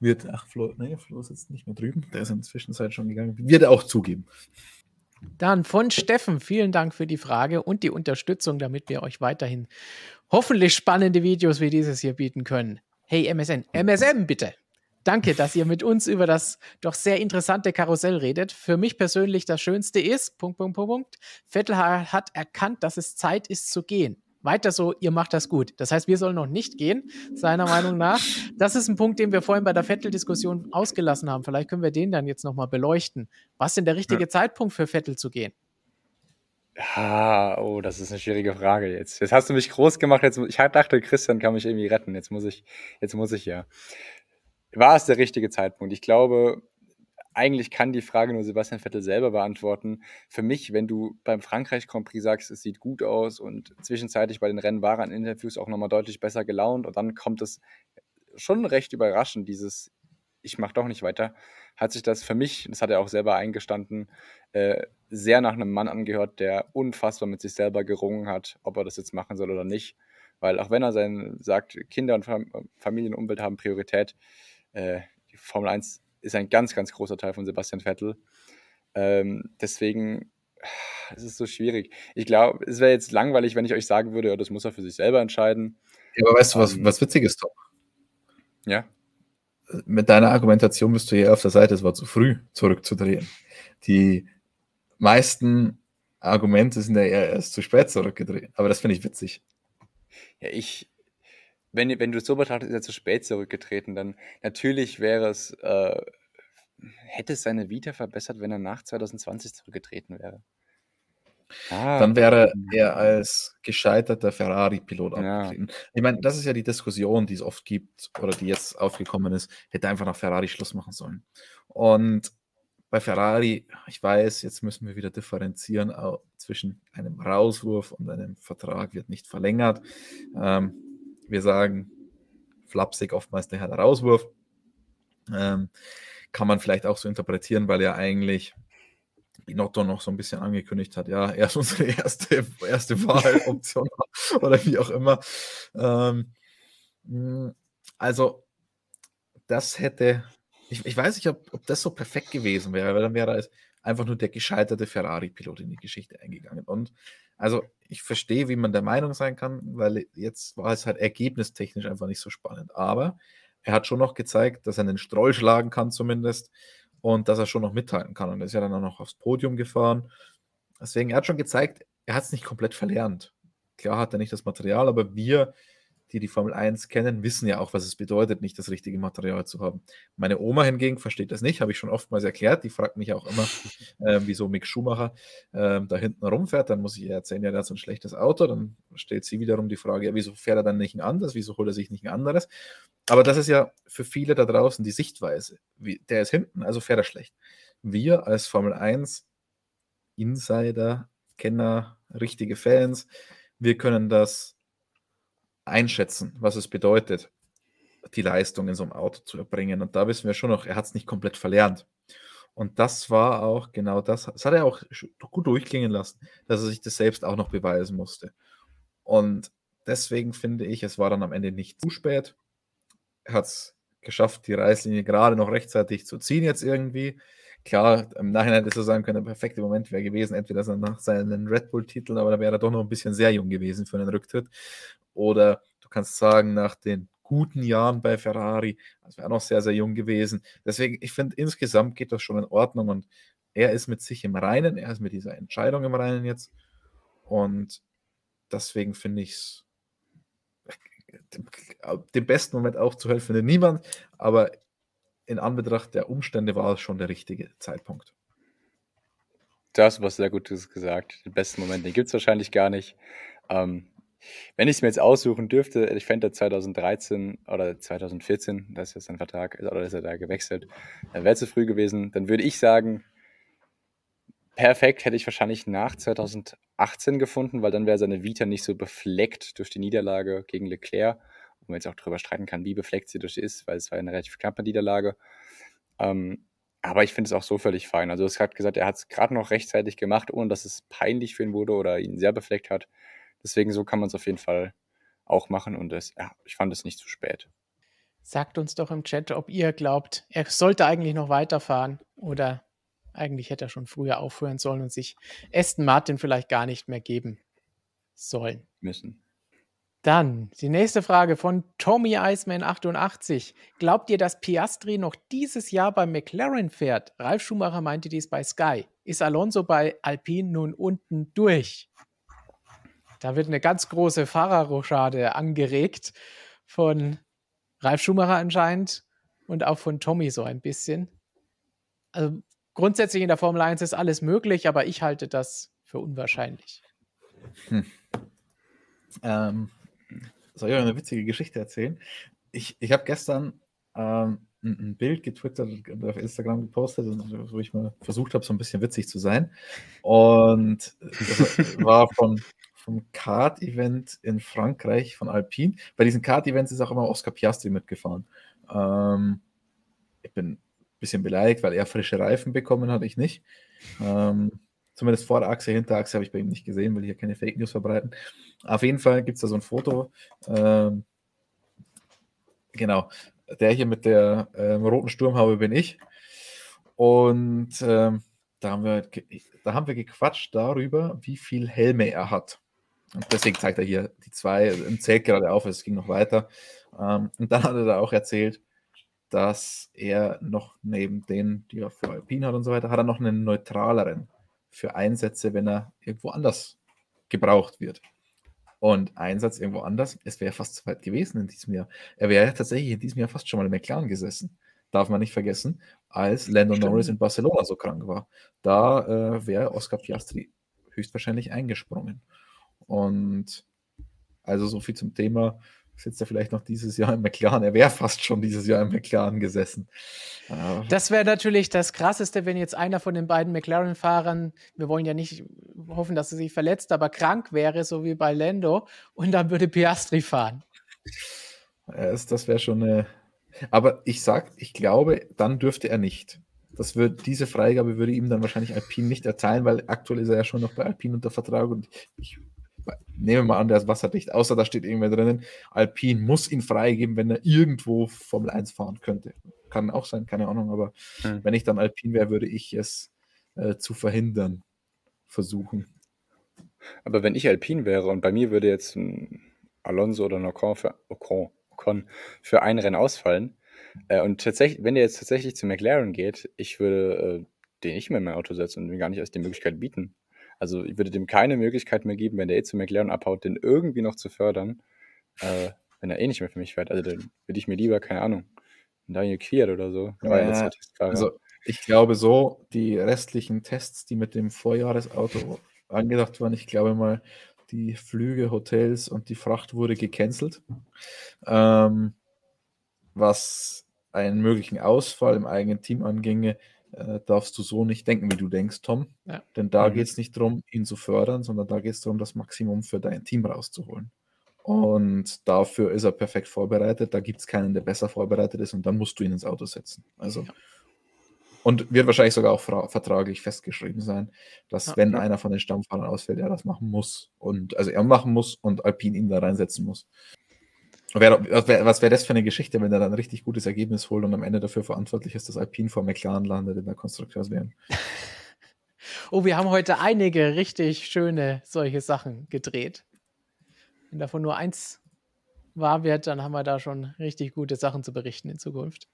Wird, ach, Flo, nee, Flo ist jetzt nicht mehr drüben, der ist in der Zwischenzeit schon gegangen. Wird er auch zugeben. Dann von Steffen, vielen Dank für die Frage und die Unterstützung, damit wir euch weiterhin hoffentlich spannende Videos wie dieses hier bieten können. Hey MSN, MSM bitte. Danke, dass ihr mit uns über das doch sehr interessante Karussell redet. Für mich persönlich das Schönste ist, Punkt, Punkt, Punkt, Punkt, Vettel hat erkannt, dass es Zeit ist zu gehen. Weiter so, ihr macht das gut. Das heißt, wir sollen noch nicht gehen, seiner Meinung nach. Das ist ein Punkt, den wir vorhin bei der Vettel-Diskussion ausgelassen haben. Vielleicht können wir den dann jetzt nochmal beleuchten. Was ist denn der richtige ja. Zeitpunkt für Vettel zu gehen? Ah, oh, das ist eine schwierige Frage jetzt. Jetzt hast du mich groß gemacht. Jetzt, ich dachte, Christian kann mich irgendwie retten. Jetzt muss ich, jetzt muss ich ja war es der richtige Zeitpunkt? Ich glaube, eigentlich kann die Frage nur Sebastian Vettel selber beantworten. Für mich, wenn du beim Frankreich Grand Prix sagst, es sieht gut aus und zwischenzeitlich bei den Rennen war er in Interviews auch nochmal deutlich besser gelaunt und dann kommt es schon recht überraschend, dieses ich mache doch nicht weiter, hat sich das für mich, das hat er auch selber eingestanden, äh, sehr nach einem Mann angehört, der unfassbar mit sich selber gerungen hat, ob er das jetzt machen soll oder nicht. Weil auch wenn er sein, sagt, Kinder und Familienumwelt haben Priorität, äh, die Formel 1 ist ein ganz, ganz großer Teil von Sebastian Vettel. Ähm, deswegen es ist so schwierig. Ich glaube, es wäre jetzt langweilig, wenn ich euch sagen würde, ja, das muss er für sich selber entscheiden. Ja, aber weißt du, was, ähm, was witzig ist doch? Ja. Mit deiner Argumentation bist du hier auf der Seite, es war zu früh zurückzudrehen. Die meisten Argumente sind ja eher erst zu spät zurückgedreht. Aber das finde ich witzig. Ja, ich, wenn, wenn du es so betrachtest, ist er zu spät zurückgetreten, dann natürlich wäre es, äh, hätte es seine Vita verbessert, wenn er nach 2020 zurückgetreten wäre. Ah, dann wäre er als gescheiterter Ferrari-Pilot ja. abgetreten. Ich meine, das ist ja die Diskussion, die es oft gibt oder die jetzt aufgekommen ist, hätte einfach nach Ferrari Schluss machen sollen. Und bei Ferrari, ich weiß, jetzt müssen wir wieder differenzieren zwischen einem Rauswurf und einem Vertrag wird nicht verlängert. Ähm, wir sagen flapsig oftmals der Rauswurf. Ähm, kann man vielleicht auch so interpretieren, weil er eigentlich Binotto noch so ein bisschen angekündigt hat, ja, er ist unsere *laughs* erste, erste Wahloption *laughs* oder wie auch immer. Ähm, hm, also, das hätte, ich, ich weiß nicht, ob, ob das so perfekt gewesen wäre, weil dann wäre es einfach nur der gescheiterte Ferrari-Pilot in die Geschichte eingegangen. Und also, ich verstehe, wie man der Meinung sein kann, weil jetzt war es halt ergebnistechnisch einfach nicht so spannend. Aber er hat schon noch gezeigt, dass er einen Stroll schlagen kann, zumindest und dass er schon noch mithalten kann. Und er ist ja dann auch noch aufs Podium gefahren. Deswegen, er hat schon gezeigt, er hat es nicht komplett verlernt. Klar hat er nicht das Material, aber wir die die Formel 1 kennen, wissen ja auch, was es bedeutet, nicht das richtige Material zu haben. Meine Oma hingegen versteht das nicht, habe ich schon oftmals erklärt. Die fragt mich auch immer, *laughs* äh, wieso Mick Schumacher äh, da hinten rumfährt. Dann muss ich ihr erzählen, ja, der hat so ein schlechtes Auto. Dann stellt sie wiederum die Frage, ja, wieso fährt er dann nicht ein anderes? Wieso holt er sich nicht ein anderes? Aber das ist ja für viele da draußen die Sichtweise. Wie, der ist hinten, also fährt er schlecht. Wir als Formel 1 Insider, Kenner, richtige Fans, wir können das einschätzen, was es bedeutet, die Leistung in so einem Auto zu erbringen. Und da wissen wir schon noch, er hat es nicht komplett verlernt. Und das war auch genau das. Das hat er auch gut durchklingen lassen, dass er sich das selbst auch noch beweisen musste. Und deswegen finde ich, es war dann am Ende nicht zu spät. Er hat es geschafft, die Reißlinie gerade noch rechtzeitig zu ziehen, jetzt irgendwie. Klar, im Nachhinein hätte er sagen können, der perfekte Moment wäre gewesen, entweder nach seinen Red Bull-Titeln, aber da wäre er doch noch ein bisschen sehr jung gewesen für einen Rücktritt. Oder du kannst sagen, nach den guten Jahren bei Ferrari, das wäre noch sehr, sehr jung gewesen. Deswegen, ich finde, insgesamt geht das schon in Ordnung und er ist mit sich im Reinen, er ist mit dieser Entscheidung im Reinen jetzt. Und deswegen finde ich es den besten Moment aufzuhelfen, finde niemand, aber in Anbetracht der Umstände war es schon der richtige Zeitpunkt. Du hast was sehr Gutes gesagt. Den besten Moment, den gibt es wahrscheinlich gar nicht. Ähm, wenn ich es mir jetzt aussuchen dürfte, ich fände 2013 oder 2014, das ist jetzt sein Vertrag, oder ist er da gewechselt, dann wäre zu früh gewesen. Dann würde ich sagen, perfekt hätte ich wahrscheinlich nach 2018 gefunden, weil dann wäre seine Vita nicht so befleckt durch die Niederlage gegen Leclerc, wo man jetzt auch darüber streiten kann, wie befleckt sie durch ist, weil es war eine relativ knappe Niederlage. Ähm, aber ich finde es auch so völlig fein. Also, es hat gesagt, er hat es gerade noch rechtzeitig gemacht, ohne dass es peinlich für ihn wurde oder ihn sehr befleckt hat. Deswegen so kann man es auf jeden Fall auch machen und das, ja, ich fand es nicht zu spät. Sagt uns doch im Chat, ob ihr glaubt, er sollte eigentlich noch weiterfahren oder eigentlich hätte er schon früher aufhören sollen und sich Aston Martin vielleicht gar nicht mehr geben sollen. Müssen. Dann die nächste Frage von Tommy Iceman 88. Glaubt ihr, dass Piastri noch dieses Jahr bei McLaren fährt? Ralf Schumacher meinte dies bei Sky. Ist Alonso bei Alpine nun unten durch? Da wird eine ganz große Fahrerrochade angeregt von Ralf Schumacher anscheinend und auch von Tommy so ein bisschen. Also grundsätzlich in der Formel 1 ist alles möglich, aber ich halte das für unwahrscheinlich. Hm. Ähm, soll ich euch eine witzige Geschichte erzählen? Ich, ich habe gestern ähm, ein, Bild getwittert und auf Instagram gepostet, wo ich mal versucht habe, so ein bisschen witzig zu sein. Und das war von, vom Kart-Event in Frankreich von Alpine. Bei diesen Kart-Events ist auch immer Oscar Piastri mitgefahren. Ähm, ich bin ein bisschen beleidigt, weil er frische Reifen bekommen hat, ich nicht. Ähm, zumindest Vorderachse, Hinterachse habe ich bei ihm nicht gesehen, weil ich ja keine Fake News verbreiten. Auf jeden Fall gibt es da so ein Foto. Ähm, genau, der hier mit der ähm, roten Sturmhaube bin ich. Und ähm, da haben, wir, da haben wir gequatscht darüber, wie viel Helme er hat. Und deswegen zeigt er hier die zwei und zählt gerade auf, es ging noch weiter. Ähm, und dann hat er da auch erzählt, dass er noch neben denen, die er für Alpine hat und so weiter, hat er noch einen neutraleren für Einsätze, wenn er irgendwo anders gebraucht wird. Und Einsatz irgendwo anders, es wäre fast zu weit gewesen in diesem Jahr. Er wäre ja tatsächlich in diesem Jahr fast schon mal im McLaren gesessen. Darf man nicht vergessen, als Lando Stimmt. Norris in Barcelona so krank war. Da äh, wäre Oscar Piastri höchstwahrscheinlich eingesprungen. Und also so viel zum Thema, sitzt er vielleicht noch dieses Jahr im McLaren. Er wäre fast schon dieses Jahr im McLaren gesessen. Das wäre natürlich das Krasseste, wenn jetzt einer von den beiden McLaren-Fahrern, wir wollen ja nicht hoffen, dass er sich verletzt, aber krank wäre, so wie bei Lando, und dann würde Piastri fahren. das wäre schon eine. Aber ich sag, ich glaube, dann dürfte er nicht. Das wird, diese Freigabe würde ihm dann wahrscheinlich Alpine nicht erteilen, weil aktuell ist er ja schon noch bei Alpine unter Vertrag und ich nehmen wir mal an, der ist wasserdicht, außer da steht irgendwer drinnen, Alpine muss ihn freigeben, wenn er irgendwo Formel 1 fahren könnte. Kann auch sein, keine Ahnung, aber mhm. wenn ich dann Alpine wäre, würde ich es äh, zu verhindern versuchen. Aber wenn ich Alpine wäre und bei mir würde jetzt ein Alonso oder ein Ocon für, Ocon, Ocon für ein Rennen ausfallen äh, und tatsächlich, wenn der jetzt tatsächlich zu McLaren geht, ich würde äh, den nicht mehr in mein Auto setzen und mir gar nicht erst die Möglichkeit bieten. Also ich würde dem keine Möglichkeit mehr geben, wenn der eh zu McLaren abhaut, den irgendwie noch zu fördern, äh, wenn er eh nicht mehr für mich fährt. Also dann würde ich mir lieber, keine Ahnung, Daniel Quiert oder so. Ja, also ich glaube so, die restlichen Tests, die mit dem Vorjahresauto angedacht waren, ich glaube mal, die Flüge, Hotels und die Fracht wurde gecancelt. Ähm, was einen möglichen Ausfall im eigenen Team anginge, äh, darfst du so nicht denken, wie du denkst, Tom. Ja. Denn da mhm. geht es nicht darum, ihn zu fördern, sondern da geht es darum, das Maximum für dein Team rauszuholen. Und dafür ist er perfekt vorbereitet. Da gibt es keinen, der besser vorbereitet ist und dann musst du ihn ins Auto setzen. Also. Ja. Und wird wahrscheinlich sogar auch vertraglich festgeschrieben sein, dass ja, wenn einer von den Stammfahrern ausfällt, er das machen muss. Und also er machen muss und Alpine ihn da reinsetzen muss. Was wäre das für eine Geschichte, wenn er dann ein richtig gutes Ergebnis holt und am Ende dafür verantwortlich ist, dass Alpine vor McLaren landet in der Konstrukteurswärme? *laughs* oh, wir haben heute einige richtig schöne solche Sachen gedreht. Wenn davon nur eins wahr wird, dann haben wir da schon richtig gute Sachen zu berichten in Zukunft.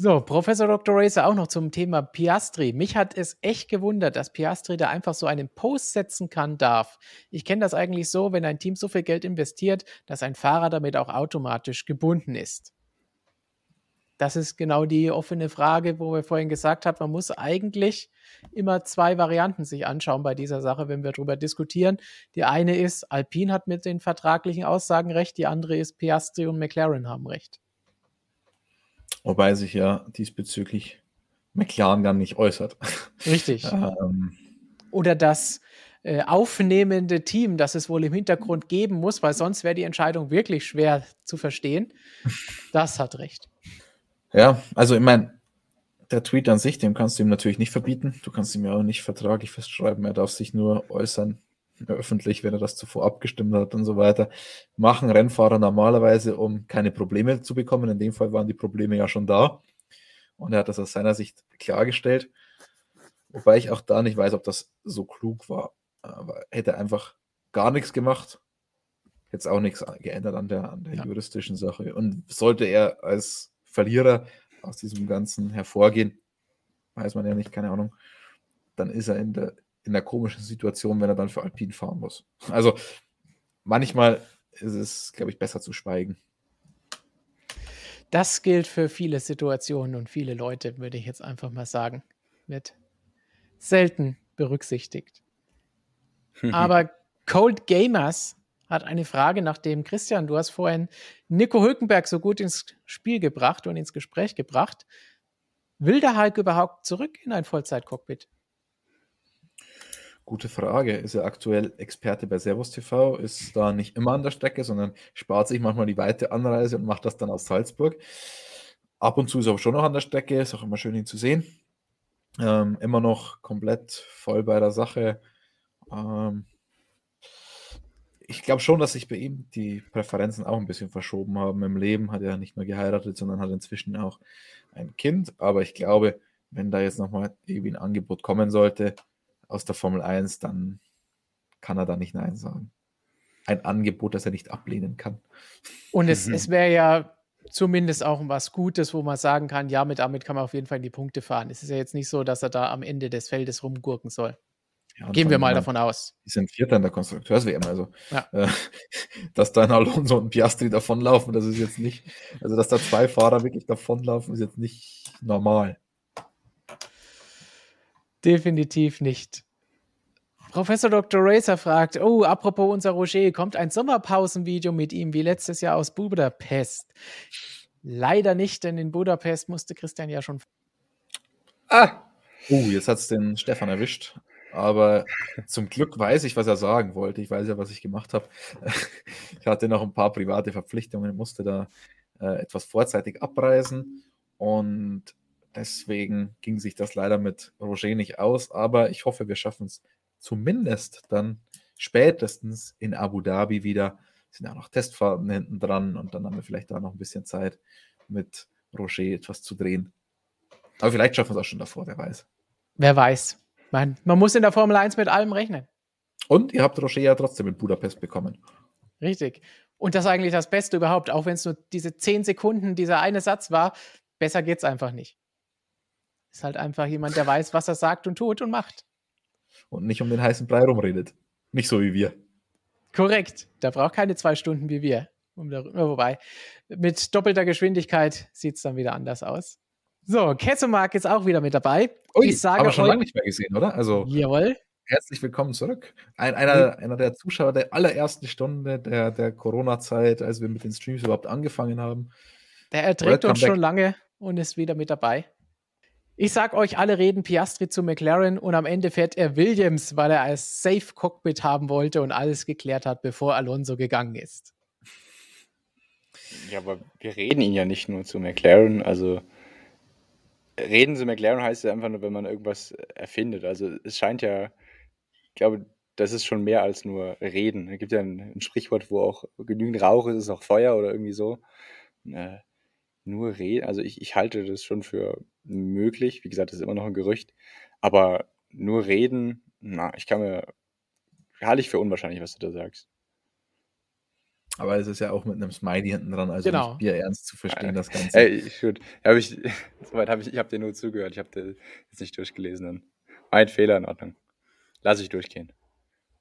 So, Professor Dr. Racer auch noch zum Thema Piastri. Mich hat es echt gewundert, dass Piastri da einfach so einen Post setzen kann, darf. Ich kenne das eigentlich so, wenn ein Team so viel Geld investiert, dass ein Fahrer damit auch automatisch gebunden ist. Das ist genau die offene Frage, wo wir vorhin gesagt haben, man muss eigentlich immer zwei Varianten sich anschauen bei dieser Sache, wenn wir darüber diskutieren. Die eine ist, Alpine hat mit den vertraglichen Aussagen recht, die andere ist, Piastri und McLaren haben recht. Wobei sich ja diesbezüglich McLaren gar nicht äußert. Richtig. *laughs* ähm, Oder das äh, aufnehmende Team, das es wohl im Hintergrund geben muss, weil sonst wäre die Entscheidung wirklich schwer zu verstehen. *laughs* Das hat recht. Ja, also ich meine, der Tweet an sich, dem kannst du ihm natürlich nicht verbieten. Du kannst ihm ja auch nicht vertraglich festschreiben. Er darf sich nur äußern, öffentlich, wenn er das zuvor abgestimmt hat und so weiter, machen Rennfahrer normalerweise, um keine Probleme zu bekommen. In dem Fall waren die Probleme ja schon da. Und er hat das aus seiner Sicht klargestellt. Wobei ich auch da nicht weiß, ob das so klug war. Aber hätte einfach gar nichts gemacht, hätte es auch nichts geändert an der, an der ja. juristischen Sache. Und sollte er als Verlierer aus diesem Ganzen hervorgehen, weiß man ja nicht, keine Ahnung, dann ist er in der, in einer komischen Situation, wenn er dann für Alpine fahren muss. Also manchmal ist es, glaube ich, besser zu schweigen. Das gilt für viele Situationen und viele Leute, würde ich jetzt einfach mal sagen. Wird selten berücksichtigt. *laughs* Aber Cold Gamers hat eine Frage, nachdem Christian, du hast vorhin Nico Hülkenberg so gut ins Spiel gebracht und ins Gespräch gebracht. Will der Hulk überhaupt zurück in ein Vollzeit-Cockpit? Gute Frage. Ist er aktuell Experte bei Servus TV? Ist da nicht immer an der Strecke, sondern spart sich manchmal die weite Anreise und macht das dann aus Salzburg. Ab und zu ist er auch schon noch an der Strecke, ist auch immer schön, ihn zu sehen. Ähm, immer noch komplett voll bei der Sache. Ähm, ich glaube schon, dass sich bei ihm die Präferenzen auch ein bisschen verschoben haben. Im Leben hat er nicht mehr geheiratet, sondern hat inzwischen auch ein Kind. Aber ich glaube, wenn da jetzt nochmal irgendwie ein Angebot kommen sollte aus der Formel 1, dann kann er da nicht Nein sagen. Ein Angebot, das er nicht ablehnen kann. Und es, mhm. es wäre ja zumindest auch was Gutes, wo man sagen kann, ja, mit damit kann man auf jeden Fall in die Punkte fahren. Es ist ja jetzt nicht so, dass er da am Ende des Feldes rumgurken soll. Ja, Gehen wir mal davon aus. Die sind Vierter in der Konstrukteurs-WM, also ja. äh, *laughs* dass da ein Alonso und ein Piastri davonlaufen, das ist jetzt nicht, also dass da zwei Fahrer wirklich davonlaufen, ist jetzt nicht normal. Definitiv nicht. Professor Dr. Racer fragt: Oh, apropos unser Roger, kommt ein Sommerpausenvideo mit ihm wie letztes Jahr aus Budapest? Leider nicht, denn in Budapest musste Christian ja schon. Ah! Uh, jetzt hat es den Stefan erwischt. Aber zum Glück weiß ich, was er sagen wollte. Ich weiß ja, was ich gemacht habe. Ich hatte noch ein paar private Verpflichtungen, musste da äh, etwas vorzeitig abreisen. Und deswegen ging sich das leider mit Roger nicht aus. Aber ich hoffe, wir schaffen es zumindest dann spätestens in Abu Dhabi wieder. Es sind ja noch Testfahrten hinten dran und dann haben wir vielleicht da noch ein bisschen Zeit, mit Roger etwas zu drehen. Aber vielleicht schaffen wir es auch schon davor, wer weiß. Wer weiß. Man, man muss in der Formel 1 mit allem rechnen. Und ihr habt Roger ja trotzdem in Budapest bekommen. Richtig. Und das ist eigentlich das Beste überhaupt, auch wenn es nur diese 10 Sekunden, dieser eine Satz war. Besser geht es einfach nicht. Ist halt einfach jemand, der weiß, was er sagt und tut und macht und nicht um den heißen Brei rumredet. Nicht so wie wir. Korrekt. Da braucht keine zwei Stunden wie wir. Wobei, mit doppelter Geschwindigkeit sieht es dann wieder anders aus. So, Kessemark ist auch wieder mit dabei. Ui, ich sage aber schon lange nicht mehr gesehen, oder? Also, jawohl. Herzlich willkommen zurück. Ein, einer, mhm. einer der Zuschauer der allerersten Stunde der, der Corona-Zeit, als wir mit den Streams überhaupt angefangen haben. Der erträgt uns schon lange und ist wieder mit dabei. Ich sag euch, alle reden Piastri zu McLaren und am Ende fährt er Williams, weil er als Safe Cockpit haben wollte und alles geklärt hat, bevor Alonso gegangen ist. Ja, aber wir reden ihn ja nicht nur zu McLaren. Also reden zu McLaren heißt ja einfach nur, wenn man irgendwas erfindet. Also es scheint ja, ich glaube, das ist schon mehr als nur reden. Es gibt ja ein, ein Sprichwort, wo auch genügend Rauch ist, ist auch Feuer oder irgendwie so. Äh, nur reden, also ich, ich halte das schon für möglich. Wie gesagt, das ist immer noch ein Gerücht. Aber nur reden, na, ich kann mir, halte ich für unwahrscheinlich, was du da sagst. Aber es ist ja auch mit einem Smiley hinten dran, also genau. nicht Bier ernst zu verstehen, das Ganze. Ey, ich, hab ich, *laughs* soweit habe ich, ich habe dir nur zugehört, ich habe jetzt nicht durchgelesen. Dann. Mein Fehler in Ordnung. Lass ich durchgehen.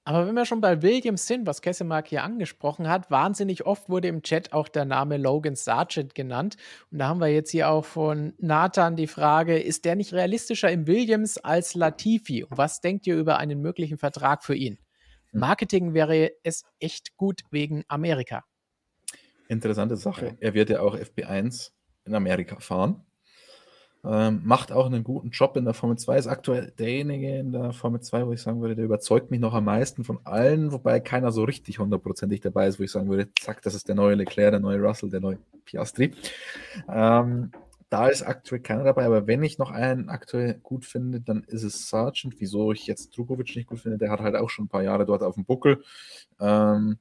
Aber wenn wir schon bei Williams sind, was Kessemark hier angesprochen hat, wahnsinnig oft wurde im Chat auch der Name Logan Sargent genannt. Und da haben wir jetzt hier auch von Nathan die Frage, ist der nicht realistischer im Williams als Latifi? Und was denkt ihr über einen möglichen Vertrag für ihn? Marketing wäre es echt gut wegen Amerika. Interessante Sache. Er wird ja auch FP1 in Amerika fahren. Ähm, macht auch einen guten Job in der Formel 2, ist aktuell derjenige in der Formel 2, wo ich sagen würde, der überzeugt mich noch am meisten von allen, wobei keiner so richtig hundertprozentig dabei ist, wo ich sagen würde, zack, das ist der neue Leclerc, der neue Russell, der neue Piastri. Ähm, da ist aktuell keiner dabei, aber wenn ich noch einen aktuell gut finde, dann ist es Sargent. Wieso ich jetzt Drugovic nicht gut finde, der hat halt auch schon ein paar Jahre dort auf dem Buckel. Ähm,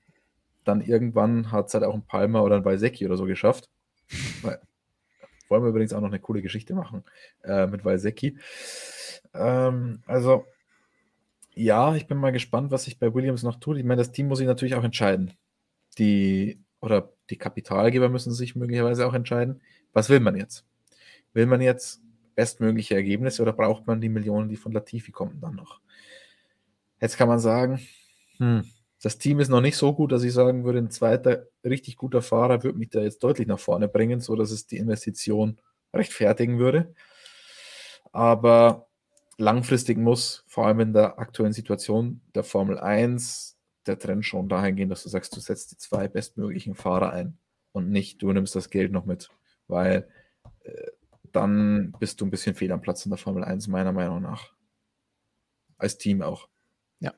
dann irgendwann hat es halt auch ein Palmer oder ein Valsecki oder so geschafft. Wollen wir übrigens auch noch eine coole Geschichte machen äh, mit Walsecki. Ähm, also, ja, ich bin mal gespannt, was sich bei Williams noch tut. Ich meine, das Team muss sich natürlich auch entscheiden. Die oder die Kapitalgeber müssen sich möglicherweise auch entscheiden, was will man jetzt? Will man jetzt bestmögliche Ergebnisse oder braucht man die Millionen, die von Latifi kommen, dann noch? Jetzt kann man sagen, hm, das Team ist noch nicht so gut, dass ich sagen würde, ein zweiter richtig guter Fahrer würde mich da jetzt deutlich nach vorne bringen, sodass es die Investition rechtfertigen würde. Aber langfristig muss, vor allem in der aktuellen Situation der Formel 1, der Trend schon dahin gehen, dass du sagst, du setzt die zwei bestmöglichen Fahrer ein und nicht, du nimmst das Geld noch mit, weil äh, dann bist du ein bisschen fehl am Platz in der Formel 1, meiner Meinung nach. Als Team auch. Ja.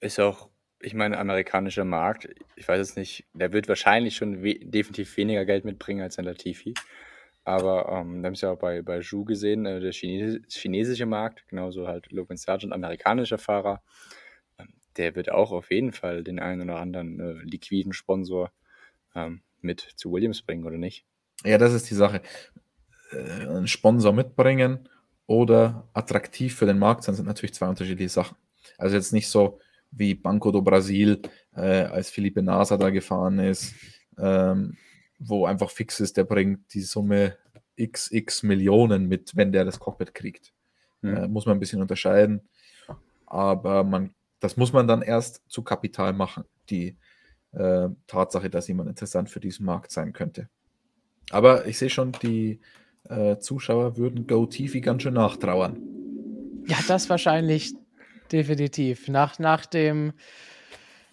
Ist auch ich meine, amerikanischer Markt, ich weiß es nicht, der wird wahrscheinlich schon we definitiv weniger Geld mitbringen als ein Latifi. Aber ähm, wir haben es ja auch bei, bei Zhu gesehen, äh, der Chines chinesische Markt, genauso halt Logan Sargent, amerikanischer Fahrer, ähm, der wird auch auf jeden Fall den einen oder anderen äh, liquiden Sponsor ähm, mit zu Williams bringen, oder nicht? Ja, das ist die Sache. Äh, einen Sponsor mitbringen oder attraktiv für den Markt sein, sind natürlich zwei unterschiedliche Sachen. Also jetzt nicht so wie Banco do Brasil, äh, als Felipe Nasa da gefahren ist, ähm, wo einfach fix ist, der bringt die Summe xx Millionen mit, wenn der das Cockpit kriegt. Mhm. Äh, muss man ein bisschen unterscheiden. Aber man, das muss man dann erst zu Kapital machen, die äh, Tatsache, dass jemand interessant für diesen Markt sein könnte. Aber ich sehe schon, die äh, Zuschauer würden GoTV ganz schön nachtrauern. Ja, das wahrscheinlich definitiv. Nach, nach dem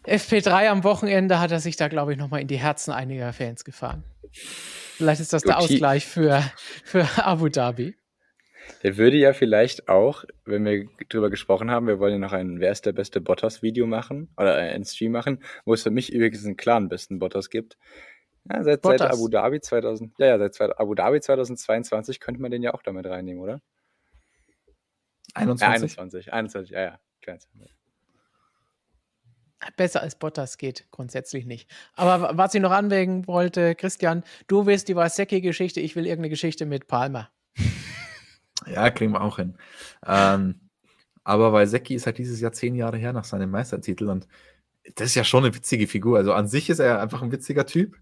FP3 am Wochenende hat er sich da, glaube ich, nochmal in die Herzen einiger Fans gefahren. Vielleicht ist das der Ausgleich für, für Abu Dhabi. Der würde ja vielleicht auch, wenn wir drüber gesprochen haben, wir wollen ja noch ein Wer ist der beste Bottas-Video machen oder ein Stream machen, wo es für mich übrigens einen klaren besten Bottas gibt. Ja, seit, seit Abu Dhabi 2000, ja, ja, seit Abu Dhabi 2022 könnte man den ja auch damit reinnehmen, oder? 21. Ja, 21, 21, ja, ja. 22. Besser als Bottas geht grundsätzlich nicht. Aber was ich noch anwägen wollte, Christian, du willst die Wasecki-Geschichte, ich will irgendeine Geschichte mit Palmer. *laughs* Ja, kriegen wir auch hin. Ähm, aber Wasecki ist halt dieses Jahr zehn Jahre her nach seinem Meistertitel und das ist ja schon eine witzige Figur. Also an sich ist er einfach ein witziger Typ,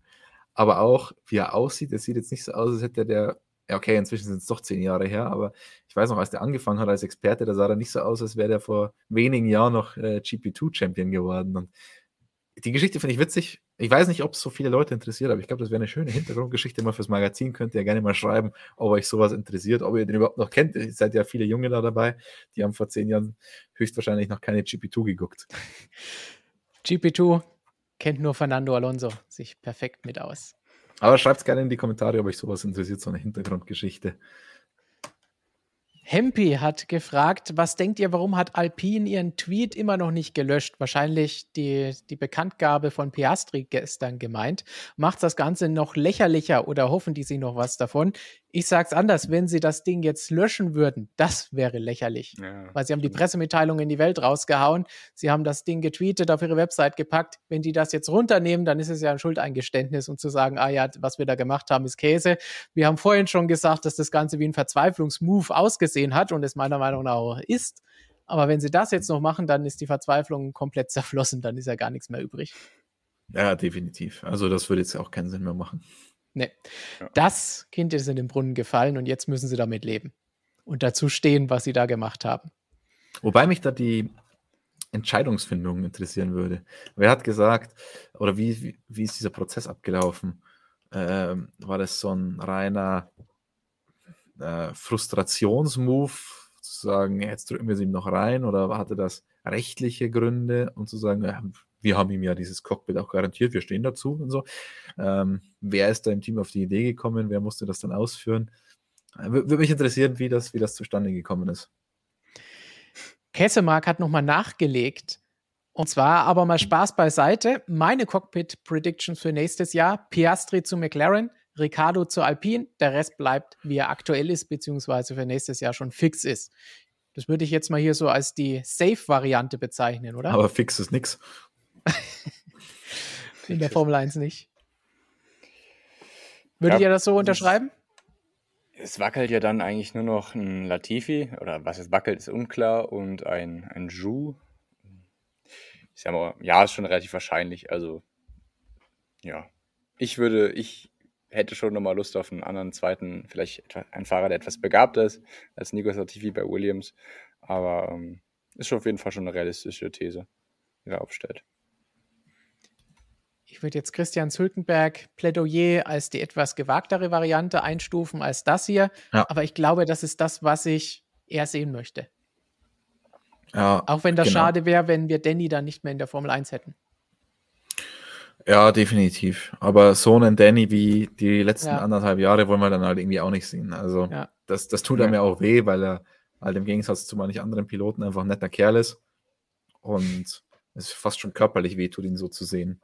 aber auch wie er aussieht, es sieht jetzt nicht so aus, als hätte der okay, inzwischen sind es doch zehn Jahre her, aber ich weiß noch, als der angefangen hat als Experte, da sah er nicht so aus, als wäre der vor wenigen Jahren noch äh, GP2-Champion geworden. Und die Geschichte finde ich witzig. Ich weiß nicht, ob es so viele Leute interessiert, aber ich glaube, das wäre eine schöne Hintergrundgeschichte mal fürs Magazin. Könnt ihr ja gerne mal schreiben, ob euch sowas interessiert, ob ihr den überhaupt noch kennt. Ihr seid ja viele Junge da dabei, die haben vor zehn Jahren höchstwahrscheinlich noch keine GP2 geguckt. GP2 kennt nur Fernando Alonso sich perfekt mit aus. Aber schreibt es gerne in die Kommentare, ob euch sowas interessiert, so eine Hintergrundgeschichte. Hempi hat gefragt, was denkt ihr, warum hat Alpine ihren Tweet immer noch nicht gelöscht? Wahrscheinlich die, die Bekanntgabe von Piastri gestern gemeint. Macht das Ganze noch lächerlicher oder hoffen die sich noch was davon? Ich sag's anders, wenn sie das Ding jetzt löschen würden, das wäre lächerlich. Ja, Weil sie haben die Pressemitteilung in die Welt rausgehauen, sie haben das Ding getweetet, auf ihre Website gepackt. Wenn die das jetzt runternehmen, dann ist es ja ein Schuldeingeständnis und zu sagen, ah ja, was wir da gemacht haben, ist Käse. Wir haben vorhin schon gesagt, dass das Ganze wie ein Verzweiflungsmove ausgesehen hat und es meiner Meinung nach auch ist. Aber wenn sie das jetzt noch machen, dann ist die Verzweiflung komplett *laughs* zerflossen, dann ist ja gar nichts mehr übrig. Ja, definitiv. Also das würde jetzt auch keinen Sinn mehr machen. Nee. Ja. Das Kind ist in den Brunnen gefallen und jetzt müssen sie damit leben und dazu stehen, was sie da gemacht haben. Wobei mich da die Entscheidungsfindung interessieren würde. Wer hat gesagt, oder wie, wie, wie ist dieser Prozess abgelaufen? Ähm, war das so ein reiner äh, Frustrationsmove, zu sagen, jetzt drücken wir es ihm noch rein, oder hatte das rechtliche Gründe, um zu sagen, ja, wir haben ihm ja dieses Cockpit auch garantiert, wir stehen dazu und so. Ähm, wer ist da im Team auf die Idee gekommen? Wer musste das dann ausführen? Äh, würde mich interessieren, wie das, wie das zustande gekommen ist. Kessemark hat nochmal nachgelegt. Und zwar aber mal Spaß beiseite. Meine Cockpit-Predictions für nächstes Jahr: Piastri zu McLaren, Ricardo zu Alpine. Der Rest bleibt, wie er aktuell ist, beziehungsweise für nächstes Jahr schon fix ist. Das würde ich jetzt mal hier so als die Safe-Variante bezeichnen, oder? Aber fix ist nix. In der Formel 1 nicht. Würdet ja, ihr das so unterschreiben? Es wackelt ja dann eigentlich nur noch ein Latifi, oder was es wackelt, ist unklar, und ein, ein Ju. Ich sag mal, ja, ist schon relativ wahrscheinlich. Also, ja. Ich würde, ich hätte schon nochmal Lust auf einen anderen zweiten, vielleicht einen Fahrer, der etwas begabter ist als Nico Latifi bei Williams. Aber ähm, ist schon auf jeden Fall schon eine realistische These, die er aufstellt ich würde jetzt Christian Zülkenberg Plädoyer als die etwas gewagtere Variante einstufen als das hier. Ja. Aber ich glaube, das ist das, was ich eher sehen möchte. Ja, Auch wenn das genau. schade wäre, wenn wir Danny dann nicht mehr in der Formel 1 hätten. Ja, definitiv. Aber so einen Danny wie die letzten ja. anderthalb Jahre wollen wir dann halt irgendwie auch nicht sehen. Also ja. das, das tut einem ja auch weh, weil er halt im Gegensatz zu manchen anderen Piloten einfach ein netter Kerl ist. Und es ist fast schon körperlich weh tut, ihn so zu sehen.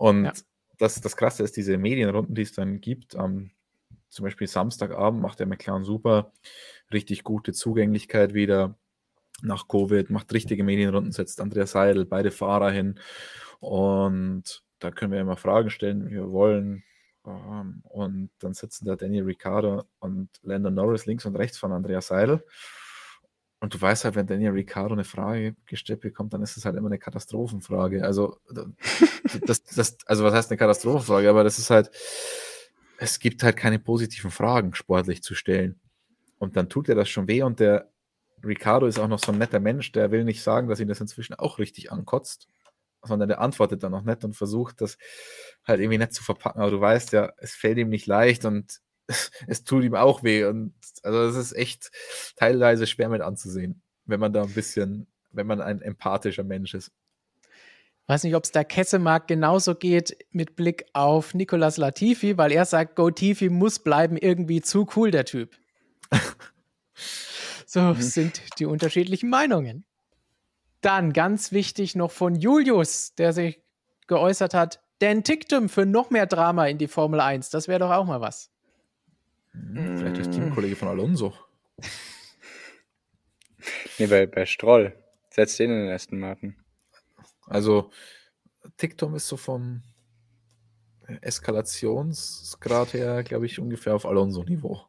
Und ja. das, das Krasse ist, diese Medienrunden, die es dann gibt, am zum Beispiel Samstagabend macht der McLaren super, richtig gute Zugänglichkeit wieder nach Covid, macht richtige Medienrunden, setzt Andreas Seidel, beide Fahrer hin und da können wir immer Fragen stellen, wie wir wollen. Ähm, und dann sitzen da Danny Ricciardo und Landon Norris links und rechts von Andrea Seidel. Und du weißt halt, wenn Daniel Ricciardo eine Frage gestellt bekommt, dann ist es halt immer eine Katastrophenfrage. Also, *laughs* das, das, also was heißt eine Katastrophenfrage? Aber das ist halt, es gibt halt keine positiven Fragen sportlich zu stellen. Und dann tut er das schon weh und der Ricardo ist auch noch so ein netter Mensch, der will nicht sagen, dass ihn das inzwischen auch richtig ankotzt, sondern der antwortet dann auch nett und versucht das halt irgendwie nett zu verpacken. Aber du weißt ja, es fällt ihm nicht leicht und *laughs* es tut ihm auch weh. Und also es ist echt teilweise schwer mit anzusehen, wenn man da ein bisschen, wenn man ein empathischer Mensch ist. Ich weiß nicht, ob es der Kessemarkt genauso geht mit Blick auf Nicolas Latifi, weil er sagt, Go Tifi muss bleiben, irgendwie zu cool, der Typ. *laughs* so sind die unterschiedlichen Meinungen. Dann ganz wichtig noch von Julius, der sich geäußert hat, Dan Ticktum für noch mehr Drama in die Formel 1. Das wäre doch auch mal was. Hm, vielleicht ist Teamkollege von Alonso. *laughs* nee, bei, bei Stroll. Setzt den in den ersten Martin. Also, TikTok ist so vom Eskalationsgrad her, glaube ich, ungefähr auf Alonso-Niveau.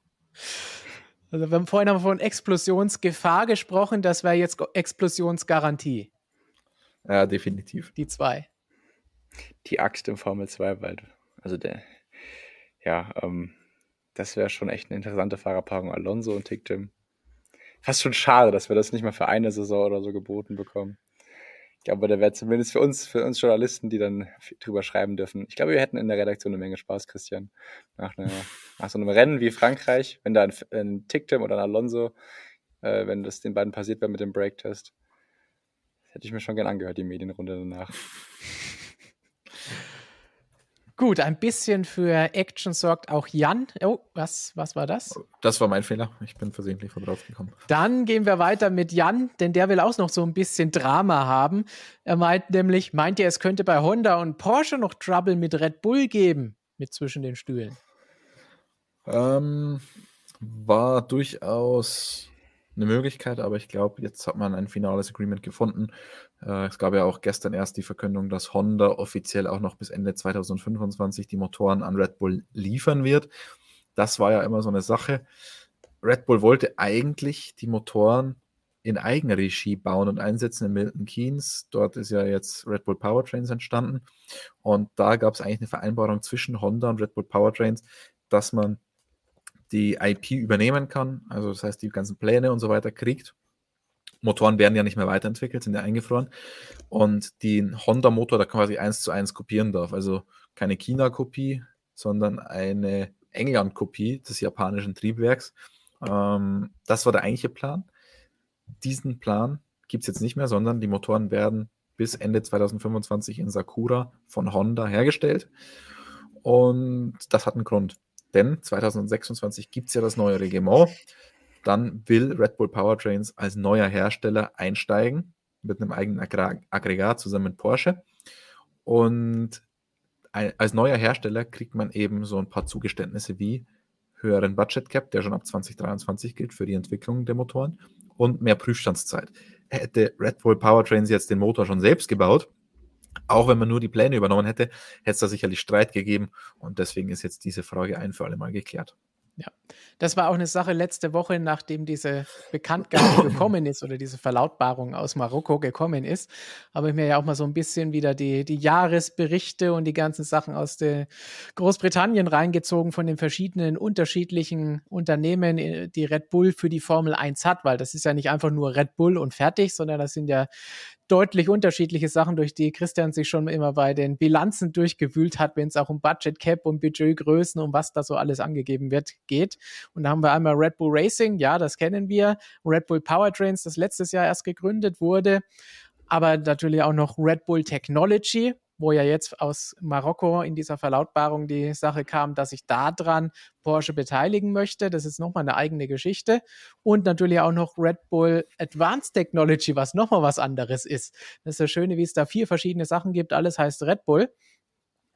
Also, wir haben vorhin von Explosionsgefahr gesprochen, das wäre jetzt Explosionsgarantie. Ja, definitiv. Die zwei. Die Axt im Formel 2 Wald. Also der, ja, ähm, das wäre schon echt eine interessante Fahrerpaarung. Alonso und Ticktim. Fast schon schade, dass wir das nicht mal für eine Saison oder so geboten bekommen. Ich glaube, da wäre zumindest für uns, für uns Journalisten, die dann drüber schreiben dürfen. Ich glaube, wir hätten in der Redaktion eine Menge Spaß, Christian. Nach, eine, *laughs* nach so einem Rennen wie Frankreich, wenn da ein, ein Ticktim oder ein Alonso, äh, wenn das den beiden passiert wäre mit dem Breaktest. Das hätte ich mir schon gern angehört, die Medienrunde danach. *laughs* Gut, ein bisschen für Action sorgt auch Jan. Oh, was, was war das? Das war mein Fehler. Ich bin versehentlich von drauf gekommen. Dann gehen wir weiter mit Jan, denn der will auch noch so ein bisschen Drama haben. Er meint nämlich, meint er, es könnte bei Honda und Porsche noch Trouble mit Red Bull geben, mit zwischen den Stühlen. Ähm, war durchaus eine Möglichkeit, aber ich glaube, jetzt hat man ein finales Agreement gefunden. Äh, es gab ja auch gestern erst die Verkündung, dass Honda offiziell auch noch bis Ende 2025 die Motoren an Red Bull liefern wird. Das war ja immer so eine Sache. Red Bull wollte eigentlich die Motoren in eigener Regie bauen und einsetzen in Milton Keynes. Dort ist ja jetzt Red Bull Powertrains entstanden. Und da gab es eigentlich eine Vereinbarung zwischen Honda und Red Bull Powertrains, dass man die IP übernehmen kann, also das heißt, die ganzen Pläne und so weiter kriegt. Motoren werden ja nicht mehr weiterentwickelt, sind ja eingefroren. Und den Honda-Motor da quasi eins zu eins kopieren darf. Also keine China-Kopie, sondern eine England-Kopie des japanischen Triebwerks. Ähm, das war der eigentliche Plan. Diesen Plan gibt es jetzt nicht mehr, sondern die Motoren werden bis Ende 2025 in Sakura von Honda hergestellt. Und das hat einen Grund. Denn 2026 gibt es ja das neue Reglement. Dann will Red Bull Powertrains als neuer Hersteller einsteigen mit einem eigenen Aggregat zusammen mit Porsche. Und als neuer Hersteller kriegt man eben so ein paar Zugeständnisse wie höheren Budget Cap, der schon ab 2023 gilt für die Entwicklung der Motoren und mehr Prüfstandszeit. Hätte Red Bull Powertrains jetzt den Motor schon selbst gebaut, auch wenn man nur die Pläne übernommen hätte, hätte es da sicherlich Streit gegeben. Und deswegen ist jetzt diese Frage ein für alle Mal geklärt. Ja, das war auch eine Sache letzte Woche, nachdem diese Bekanntgabe *coughs* gekommen ist oder diese Verlautbarung aus Marokko gekommen ist, habe ich mir ja auch mal so ein bisschen wieder die, die Jahresberichte und die ganzen Sachen aus Großbritannien reingezogen von den verschiedenen unterschiedlichen Unternehmen, äh, die Red Bull für die Formel 1 hat, weil das ist ja nicht einfach nur Red Bull und fertig, sondern das sind ja deutlich unterschiedliche Sachen, durch die Christian sich schon immer bei den Bilanzen durchgewühlt hat, wenn es auch um Budget Cap, um Budgetgrößen, um was da so alles angegeben wird, geht. Und da haben wir einmal Red Bull Racing, ja, das kennen wir. Red Bull Powertrains, das letztes Jahr erst gegründet wurde. Aber natürlich auch noch Red Bull Technology, wo ja jetzt aus Marokko in dieser Verlautbarung die Sache kam, dass sich daran Porsche beteiligen möchte. Das ist nochmal eine eigene Geschichte. Und natürlich auch noch Red Bull Advanced Technology, was nochmal was anderes ist. Das ist das Schöne, wie es da vier verschiedene Sachen gibt. Alles heißt Red Bull.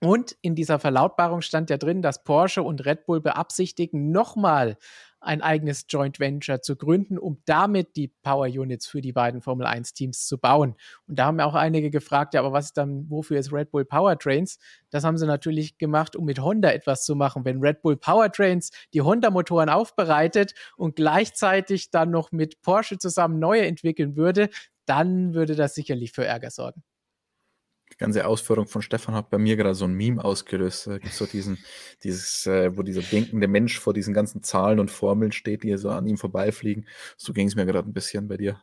Und in dieser Verlautbarung stand ja drin, dass Porsche und Red Bull beabsichtigen, nochmal ein eigenes Joint Venture zu gründen, um damit die Power Units für die beiden Formel 1 Teams zu bauen. Und da haben ja auch einige gefragt, ja, aber was ist dann, wofür ist Red Bull Powertrains? Das haben sie natürlich gemacht, um mit Honda etwas zu machen. Wenn Red Bull Powertrains die Honda-Motoren aufbereitet und gleichzeitig dann noch mit Porsche zusammen neue entwickeln würde, dann würde das sicherlich für Ärger sorgen die ganze Ausführung von Stefan hat bei mir gerade so ein Meme ausgelöst. Da gibt so diesen, dieses, äh, wo dieser denkende Mensch vor diesen ganzen Zahlen und Formeln steht, die so an ihm vorbeifliegen. So ging es mir gerade ein bisschen bei dir.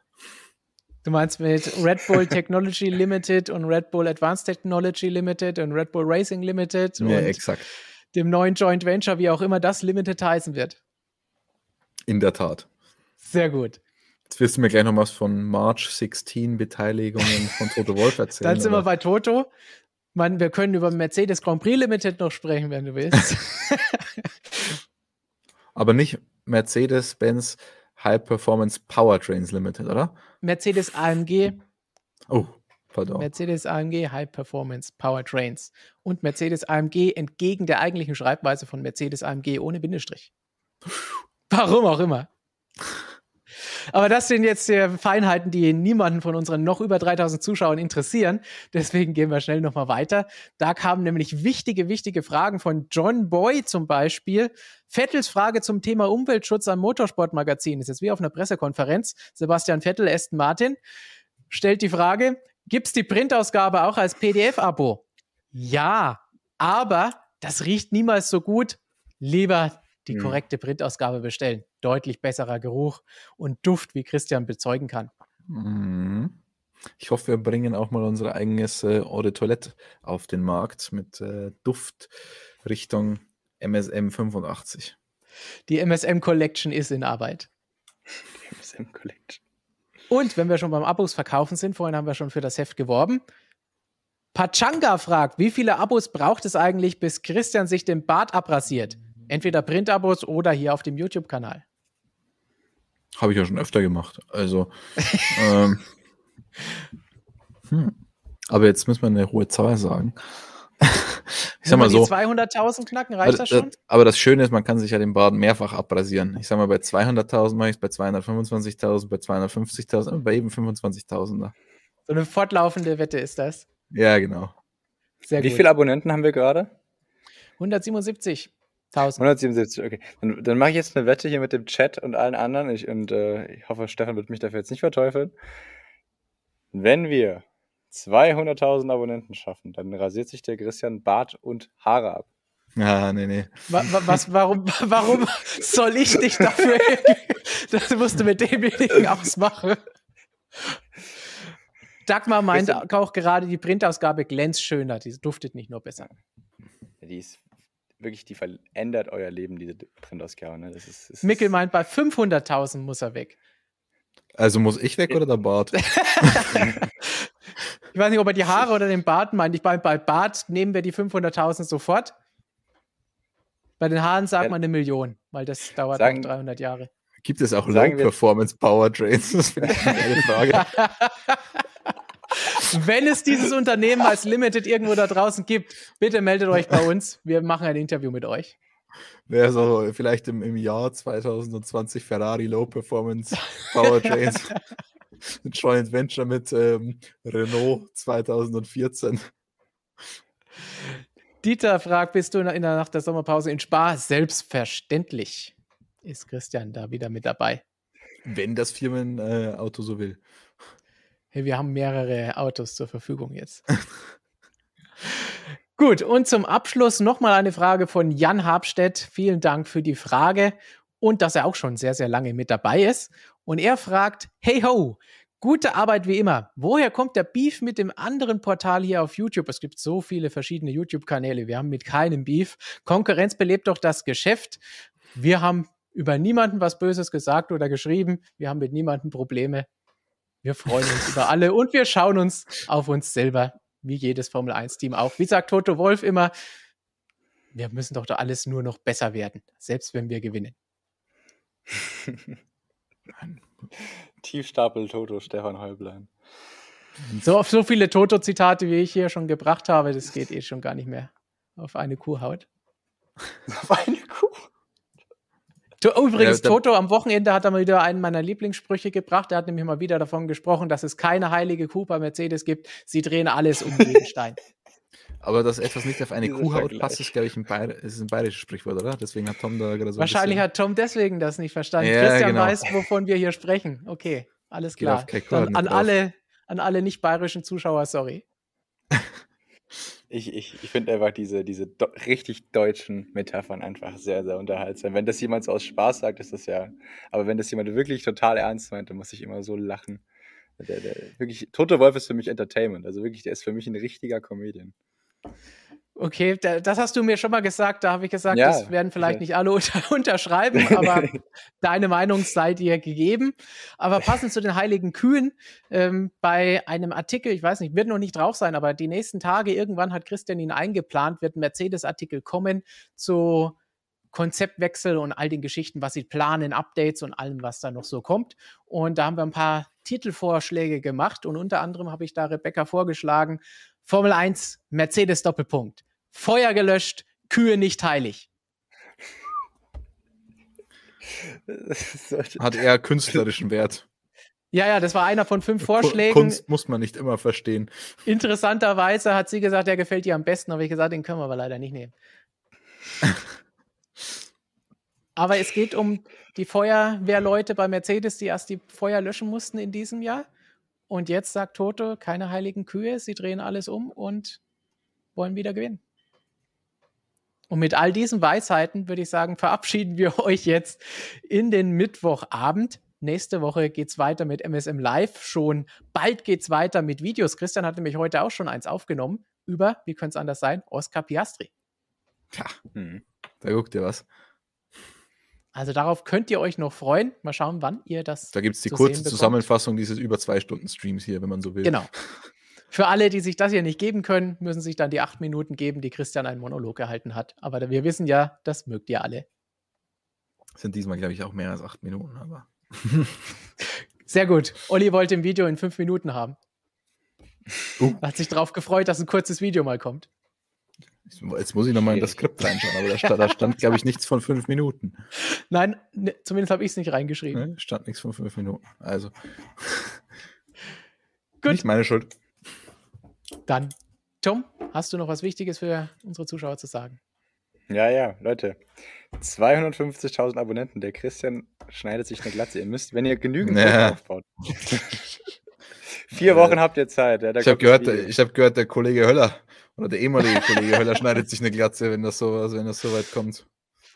Du meinst mit Red Bull Technology Limited und Red Bull Advanced Technology Limited und Red Bull Racing Limited ja, und exakt. dem neuen Joint Venture, wie auch immer das Limited heißen wird. In der Tat. Sehr gut. Jetzt wirst du mir gleich noch was von March 16 Beteiligungen von Toto Wolf *laughs* erzählen. Dann sind wir bei Toto. Man, wir können über Mercedes Grand Prix Limited noch sprechen, wenn du willst. *laughs* Aber nicht Mercedes-Benz High Performance Powertrains Limited, oder? Mercedes AMG. Oh, pardon. Mercedes AMG High Performance Powertrains. Und Mercedes AMG entgegen der eigentlichen Schreibweise von Mercedes AMG ohne Bindestrich. *laughs* Warum auch immer. Aber das sind jetzt die Feinheiten, die niemanden von unseren noch über 3000 Zuschauern interessieren. Deswegen gehen wir schnell nochmal weiter. Da kamen nämlich wichtige, wichtige Fragen von John Boy zum Beispiel. Vettels Frage zum Thema Umweltschutz am Motorsportmagazin. Ist jetzt wie auf einer Pressekonferenz. Sebastian Vettel, Aston Martin, stellt die Frage, gibt es die Printausgabe auch als PDF-Abo? Ja, aber das riecht niemals so gut. Lieber die mhm. korrekte Printausgabe bestellen. Deutlich besserer Geruch und Duft, wie Christian bezeugen kann. Mhm. Ich hoffe, wir bringen auch mal unser eigenes äh, Eau de Toilette auf den Markt mit äh, Duft Richtung MSM 85. Die MSM Collection ist in Arbeit. Die MSM Collection. Und wenn wir schon beim Abos verkaufen sind, vorhin haben wir schon für das Heft geworben. Pachanga fragt, wie viele Abos braucht es eigentlich, bis Christian sich den Bart abrasiert? Entweder Printabos oder hier auf dem YouTube-Kanal. Habe ich ja schon öfter gemacht. Also, ähm, hm. aber jetzt müssen wir eine hohe Zahl sagen. ich sag mal so. 200.000 knacken, reicht das schon? Aber das Schöne ist, man kann sich ja den Baden mehrfach abrasieren. Ich sag mal, bei 200.000 mache ich es, bei 225.000, bei 250.000, bei eben 25.000. So eine fortlaufende Wette ist das. Ja, genau. Sehr Wie gut. viele Abonnenten haben wir gerade? 177. 177, okay. Dann, dann mache ich jetzt eine Wette hier mit dem Chat und allen anderen. Ich, und äh, ich hoffe, Stefan wird mich dafür jetzt nicht verteufeln. Wenn wir 200.000 Abonnenten schaffen, dann rasiert sich der Christian Bart und Haare ab. Ah, nee, nee. Was, warum, warum soll ich dich dafür? *laughs* das musst du mit demjenigen ausmachen. Dagmar meint auch gerade, die Printausgabe glänzt schöner. Die duftet nicht nur besser. Die ist wirklich, die verändert euer Leben, diese Printausgabe. Ne? Das ist, das Mickel meint, bei 500.000 muss er weg. Also muss ich weg oder der Bart? *laughs* *laughs* ich weiß nicht, ob er die Haare oder den Bart meint. Ich meine, bei Bart nehmen wir die 500.000 sofort. Bei den Haaren sagt ja. man eine Million, weil das dauert sagen, 300 Jahre. Gibt es auch Low-Performance Powertrains? Das finde ich eine Frage. *laughs* Wenn es dieses Unternehmen als Limited irgendwo da draußen gibt, bitte meldet euch bei uns. Wir machen ein Interview mit euch. Wäre so vielleicht im, im Jahr 2020 Ferrari Low Performance Powertrains. *laughs* ein Joint Venture mit ähm, Renault 2014. Dieter fragt, bist du in der Nacht der Sommerpause in Spa? Selbstverständlich ist Christian da wieder mit dabei. Wenn das Firmenauto äh, so will hey, wir haben mehrere Autos zur Verfügung jetzt. Gut, und zum Abschluss nochmal eine Frage von Jan Habstedt. Vielen Dank für die Frage und dass er auch schon sehr, sehr lange mit dabei ist. Und er fragt, hey ho, gute Arbeit wie immer. Woher kommt der Beef mit dem anderen Portal hier auf YouTube? Es gibt so viele verschiedene YouTube-Kanäle. Wir haben mit keinem Beef. Konkurrenz belebt doch das Geschäft. Wir haben über niemanden was Böses gesagt oder geschrieben. Wir haben mit niemandem Probleme. Wir freuen uns über alle und wir schauen uns auf uns selber, wie jedes Formel 1-Team auch. Wie sagt Toto Wolf immer, wir müssen doch da alles nur noch besser werden, selbst wenn wir gewinnen. *laughs* Tiefstapel Toto, Stefan Heublein. So, so viele Toto-Zitate, wie ich hier schon gebracht habe, das geht eh schon gar nicht mehr auf eine Kuhhaut. *laughs* auf eine Kuh? Übrigens, ja, Toto am Wochenende hat er mal wieder einen meiner Lieblingssprüche gebracht. Er hat nämlich mal wieder davon gesprochen, dass es keine heilige Kuh bei Mercedes gibt. Sie drehen alles um jeden Stein. *laughs* Aber dass etwas nicht auf eine Kuhhaut passt, ist, glaube ich, ein, Bayer ist ein bayerisches Sprichwort, oder? Deswegen hat Tom da gerade so. Wahrscheinlich hat Tom deswegen das nicht verstanden. Ja, Christian genau. weiß, wovon wir hier sprechen. Okay, alles klar. Dann an alle, an alle nicht bayerischen Zuschauer, sorry. Ich, ich, ich finde einfach diese, diese richtig deutschen Metaphern einfach sehr, sehr unterhaltsam. Wenn das jemand so aus Spaß sagt, ist das ja. Aber wenn das jemand wirklich total ernst meint, dann muss ich immer so lachen. Der, der, wirklich, Tote Wolf ist für mich Entertainment. Also wirklich, der ist für mich ein richtiger Comedian. Okay, das hast du mir schon mal gesagt. Da habe ich gesagt, ja, das werden vielleicht nicht alle unter *laughs* unterschreiben, *laughs* aber deine Meinung sei dir gegeben. Aber passend zu den heiligen Kühen, ähm, bei einem Artikel, ich weiß nicht, wird noch nicht drauf sein, aber die nächsten Tage, irgendwann hat Christian ihn eingeplant, wird ein Mercedes-Artikel kommen zu Konzeptwechsel und all den Geschichten, was sie planen, Updates und allem, was da noch so kommt. Und da haben wir ein paar Titelvorschläge gemacht und unter anderem habe ich da Rebecca vorgeschlagen, Formel 1, Mercedes Doppelpunkt. Feuer gelöscht, Kühe nicht heilig. *laughs* Hat eher künstlerischen Wert. Ja, ja, das war einer von fünf Vorschlägen. Kunst muss man nicht immer verstehen. Interessanterweise hat sie gesagt, der gefällt ihr am besten, aber ich gesagt, den können wir aber leider nicht nehmen. *laughs* aber es geht um die Feuerwehrleute bei Mercedes, die erst die Feuer löschen mussten in diesem Jahr. Und jetzt sagt Toto, keine heiligen Kühe, sie drehen alles um und wollen wieder gewinnen. Und mit all diesen Weisheiten würde ich sagen, verabschieden wir *laughs* euch jetzt in den Mittwochabend. Nächste Woche geht es weiter mit MSM Live. Schon bald geht es weiter mit Videos. Christian hat nämlich heute auch schon eins aufgenommen über, wie könnte es anders sein, Oscar Piastri. Ja, hm. da guckt ihr was. Also darauf könnt ihr euch noch freuen. Mal schauen, wann ihr das. Da gibt es die kurze Zusammenfassung dieses über zwei Stunden Streams hier, wenn man so will. Genau. *laughs* Für alle, die sich das hier nicht geben können, müssen sich dann die acht Minuten geben, die Christian einen Monolog gehalten hat. Aber wir wissen ja, das mögt ihr alle. Sind diesmal, glaube ich, auch mehr als acht Minuten, aber. *laughs* Sehr gut. Olli wollte ein Video in fünf Minuten haben. Uh. Hat sich darauf gefreut, dass ein kurzes Video mal kommt. Jetzt muss ich nochmal in das Skript reinschauen, aber da stand, da stand glaube ich, nichts von fünf Minuten. Nein, ne, zumindest habe ich es nicht reingeschrieben. Ne, stand nichts von fünf Minuten. Also. Gut. Nicht meine Schuld. Dann, Tom, hast du noch was Wichtiges für unsere Zuschauer zu sagen? Ja, ja, Leute. 250.000 Abonnenten. Der Christian schneidet sich eine Glatze. Ihr müsst, wenn ihr genügend ja. aufbaut. Vier Wochen habt ihr Zeit. Ja, ich habe gehört, hab gehört, der Kollege Höller oder der ehemalige Kollege Höller schneidet sich eine Glatze, wenn das so, also wenn das so weit kommt.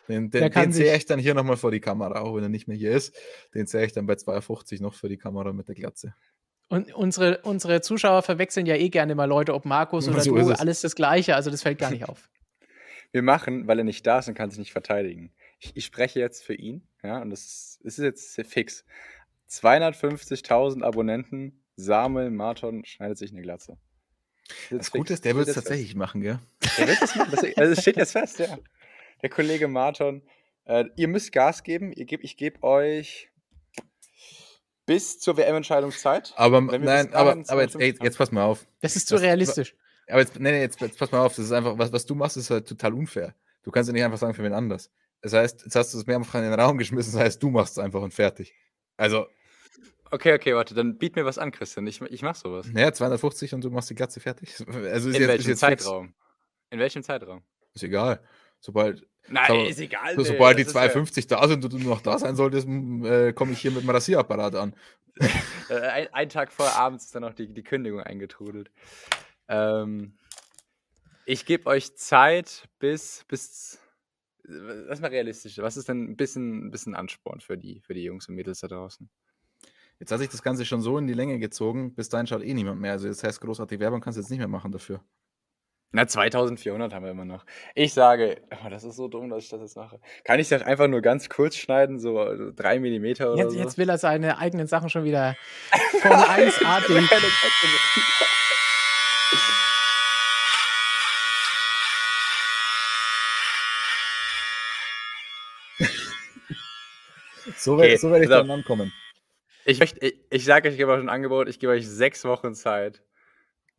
Den, den, den sehe ich dann hier nochmal vor die Kamera, auch wenn er nicht mehr hier ist. Den sehe ich dann bei 2,50 noch für die Kamera mit der Glatze. Und unsere, unsere Zuschauer verwechseln ja eh gerne mal Leute, ob Markus oder so du, alles das Gleiche, also das fällt gar nicht *laughs* auf. Wir machen, weil er nicht da ist und kann sich nicht verteidigen. Ich, ich spreche jetzt für ihn, ja, und das ist, das ist jetzt fix. 250.000 Abonnenten, Samuel Marton schneidet sich eine Glatze. Das, das Gute ist, der wird es tatsächlich fest. machen, gell? Der wird es machen. Das, also es steht jetzt fest, ja. Der Kollege Marton. Äh, ihr müsst Gas geben. Ihr geb, ich gebe euch bis zur WM-Entscheidungszeit. Aber nein, aber, aber jetzt, ey, jetzt pass mal auf. Das ist zu das, realistisch. Aber jetzt, nee, nee, jetzt, jetzt pass mal auf. Das ist einfach, was, was du machst, ist halt total unfair. Du kannst ja nicht einfach sagen für wen anders. Das heißt, jetzt hast du es mehrfach in den Raum geschmissen, das heißt, du machst es einfach und fertig. Also, Okay, okay, warte, dann biet mir was an, Christian. Ich, ich mach sowas. Naja, 250 und du machst die Glatze fertig. *laughs* Also In jetzt, welchem Zeitraum? Fix. In welchem Zeitraum? Ist egal. Sobald. Nein, aber, ist egal. So, sobald die 250 ja... da sind und du noch da sein solltest, äh, komme ich hier mit dem Rasierapparat an. *laughs* Äh, ein, ein, Tag vor abends ist dann noch die, die Kündigung eingetrudelt. Ähm, ich gebe euch Zeit bis, bis. Lass mal realistisch. Was ist denn ein bisschen, ein bisschen Ansporn für die, für die Jungs und Mädels da draußen? Jetzt hat sich das Ganze schon so in die Länge gezogen, bis dahin schaut eh niemand mehr. Also das heißt, großartig Werbung kannst du jetzt nicht mehr machen dafür. Na, 2400 haben wir immer noch. Ich sage, oh, das ist so dumm, dass ich das jetzt mache. Kann ich das einfach nur ganz kurz schneiden, so, drei Millimeter oder jetzt, so? Jetzt will er seine eigenen Sachen schon wieder von 1artig. *laughs* *laughs* so werde okay, so werd ich dann ankommen. Ich, möchte, ich, ich sage euch, ich gebe euch ein Angebot, ich gebe euch sechs Wochen Zeit.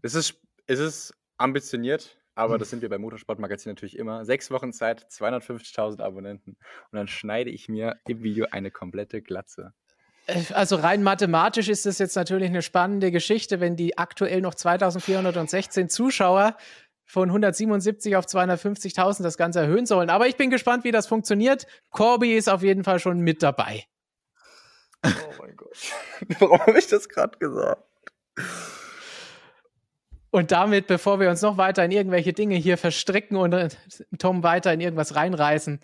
Es ist, es ist ambitioniert, aber das sind wir beim Motorsportmagazin natürlich immer. Sechs Wochen Zeit, 250.000 Abonnenten. Und dann schneide ich mir im Video eine komplette Glatze. Äh, also rein mathematisch ist das jetzt natürlich eine spannende Geschichte, wenn die aktuell noch 2416 Zuschauer von 177 auf 250.000 das Ganze erhöhen sollen. Aber ich bin gespannt, wie das funktioniert. Corby ist auf jeden Fall schon mit dabei. Oh mein Gott. *laughs* Warum habe ich das gerade gesagt? Und damit, bevor wir uns noch weiter in irgendwelche Dinge hier verstricken und äh, Tom weiter in irgendwas reinreißen,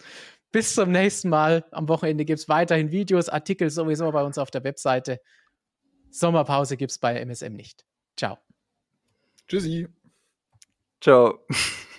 bis zum nächsten Mal. Am Wochenende gibt es weiterhin Videos, Artikel sowieso bei uns auf der Webseite. Sommerpause gibt es bei MSM nicht. Ciao. Tschüssi. Ciao. *laughs*